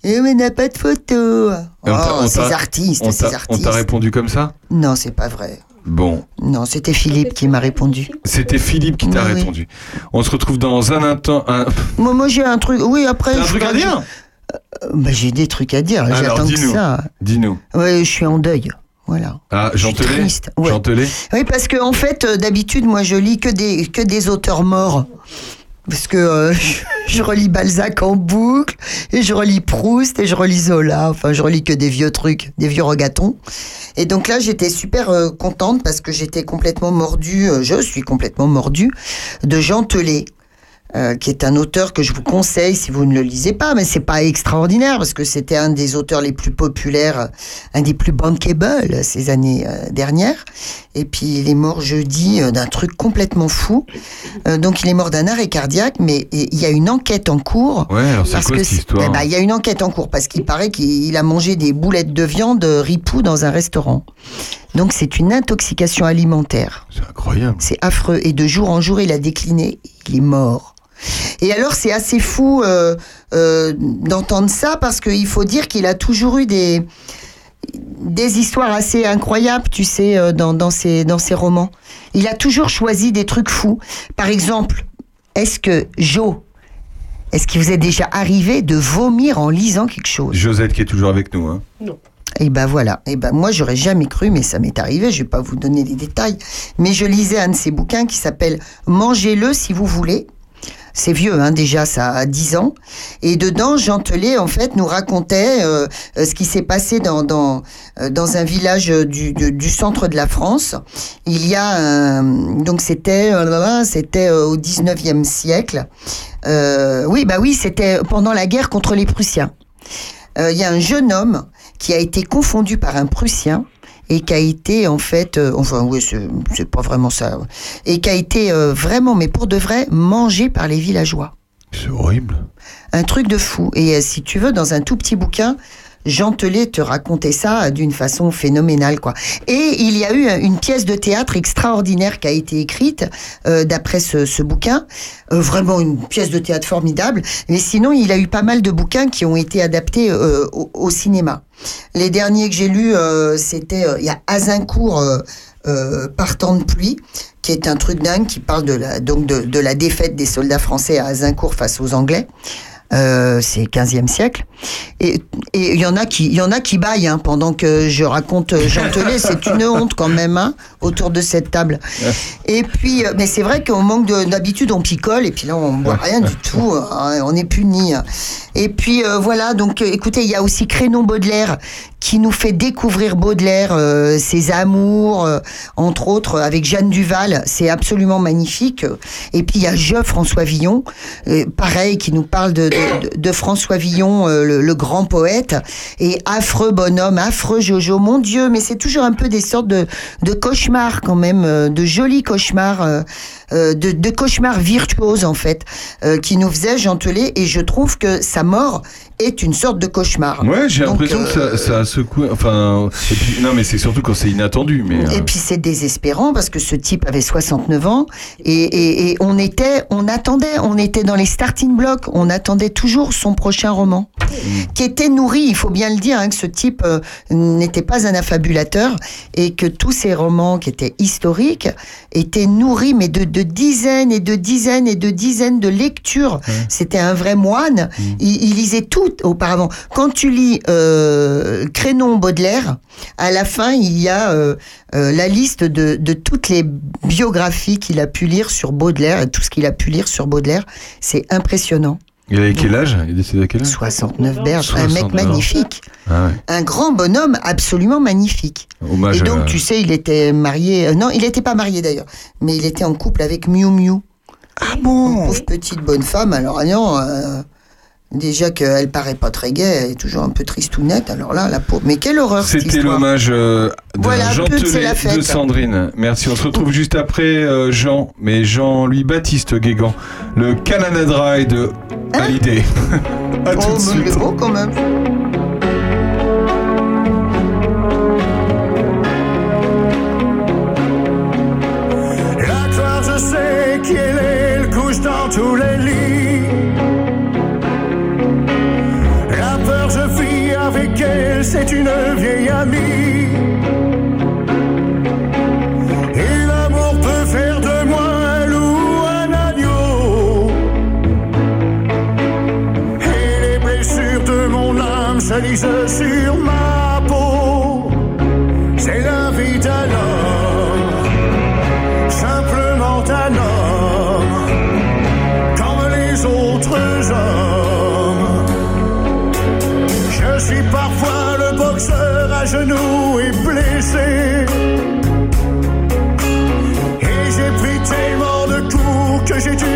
C: Et mais il n'y a pas de photo. Oh, ces artistes,
A: on
C: ces
A: t'a- On
C: artistes.
A: t'a répondu comme ça?
C: Non, c'est pas vrai.
A: Bon,
C: Non, c'était Philippe qui m'a répondu.
A: c'était Philippe qui t'a
C: Oui, oui.
A: répondu. On se retrouve dans un instant. un-
C: Moi, moi j'ai un truc. Oui, après.
A: T'as un truc à dire?
C: Euh, bah, J'ai des trucs à dire. J'attends que
A: dis-nous.
C: ça.
A: Dis-nous.
C: Oui, je suis en deuil. Voilà.
A: Ah, Jean Telet
C: ouais. Oui, parce que en fait, euh, d'habitude, moi, je lis que des, que des auteurs morts. Parce que euh, je, relis Balzac en boucle, et je relis Proust, et je relis Zola. Enfin, je relis que des vieux trucs, des vieux regatons. Et donc là, j'étais super euh, contente parce que j'étais complètement mordue, euh, je suis complètement mordue, de Jean Telet. qui est un auteur que je vous conseille si vous ne le lisez pas, mais c'est pas extraordinaire parce que c'était un des auteurs les plus populaires, un des plus bankable ces années dernières. Et puis il est mort jeudi euh, d'un truc complètement fou. Euh, donc il est mort d'un arrêt cardiaque, mais il y a une enquête en cours.
A: Ouais, alors c'est quoi cette histoire
C: eh ben, Il y a une enquête en cours parce qu'il paraît qu'il a mangé des boulettes de viande ripou dans un restaurant. Donc c'est une intoxication alimentaire.
A: C'est incroyable.
C: C'est affreux. Et de jour en jour, il a décliné. Il est mort. Et alors, c'est assez fou euh, euh, d'entendre ça parce qu'il faut dire qu'il a toujours eu des, des histoires assez incroyables, tu sais, euh, dans, dans, ses, dans ses romans. Il a toujours choisi des trucs fous. Par exemple, est-ce que Joe, est-ce qu'il vous est déjà arrivé de vomir en lisant quelque chose?
A: Josette qui est toujours avec nous. Hein.
C: et ben voilà. Et ben moi j'aurais jamais cru, mais ça m'est arrivé. Je vais pas vous donner les détails, mais je lisais un de ses bouquins qui s'appelle Mangez-le si vous voulez. C'est vieux, hein, déjà, ça a 10 ans. Et dedans, Jean Telet, en fait, nous racontait euh, euh, ce qui s'est passé dans, dans, euh, dans un village euh, du, du, du centre de la France. Il y a un- donc c'était euh, c'était euh, au 19e siècle. Euh, oui, bah oui, c'était pendant la guerre contre les Prussiens. Euh, Il y a un jeune homme qui a été confondu par un Prussien et qui a été en fait, euh, enfin oui, c'est pas vraiment ça, et qui a été euh, vraiment, mais pour de vrai, mangé par les villageois.
A: C'est horrible.
C: Un truc de fou. Et euh, si tu veux, dans un tout petit bouquin, Jean Telet te racontait ça d'une façon phénoménale, quoi. Et il y a eu une pièce de théâtre extraordinaire qui a été écrite euh, d'après ce, ce bouquin. Euh, vraiment une pièce de théâtre formidable. Mais sinon, il a eu pas mal de bouquins qui ont été adaptés euh, au, cinéma. Les derniers que j'ai lus, euh, c'était euh, il y a Azincourt. euh, euh, Partant de pluie, qui est un truc dingue, qui parle de la, donc de, de la défaite des soldats français à Azincourt face aux Anglais. Euh, c'est 15e siècle. Et il y en a qui, y en a qui baillent hein, pendant que je raconte euh, Jean Telet. C'est une honte quand même hein, autour de cette table. Et puis, euh, mais c'est vrai qu'on manque de- d'habitude, on picole et puis là on boit rien du tout. hein, on est puni. Et puis euh, voilà. Donc, euh, écoutez, il y a aussi Crénon Baudelaire qui nous fait découvrir Baudelaire, euh, ses amours, euh, entre autres avec Jeanne Duval. C'est absolument magnifique. Et puis il y a Je François Villon, euh, pareil, qui nous parle de, de, François Villon, euh, le, le grand poète. Et affreux bonhomme, affreux Jojo. Mon Dieu, mais c'est toujours un peu des sortes de, de cauchemars quand même, euh, de jolis cauchemars. euh, euh, de, cauchemars virtuoses en fait, qui nous faisait Jean Telet, et je trouve que sa mort est une sorte de cauchemar.
A: Ouais, j'ai l'impression
C: euh,
A: que ça, ça a secoué. Enfin, et puis- non, mais c'est surtout quand c'est inattendu. Mais euh,
C: Et puis c'est désespérant parce que ce type avait 69 ans et, et- et on était, on attendait, on était dans les starting blocks, on attendait toujours son prochain roman, qui était nourri, il faut bien le dire, hein, que ce type euh, n'était pas un affabulateur et que tous ses romans qui étaient historiques étaient nourris mais de, de dizaines et de dizaines et de dizaines de lectures. C'était un vrai moine. Il, il lisait tout auparavant. Quand tu lis euh, Crénon Baudelaire, à la fin, il y a euh, euh, la liste de, de toutes les biographies qu'il a pu lire sur Baudelaire et tout ce qu'il a pu lire sur Baudelaire. C'est impressionnant.
A: il avait quel âge? Il est décédé à quel âge?
C: 69 berges, un mec
A: 69.
C: magnifique.
A: Ah ouais.
C: Un grand bonhomme absolument magnifique.
A: Hommage
C: et donc,
A: à-
C: tu sais, il était marié. euh, non, il n'était pas marié d'ailleurs, mais il était en couple avec Miu Miu.
A: Ah bon?
C: Pauvre petite bonne femme. Alors, ah non, euh, déjà qu'elle paraît pas très gaie, elle est toujours un peu tristounette. Alors là, la pauvre. Mais quelle horreur
A: C'était l'hommage euh, de
C: Voilà,
A: Jean
C: c'est
A: Telet de Sandrine. Merci. On se retrouve juste après euh, Jean, mais Jean-Louis Baptiste Guégan, le Canada Dry de Hallyday. à tout
C: Oh,
A: de suite.
C: il est beau quand même.
N: La gloire, je sais qui elle est, elle couche dans tous les lits. C'est une vieille amie. Et l'amour peut faire de moi un loup, un agneau. Et les blessures de mon âme se lisent sur ma boxeur à genoux et blessé. Et j'ai pris tellement de coups que j'ai dû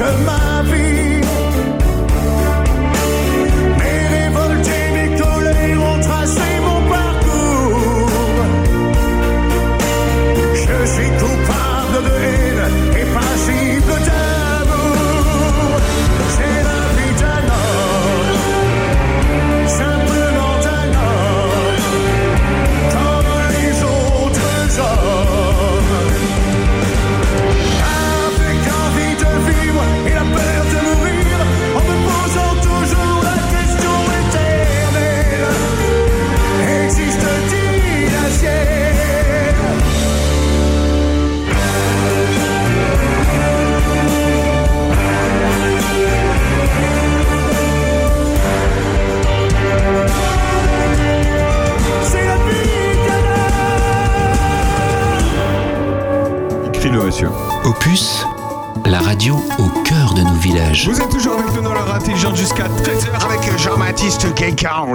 N: dicte ma vie.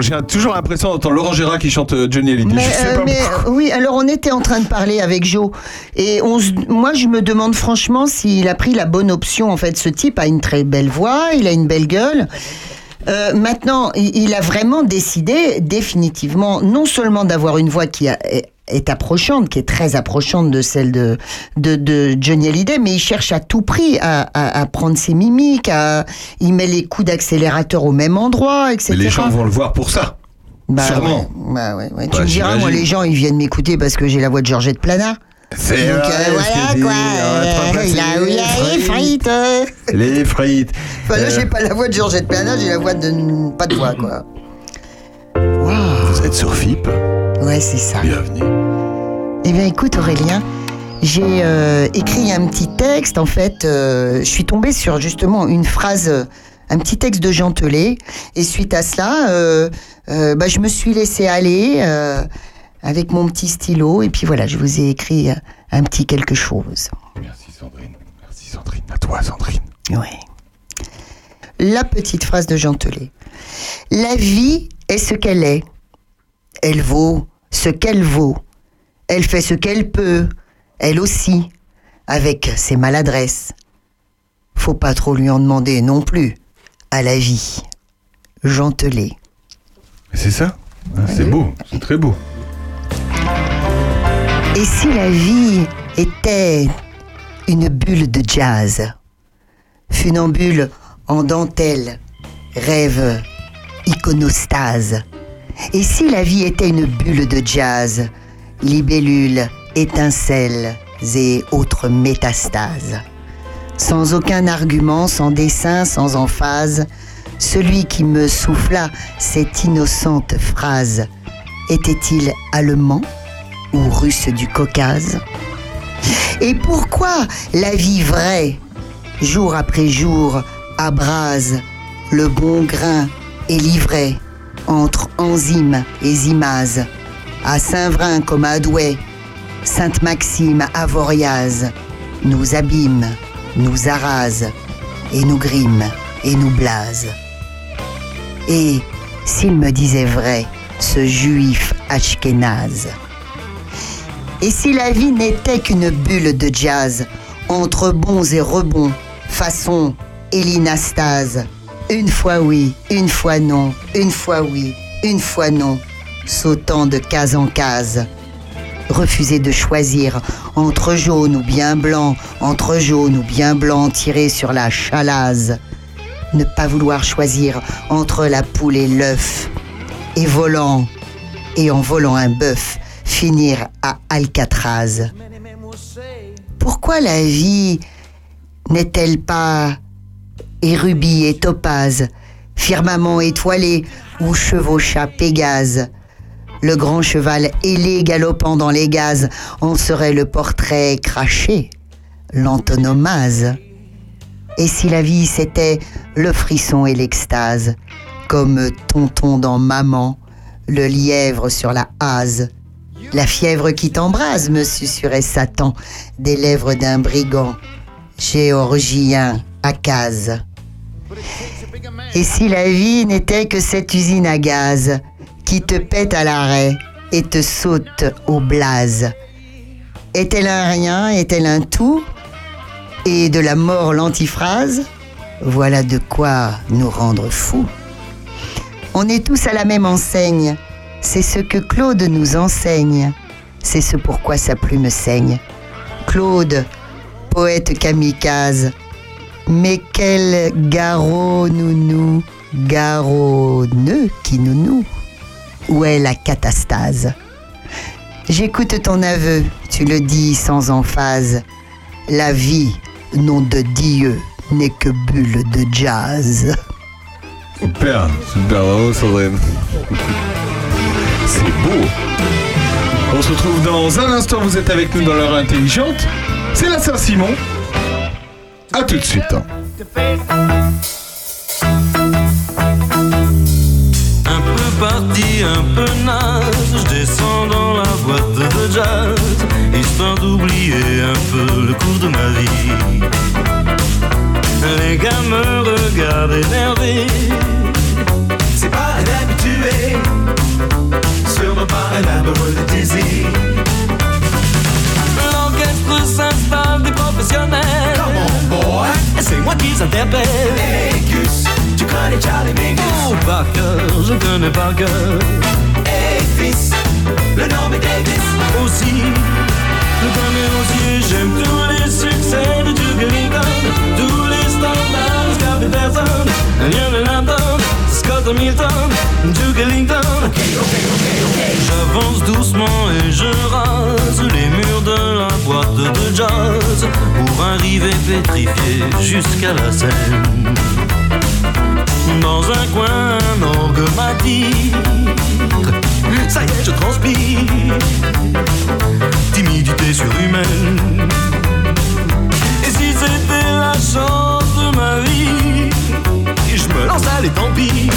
A: J'ai toujours l'impression d'entendre Laurent Gérard qui chante euh, Johnny Hallyday.
C: Mais,
A: Je sais
C: euh,
A: pas
C: mais,
A: pourquoi.
C: oui, alors on était en train de parler avec Joe et on se- moi je me demande franchement s'il a pris la bonne option. En fait, ce type a une très belle voix, il a une belle gueule. Euh, maintenant, il, il a vraiment décidé définitivement non seulement d'avoir une voix qui a- est, approchante, qui est très approchante de celle de, de, de Johnny Hallyday, mais il cherche à tout prix à, à- à prendre ses mimiques, à, il met les coups d'accélérateur au même endroit, etc.
A: Mais les gens vont le voir pour ça.
C: Bah
A: Sûrement.
C: ouais, bah ouais, ouais. Tu
A: Bah,
C: me diras, moi, les gens, ils viennent m'écouter parce que j'ai la voix de Georgette Plana.
A: C'est
C: euh, voilà quoi. euh, où il y a les
A: frites.
C: euh.
A: Les frites.
C: Enfin, là,
A: Euh,
C: j'ai pas la voix de Georgette Plana, j'ai la voix de. Pas de voix, quoi.
A: Êtes sur FIP.
C: Ouais, c'est ça.
A: Bienvenue.
C: Eh bien, écoute, Aurélien, j'ai euh, écrit un petit texte. En fait, euh, je suis tombée sur justement une phrase, euh, un petit texte de Jean Telet. Et suite à cela, euh, bah, je me suis laissée aller avec mon petit stylo. Et puis voilà, je vous ai écrit un petit quelque chose.
A: Merci Sandrine. Merci Sandrine. À toi Sandrine.
C: Ouais. La petite phrase de Jean Telet. La vie est ce qu'elle est. Elle vaut ce qu'elle vaut. Elle fait ce qu'elle peut, elle aussi, avec ses maladresses. Faut pas trop lui en demander non plus, à la vie. Jean Telet.
A: Mais c'est ça. hein, C'est beau. C'est très beau.
C: Et si la vie était une bulle de jazz Funambule en dentelle, rêve, iconostase. Et si la vie était une bulle de jazz Libellule, étincelles et autres métastases. Sans aucun argument, sans dessin, sans emphase, celui qui me souffla cette innocente phrase était-il allemand ou russe du Caucase? Et pourquoi la vie vraie, jour après jour, abrase le bon grain et l'ivraie? Entre enzymes et imases, à Saint-Vrain comme à Douai, Sainte-Maxime à Voriaz, nous abîme, nous arrase, et nous grime, et nous blase. Et s'il me disait vrai, ce juif ashkénaze Et si la vie n'était qu'une bulle de jazz, entre bons et rebonds, façon élinastase, une fois oui, une fois non, une fois oui, une fois non, sautant de case en case. Refuser de choisir entre jaune ou bien blanc, entre jaune ou bien blanc tiré sur la chalaze. Ne pas vouloir choisir entre la poule et l'œuf. Et volant, et en volant un bœuf, finir à Alcatraz. Pourquoi la vie n'est-elle pas et rubis et topaze, firmament étoilé où chevaucha Pégase Le grand cheval ailé galopant dans les gaz en serait le portrait craché, l'antonomase. Et si la vie c'était le frisson et l'extase, comme tonton dans maman, le lièvre sur la hase, la fièvre qui t'embrase, me susurrait Satan, des lèvres d'un brigand, géorgien à case. Et si la vie n'était que cette usine à gaz qui te pète à l'arrêt et te saute au blaze? Est-elle un rien? Est-elle un tout? Et de la mort l'antiphrase? Voilà de quoi nous rendre fous. On est tous à la même enseigne. C'est ce que Claude nous enseigne. C'est ce pourquoi sa plume saigne. Claude, poète kamikaze. Mais quel garrot nounou, garronneux qui nounou. Où est la catastase? J'écoute ton aveu, tu le dis sans emphase. La vie, nom de Dieu, n'est que bulle de jazz.
A: Super, super, bravo Sandrine. C'est beau. On se retrouve dans un instant, vous êtes avec nous dans l'heure intelligente. C'est la Saint-Simon. A tout de suite.
D: Un peu parti, un peu naze, je descends dans la boîte de jazz, histoire d'oublier un peu le cours de ma vie. Les gars me regardent énervés,
E: C'est pas un habitué, sûrement pas un amoureux de désir.
D: l'orchestre s'installe des professionnels. Et c'est moi qui s'interpelle.
E: Hey Gus, tu connais Charlie Mingus
D: Oh, par cœur, je connais par cœur.
E: Hey fils, le nom est Davis.
D: Aussi, je connais aussi, j'aime tous les succès de Duke Ellington, tous les standards, Scott Peterson, Lionel Hampton, Hamilton, Duke Ellington. J'avance doucement et je rase les murs de la boîte de jazz pour arriver pétrifié jusqu'à la scène. Dans un coin, un orgue. Ça y est, je transpire. Timidité surhumaine. Et si c'était la chance de ma vie, me lance, allez, tant pis.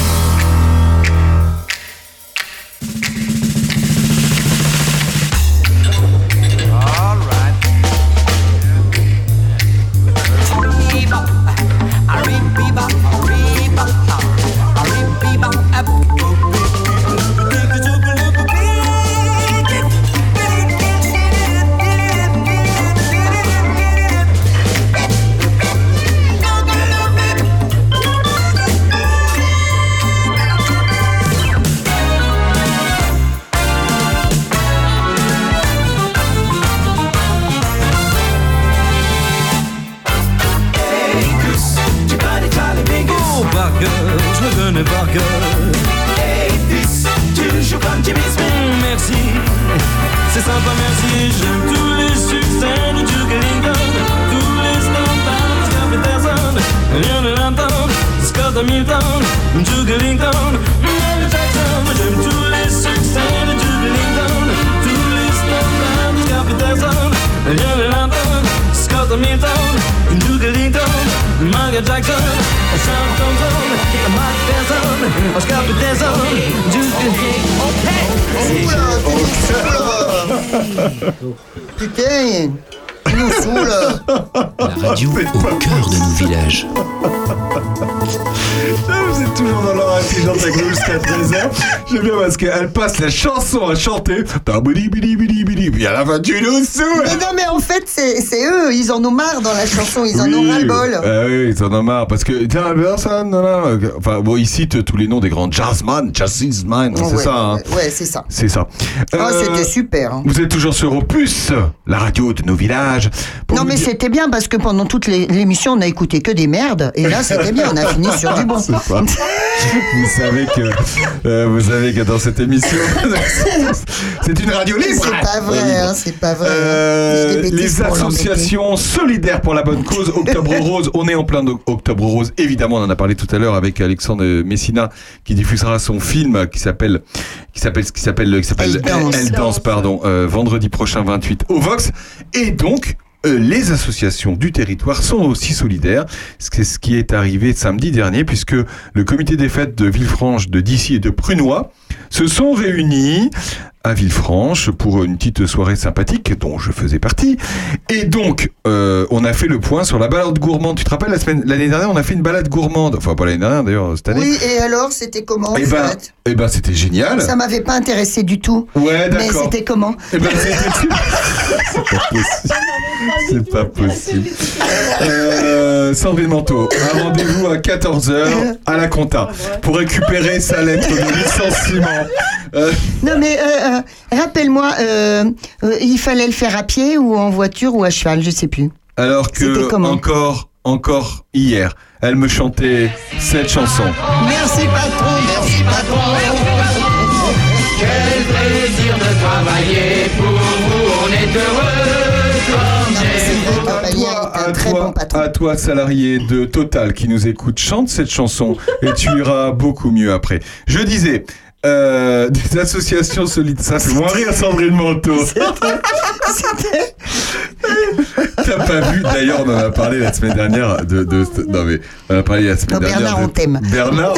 A: Jusqu'à 13h. J'aime bien parce qu'elle passe la chanson à chanter. Bidi, bidi, bidi. Puis à la fin, tu nous saoules.
C: Mais non, mais en fait, c'est eux, ils en ont marre dans la chanson, ils en ont ras-le-bol.
A: ah oui, ils en ont marre parce que tiens, personne, enfin bon, ils citent tous les noms des grands jazzman, jazzman, c'est
C: Ouais,
A: ça, hein.
C: ouais, c'est ça.
A: c'est ça.
C: Oh,
A: Euh,
C: c'était super. hein.
A: Vous êtes toujours sur Opus, la radio de nos villages.
C: Non, mais
A: dire-
C: c'était bien parce que pendant toute l'émission, on a écouté que des merdes. Et là, c'était bien, on a fini sur du bon.
A: Vous savez que euh, vous savez que dans cette émission, c'est une radio libre.
C: C'est pas vrai, hein, c'est pas vrai. hein.
A: Euh, les associations solidaires pour la bonne cause, Octobre Rose, on est en plein d'Octobre Rose, évidemment, on en a parlé tout à l'heure avec Alexandre Messina qui diffusera son film qui s'appelle qui s'appelle qui s'appelle qui s'appelle
C: Elle danse.
A: Elle danse, pardon, euh, vendredi prochain 28 au Vox et donc euh, les associations du territoire sont aussi solidaires. C'est ce qui est arrivé samedi dernier puisque le comité des fêtes de Villefranche, de Dissy et de Prunois se sont réunis à Villefranche pour une petite soirée sympathique dont je faisais partie. Et donc, euh, on a fait le point sur la balade gourmande. Tu te rappelles, la semaine- l'année dernière, on a fait une balade gourmande. Enfin, pas l'année dernière d'ailleurs, cette année.
C: Oui, et alors, c'était comment en
A: Eh ben, eh ben, c'était génial.
C: Ça m'avait pas intéressé du tout.
A: Ouais,
C: Mais
A: d'accord.
C: c'était comment?
A: Eh ben, c'était- C'est pas possible. C'est pas possible. Euh, Sandrine Manteau, un rendez-vous à 14h à la compta pour récupérer sa lettre de licenciement. Euh,
C: Non, mais euh, euh, rappelle-moi, euh, euh, il fallait le faire à pied ou en voiture ou à cheval, je sais plus.
A: alors que encore, encore hier, elle me chantait cette chanson.
C: Merci patron, merci patron.
E: Quel plaisir de travailler pour vous, on est heureux comme
A: À toi, à toi, à toi, salarié de Total qui nous écoute, chante cette chanson et tu iras beaucoup mieux après. Je disais, euh, des associations solides, ça fait moins rire Sandrine Manteau. T'as pas vu, d'ailleurs, on en a parlé la semaine dernière de. de non, mais on en a parlé la semaine
C: Non,
A: dernière.
C: Bernard,
A: de-
C: on t'aime.
A: Bernard,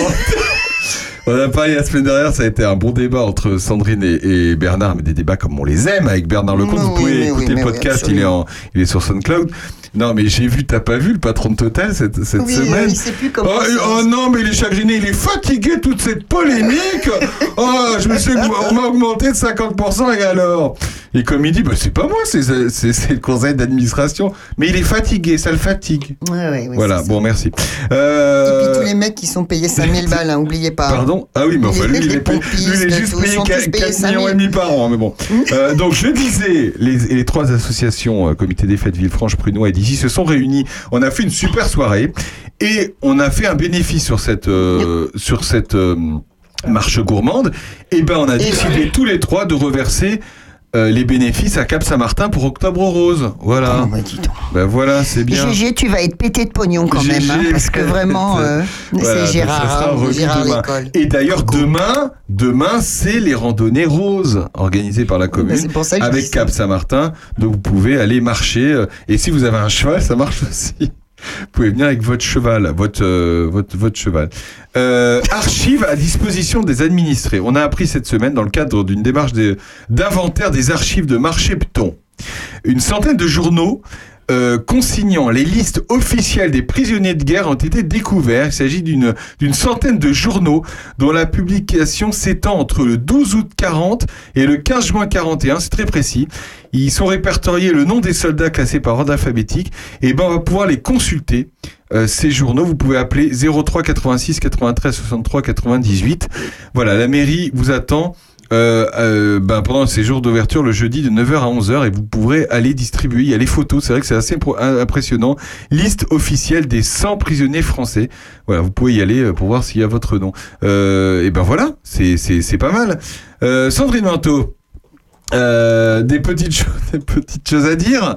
A: on a parlé la semaine dernière, ça a été un bon débat entre Sandrine et, et Bernard, mais des débats comme on les aime avec Bernard Lecomte. Vous pouvez
C: oui,
A: écouter
C: oui,
A: le
C: oui,
A: podcast, il, est en, il est sur SoundCloud. Non, mais j'ai vu, t'as pas vu le patron de Total cette, cette
C: Oui,
A: semaine
C: oui, il sait plus comment
A: Oh, oh non, mais il est chagriné, il est fatigué toute cette polémique. Oh, je me suis, on m'a augmenté de 50% et alors? Et comme il dit, bah, c'est pas moi, c'est le conseil d'administration. Mais il est fatigué, ça le fatigue.
C: Ouais, ouais, ouais,
A: voilà,
C: ça.
A: bon, merci. Euh,
C: Et puis tous les mecs qui sont payés 5000 balles, hein, oubliez pas.
A: Pardon? Ah oui, mais enfin, lui, il est, payé-
C: pompistes,
A: lui, il est juste payé
C: sont
A: 4,
C: tous payés
A: millions et
C: 5000.
A: demi par an, mais bon. Euh, donc, je disais, les, les trois associations, euh, Comité des Fêtes Villefranche, Prunois et d'ici, se sont réunies. On a fait une super soirée et on a fait un bénéfice sur cette, euh, sur cette euh, marche gourmande. Et ben, on a décidé tous les trois de reverser euh, les bénéfices à Cap Saint-Martin pour Octobre Rose. Voilà. Ben voilà, c'est bien.
C: GG, tu vas être pété de pognon quand même, hein, parce que vraiment, euh,
A: Voilà,
C: c'est Gérard,
A: sera
C: hein, Gérard l'école.
A: Et d'ailleurs, demain, demain, c'est les randonnées roses organisées par la commune
C: Ben, c'est pour ça que je dis
A: avec. Cap Saint-Martin. Donc vous pouvez aller marcher. euh, Et si vous avez un cheval, ça marche aussi. Vous pouvez venir avec votre cheval, votre euh, votre votre cheval. Euh, archives à disposition des administrés. On a appris cette semaine dans le cadre d'une démarche d'inventaire des archives de marché Pton. Une centaine de journaux euh, consignant les listes officielles des prisonniers de guerre ont été découverts. Il s'agit d'une centaine de journaux dont la publication s'étend entre le 12 août 40 et le 15 juin 41. C'est très précis. Ils sont répertoriés le nom des soldats classés par ordre alphabétique. Et ben on va pouvoir les consulter. Euh, ces journaux, vous pouvez appeler 03 86 93 63 98. Voilà, la mairie vous attend euh, euh, ben, pendant ces jours d'ouverture le jeudi de 9h à 11h et vous pourrez aller distribuer. Il y a les photos, c'est vrai que c'est assez impressionnant. Liste officielle des 100 prisonniers français. Voilà, vous pouvez y aller euh, pour voir s'il y a votre nom. Euh, et ben voilà, c'est c'est- c'est pas mal. Euh, Sandrine Manteau, euh, des, petites choses, des petites choses à dire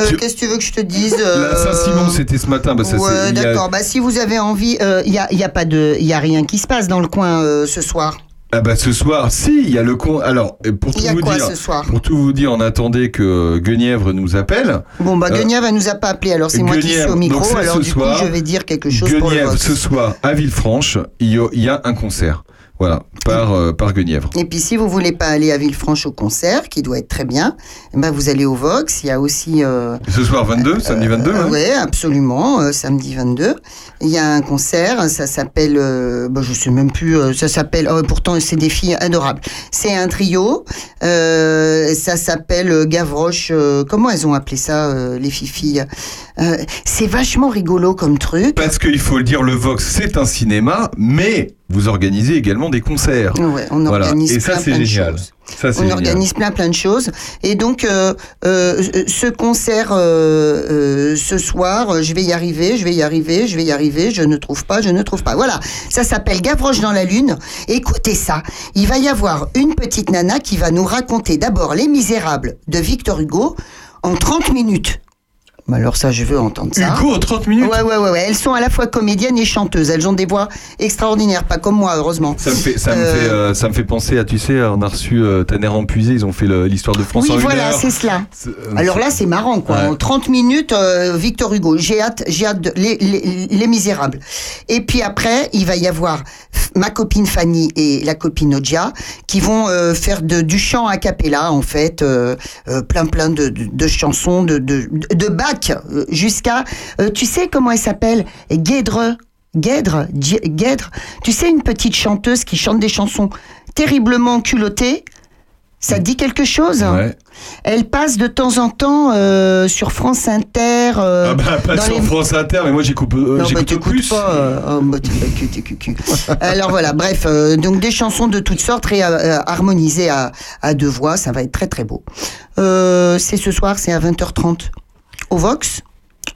C: Euh, Qu'est-ce que tu veux que je te dise euh,
A: La Saint-Simon, c'était ce matin. Bah,
C: Ouais,
A: a-
C: d'accord. Bah, si vous avez envie, il n'y a, y a pas de, y a rien qui se passe dans le coin euh, ce soir.
A: Ah bah ce soir, si, il y a le con. Alors, pour tout
C: Il y a
A: vous
C: quoi
A: dire,
C: ce soir?
A: pour tout vous dire, on attendait que Guenièvre nous appelle.
C: Bon, bah,
A: Euh,
C: Guenièvre, elle nous a pas appelé, alors c'est moi qui suis
A: Guenièvre,
C: au micro, alors du
A: soir.
C: coup, je vais dire quelque chose pour le
A: Guenièvre, ce soir, à Villefranche, il y a, il y a un concert. Voilà, par, euh, par Guenièvre.
C: Et puis si vous voulez pas aller à Villefranche au concert, qui doit être très bien, eh ben vous allez au Vox. Il y a aussi. euh,
A: Ce soir 22, samedi 22. hein
C: Oui, absolument, euh, samedi 22. Il y a un concert, ça s'appelle, euh, bah, je sais même plus, euh, ça s'appelle, oh, pourtant c'est des filles adorables. C'est un trio, euh, ça s'appelle euh, Gavroche, euh, comment elles ont appelé ça, euh, les filles euh, C'est vachement rigolo comme truc.
A: Parce qu'il faut le dire, le Vox, c'est un cinéma, mais vous organisez également des concerts.
C: Ouais, on
A: Voilà.
C: organise
A: Et ça,
C: plein,
A: c'est
C: plein de
A: génial.
C: choses.
A: Ça, c'est
C: on
A: génial.
C: organise plein plein de choses. Et donc, euh, euh, ce concert euh, euh, ce soir, euh, je vais y arriver, je vais y arriver, je vais y arriver, je ne trouve pas, je ne trouve pas. Voilà, ça s'appelle Gavroche dans la Lune. Écoutez ça, il va y avoir une petite nana qui va nous raconter d'abord Les Misérables de Victor Hugo en 30 minutes. Bah Alors ça, je veux entendre ça.
A: Hugo, 30 minutes
C: Ouais, ouais, ouais, ouais. Elles sont à la fois comédiennes et chanteuses. Elles ont des voix extraordinaires, pas comme moi, heureusement.
A: Ça me, fait, ça, me
C: Euh,
A: fait, euh, ça me fait penser à, tu sais, on a reçu euh, Tanner Empuisé, ils ont fait l'histoire de France
C: Oui,
A: en
C: voilà, c'est cela.
A: Euh,
C: Alors là, c'est marrant, quoi.
A: Ouais.
C: En 30 minutes, euh, Victor Hugo. J'ai hâte, j'ai hâte de les, les, les Misérables. Et puis après, il va y avoir ma copine Fanny et la copine Odia qui vont euh, faire de, du chant a cappella, en fait, euh, euh, plein plein de, de, de chansons, de, de, de Bach, euh, jusqu'à, euh, tu sais comment elle s'appelle? Guédre. Guèdre, Di- Guèdre, tu sais une petite chanteuse qui chante des chansons terriblement culottées, ça te dit quelque chose?
A: Ouais.
C: Elle passe de temps en temps euh, sur France Inter. euh,
A: Ah bah, pas
C: dans
A: sur
C: les-
A: France Inter, mais moi j'écoute euh,
C: non, bah,
A: plus.
C: pas. oh, bah, cucu. Alors voilà, bref, donc des chansons de toutes sortes euh, harmonisées à, à deux voix, ça va être très très beau. C'est ce soir, c'est à 20h30 au Vox.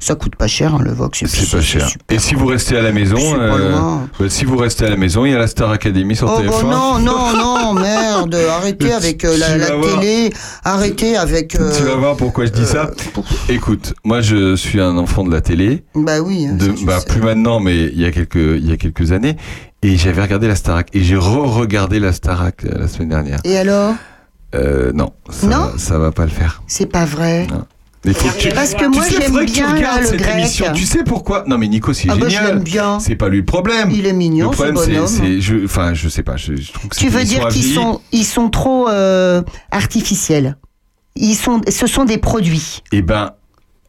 C: Ça coûte pas cher, hein, le Vox.
A: C'est pas cher. Et si vous restez à la maison, euh, bah, si vous restez à la maison, il y a la Star Academy sur
C: Oh
A: TF1.
C: bah non, non, non, merde, arrêtez avec euh, la, télé, arrêtez avec... euh,
A: Tu vas voir pourquoi je dis ça. Écoute, moi je suis un enfant de la télé.
C: Bah oui.
A: De, bah, plus maintenant, mais il y a quelques, il y a quelques années. Et j'avais regardé la Starac. Et j'ai re-regardé la Starac euh, la semaine dernière.
C: Et alors?
A: Euh, non, ça,
C: Non?
A: ça va pas le faire.
C: C'est pas vrai?
A: Il faut que tu,
C: Parce que
A: tu
C: moi,
A: sais,
C: j'aime
A: faudrait que tu
C: bien, là, le
A: cette
C: grec.
A: émission. Tu sais pourquoi? Non, mais Nico, c'est
C: Ah
A: génial. C'est pas lui le problème.
C: Il est mignon,
A: Le problème, c'est,
C: bonhomme.
A: c'est, je, enfin, je sais pas. Je, je trouve que
C: Tu veux dire qu'ils sont, ils sont trop euh, artificiels. Ils sont, ce sont des produits.
A: Eh ben,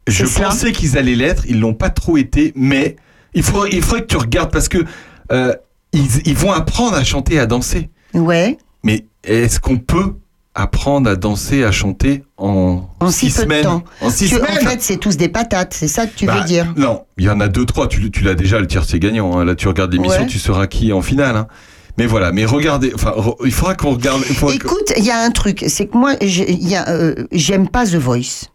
A: je
C: ça.
A: pensais qu'ils allaient l'être, ils l'ont pas trop été, mais il faudrait, il faudrait que tu regardes parce que euh, ils, ils vont apprendre à chanter, à danser.
C: Ouais.
A: Mais est-ce qu'on peut apprendre à danser, à chanter en,
C: En si
A: six semaines
C: de temps.
A: En six
C: Tu-
A: semaines
C: En fait, c'est tous des patates. C'est ça que tu
A: Bah,
C: veux dire.
A: Non, il y en a deux, trois. Tu, tu l'as déjà, le tiers c'est gagnant. hein. Là, tu regardes l'émission,
C: Ouais.
A: tu sauras qui est en finale. hein. Mais voilà, mais regardez, enfin, re- il faudra qu'on regarde. faudra
C: Écoute, il y a un truc. C'est que moi, euh, j'aime pas The Voice.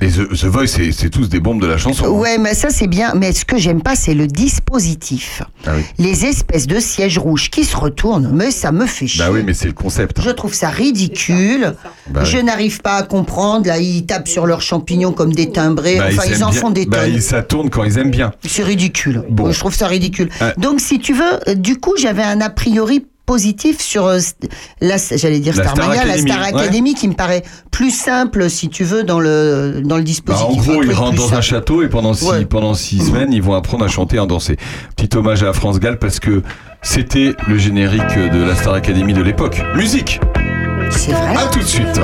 A: Mais The, The Voice, c'est, c'est tous des bombes de la chanson. hein.
C: Ouais, mais ça c'est bien. Mais ce que j'aime pas, c'est le dispositif.
A: Ah oui.
C: Les espèces de sièges rouges qui se retournent. Mais ça me fait chier.
A: Bah oui, mais c'est le concept.
C: Je trouve ça ridicule.
A: Bah
C: je
A: oui.
C: n'arrive pas à comprendre. Là, ils tapent sur leurs champignons comme des timbrés.
A: Bah,
C: enfin, ils, en
A: bien-
C: font des
A: bah,
C: tonnes.
A: ils- ça tourne quand ils aiment bien.
C: C'est ridicule.
A: Bon.
C: Je trouve ça ridicule. Donc, si tu veux, euh, du coup, j'avais un a priori positif sur euh, la, j'allais dire
A: La Star
C: Starmania, la
A: Academy,
C: Star
A: ouais.
C: Academy, qui me paraît plus simple, si tu veux, dans le dans le
A: Bah,
C: dispositif.
A: en gros, ils rentrent dans un château et pendant six,
C: Ouais.
A: pendant six semaines, ils vont apprendre à chanter et à danser. Petit hommage à France Gall parce que c'était le générique de la Star Academy de l'époque. Musique
C: C'est vrai.
A: À tout de suite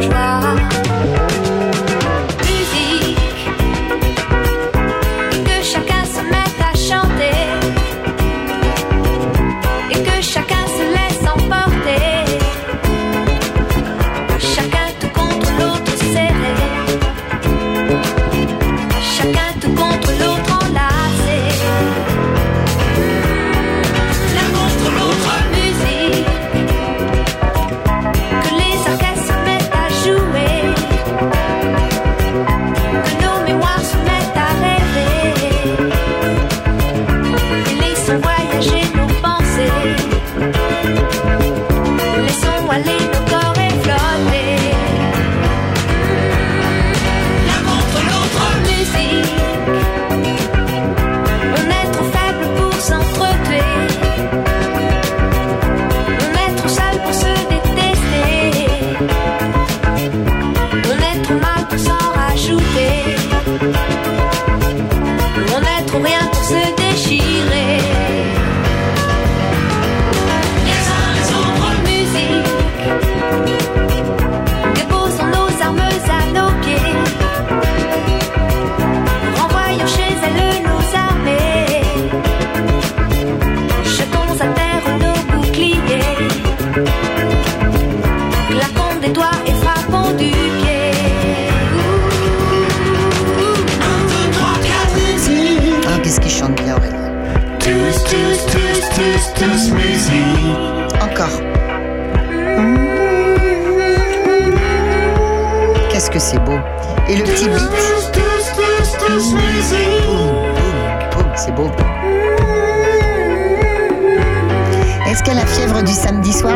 O: et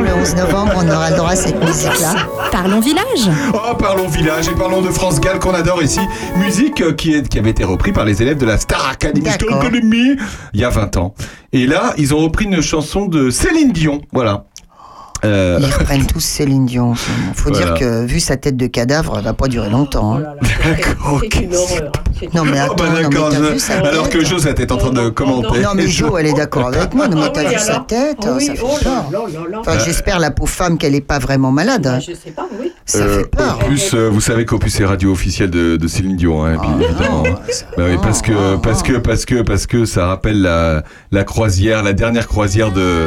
C: le 11 novembre, on aura le droit à cette musique-là
P: Parlons village.
A: Oh, parlons village et parlons de France Gall qu'on adore ici. Musique euh, qui, est, qui avait été reprise par les élèves de la Star Academy, Star. Academy il y a 20 ans. Et là, ils ont repris une chanson de Céline Dion. Voilà. Euh,
C: Ils reprennent tous Céline Dion. moment. Faut
A: Voilà.
C: dire que, vu sa tête de cadavre, elle va pas durer longtemps. hein.
A: D'accord, ok.
C: Non, mais
A: Oh,
C: attends,
A: bah
C: non, mais
A: je-
C: vu sa
A: alors
C: tête
A: que Jo, sa tête en train de commenter.
C: Non, mais Jo, elle est d'accord avec moi. Non, mais t'as
F: Ah
C: vu sa tête
F: Ah oui,
C: Ça fait
F: oh
C: peur.
F: là là là.
C: Enfin, j'espère, la pauvre femme, qu'elle est pas vraiment malade. hein.
F: Je sais pas, oui.
C: Ça
A: Euh,
C: fait peur.
A: Opus, euh, vous savez qu'Opus est radio officielle de, de Céline Dion, hein, puis, évidemment. Bah oui, parce que parce que parce que parce que ça rappelle la la croisière, la dernière croisière de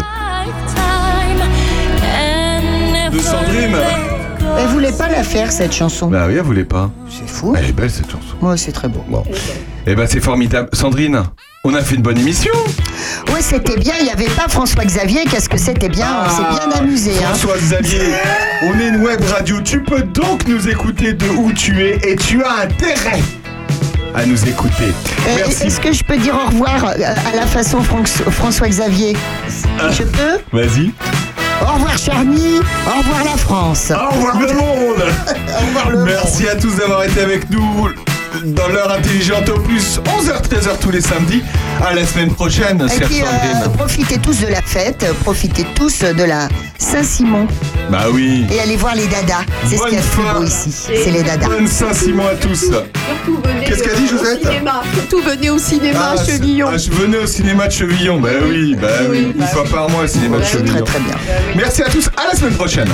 A: de Sandrine.
C: Elle voulait pas la faire, cette chanson.
A: Bah oui, elle voulait pas.
C: C'est fou.
A: Elle est belle cette chanson.
C: Ouais, c'est très beau.
A: Bon. Eh ben c'est formidable, Sandrine. On a fait une bonne émission.
C: Ouais, c'était bien. Il n'y avait pas François Xavier. Qu'est-ce que c'était bien? On s'est bien amusé. hein.
A: Ah, François Xavier, on est une web radio. Tu peux donc nous écouter de où tu es et tu as intérêt à nous écouter.
C: Euh,
A: Merci.
C: Est-ce que je peux dire au revoir euh, à la façon Fran- François Xavier Je peux?
A: Vas-y.
C: Au revoir Charny, au revoir la France.
A: Au revoir le monde.
C: Au revoir le
A: Merci à tous d'avoir été avec nous dans l'heure intelligente au plus 11h 13h tous les samedis. À la semaine prochaine,
C: Et puis, euh, profitez tous de la fête, profitez tous de la Saint-Simon
A: Bah oui.
C: et allez voir les dadas. C'est ce qu'il y a de plus beau ici, c'est les dadas.
A: Bonne Saint-Simon à tous. Qu'est-ce qu'a dit, Josette.
F: Surtout venez au cinéma à Chevillon.
A: Ah, je venais au cinéma de Chevillon. Bah oui, bah oui. Une fois par mois, au cinéma de
C: Ouais,
A: Chevillon.
C: très, très bien.
A: Merci à tous. À la semaine prochaine.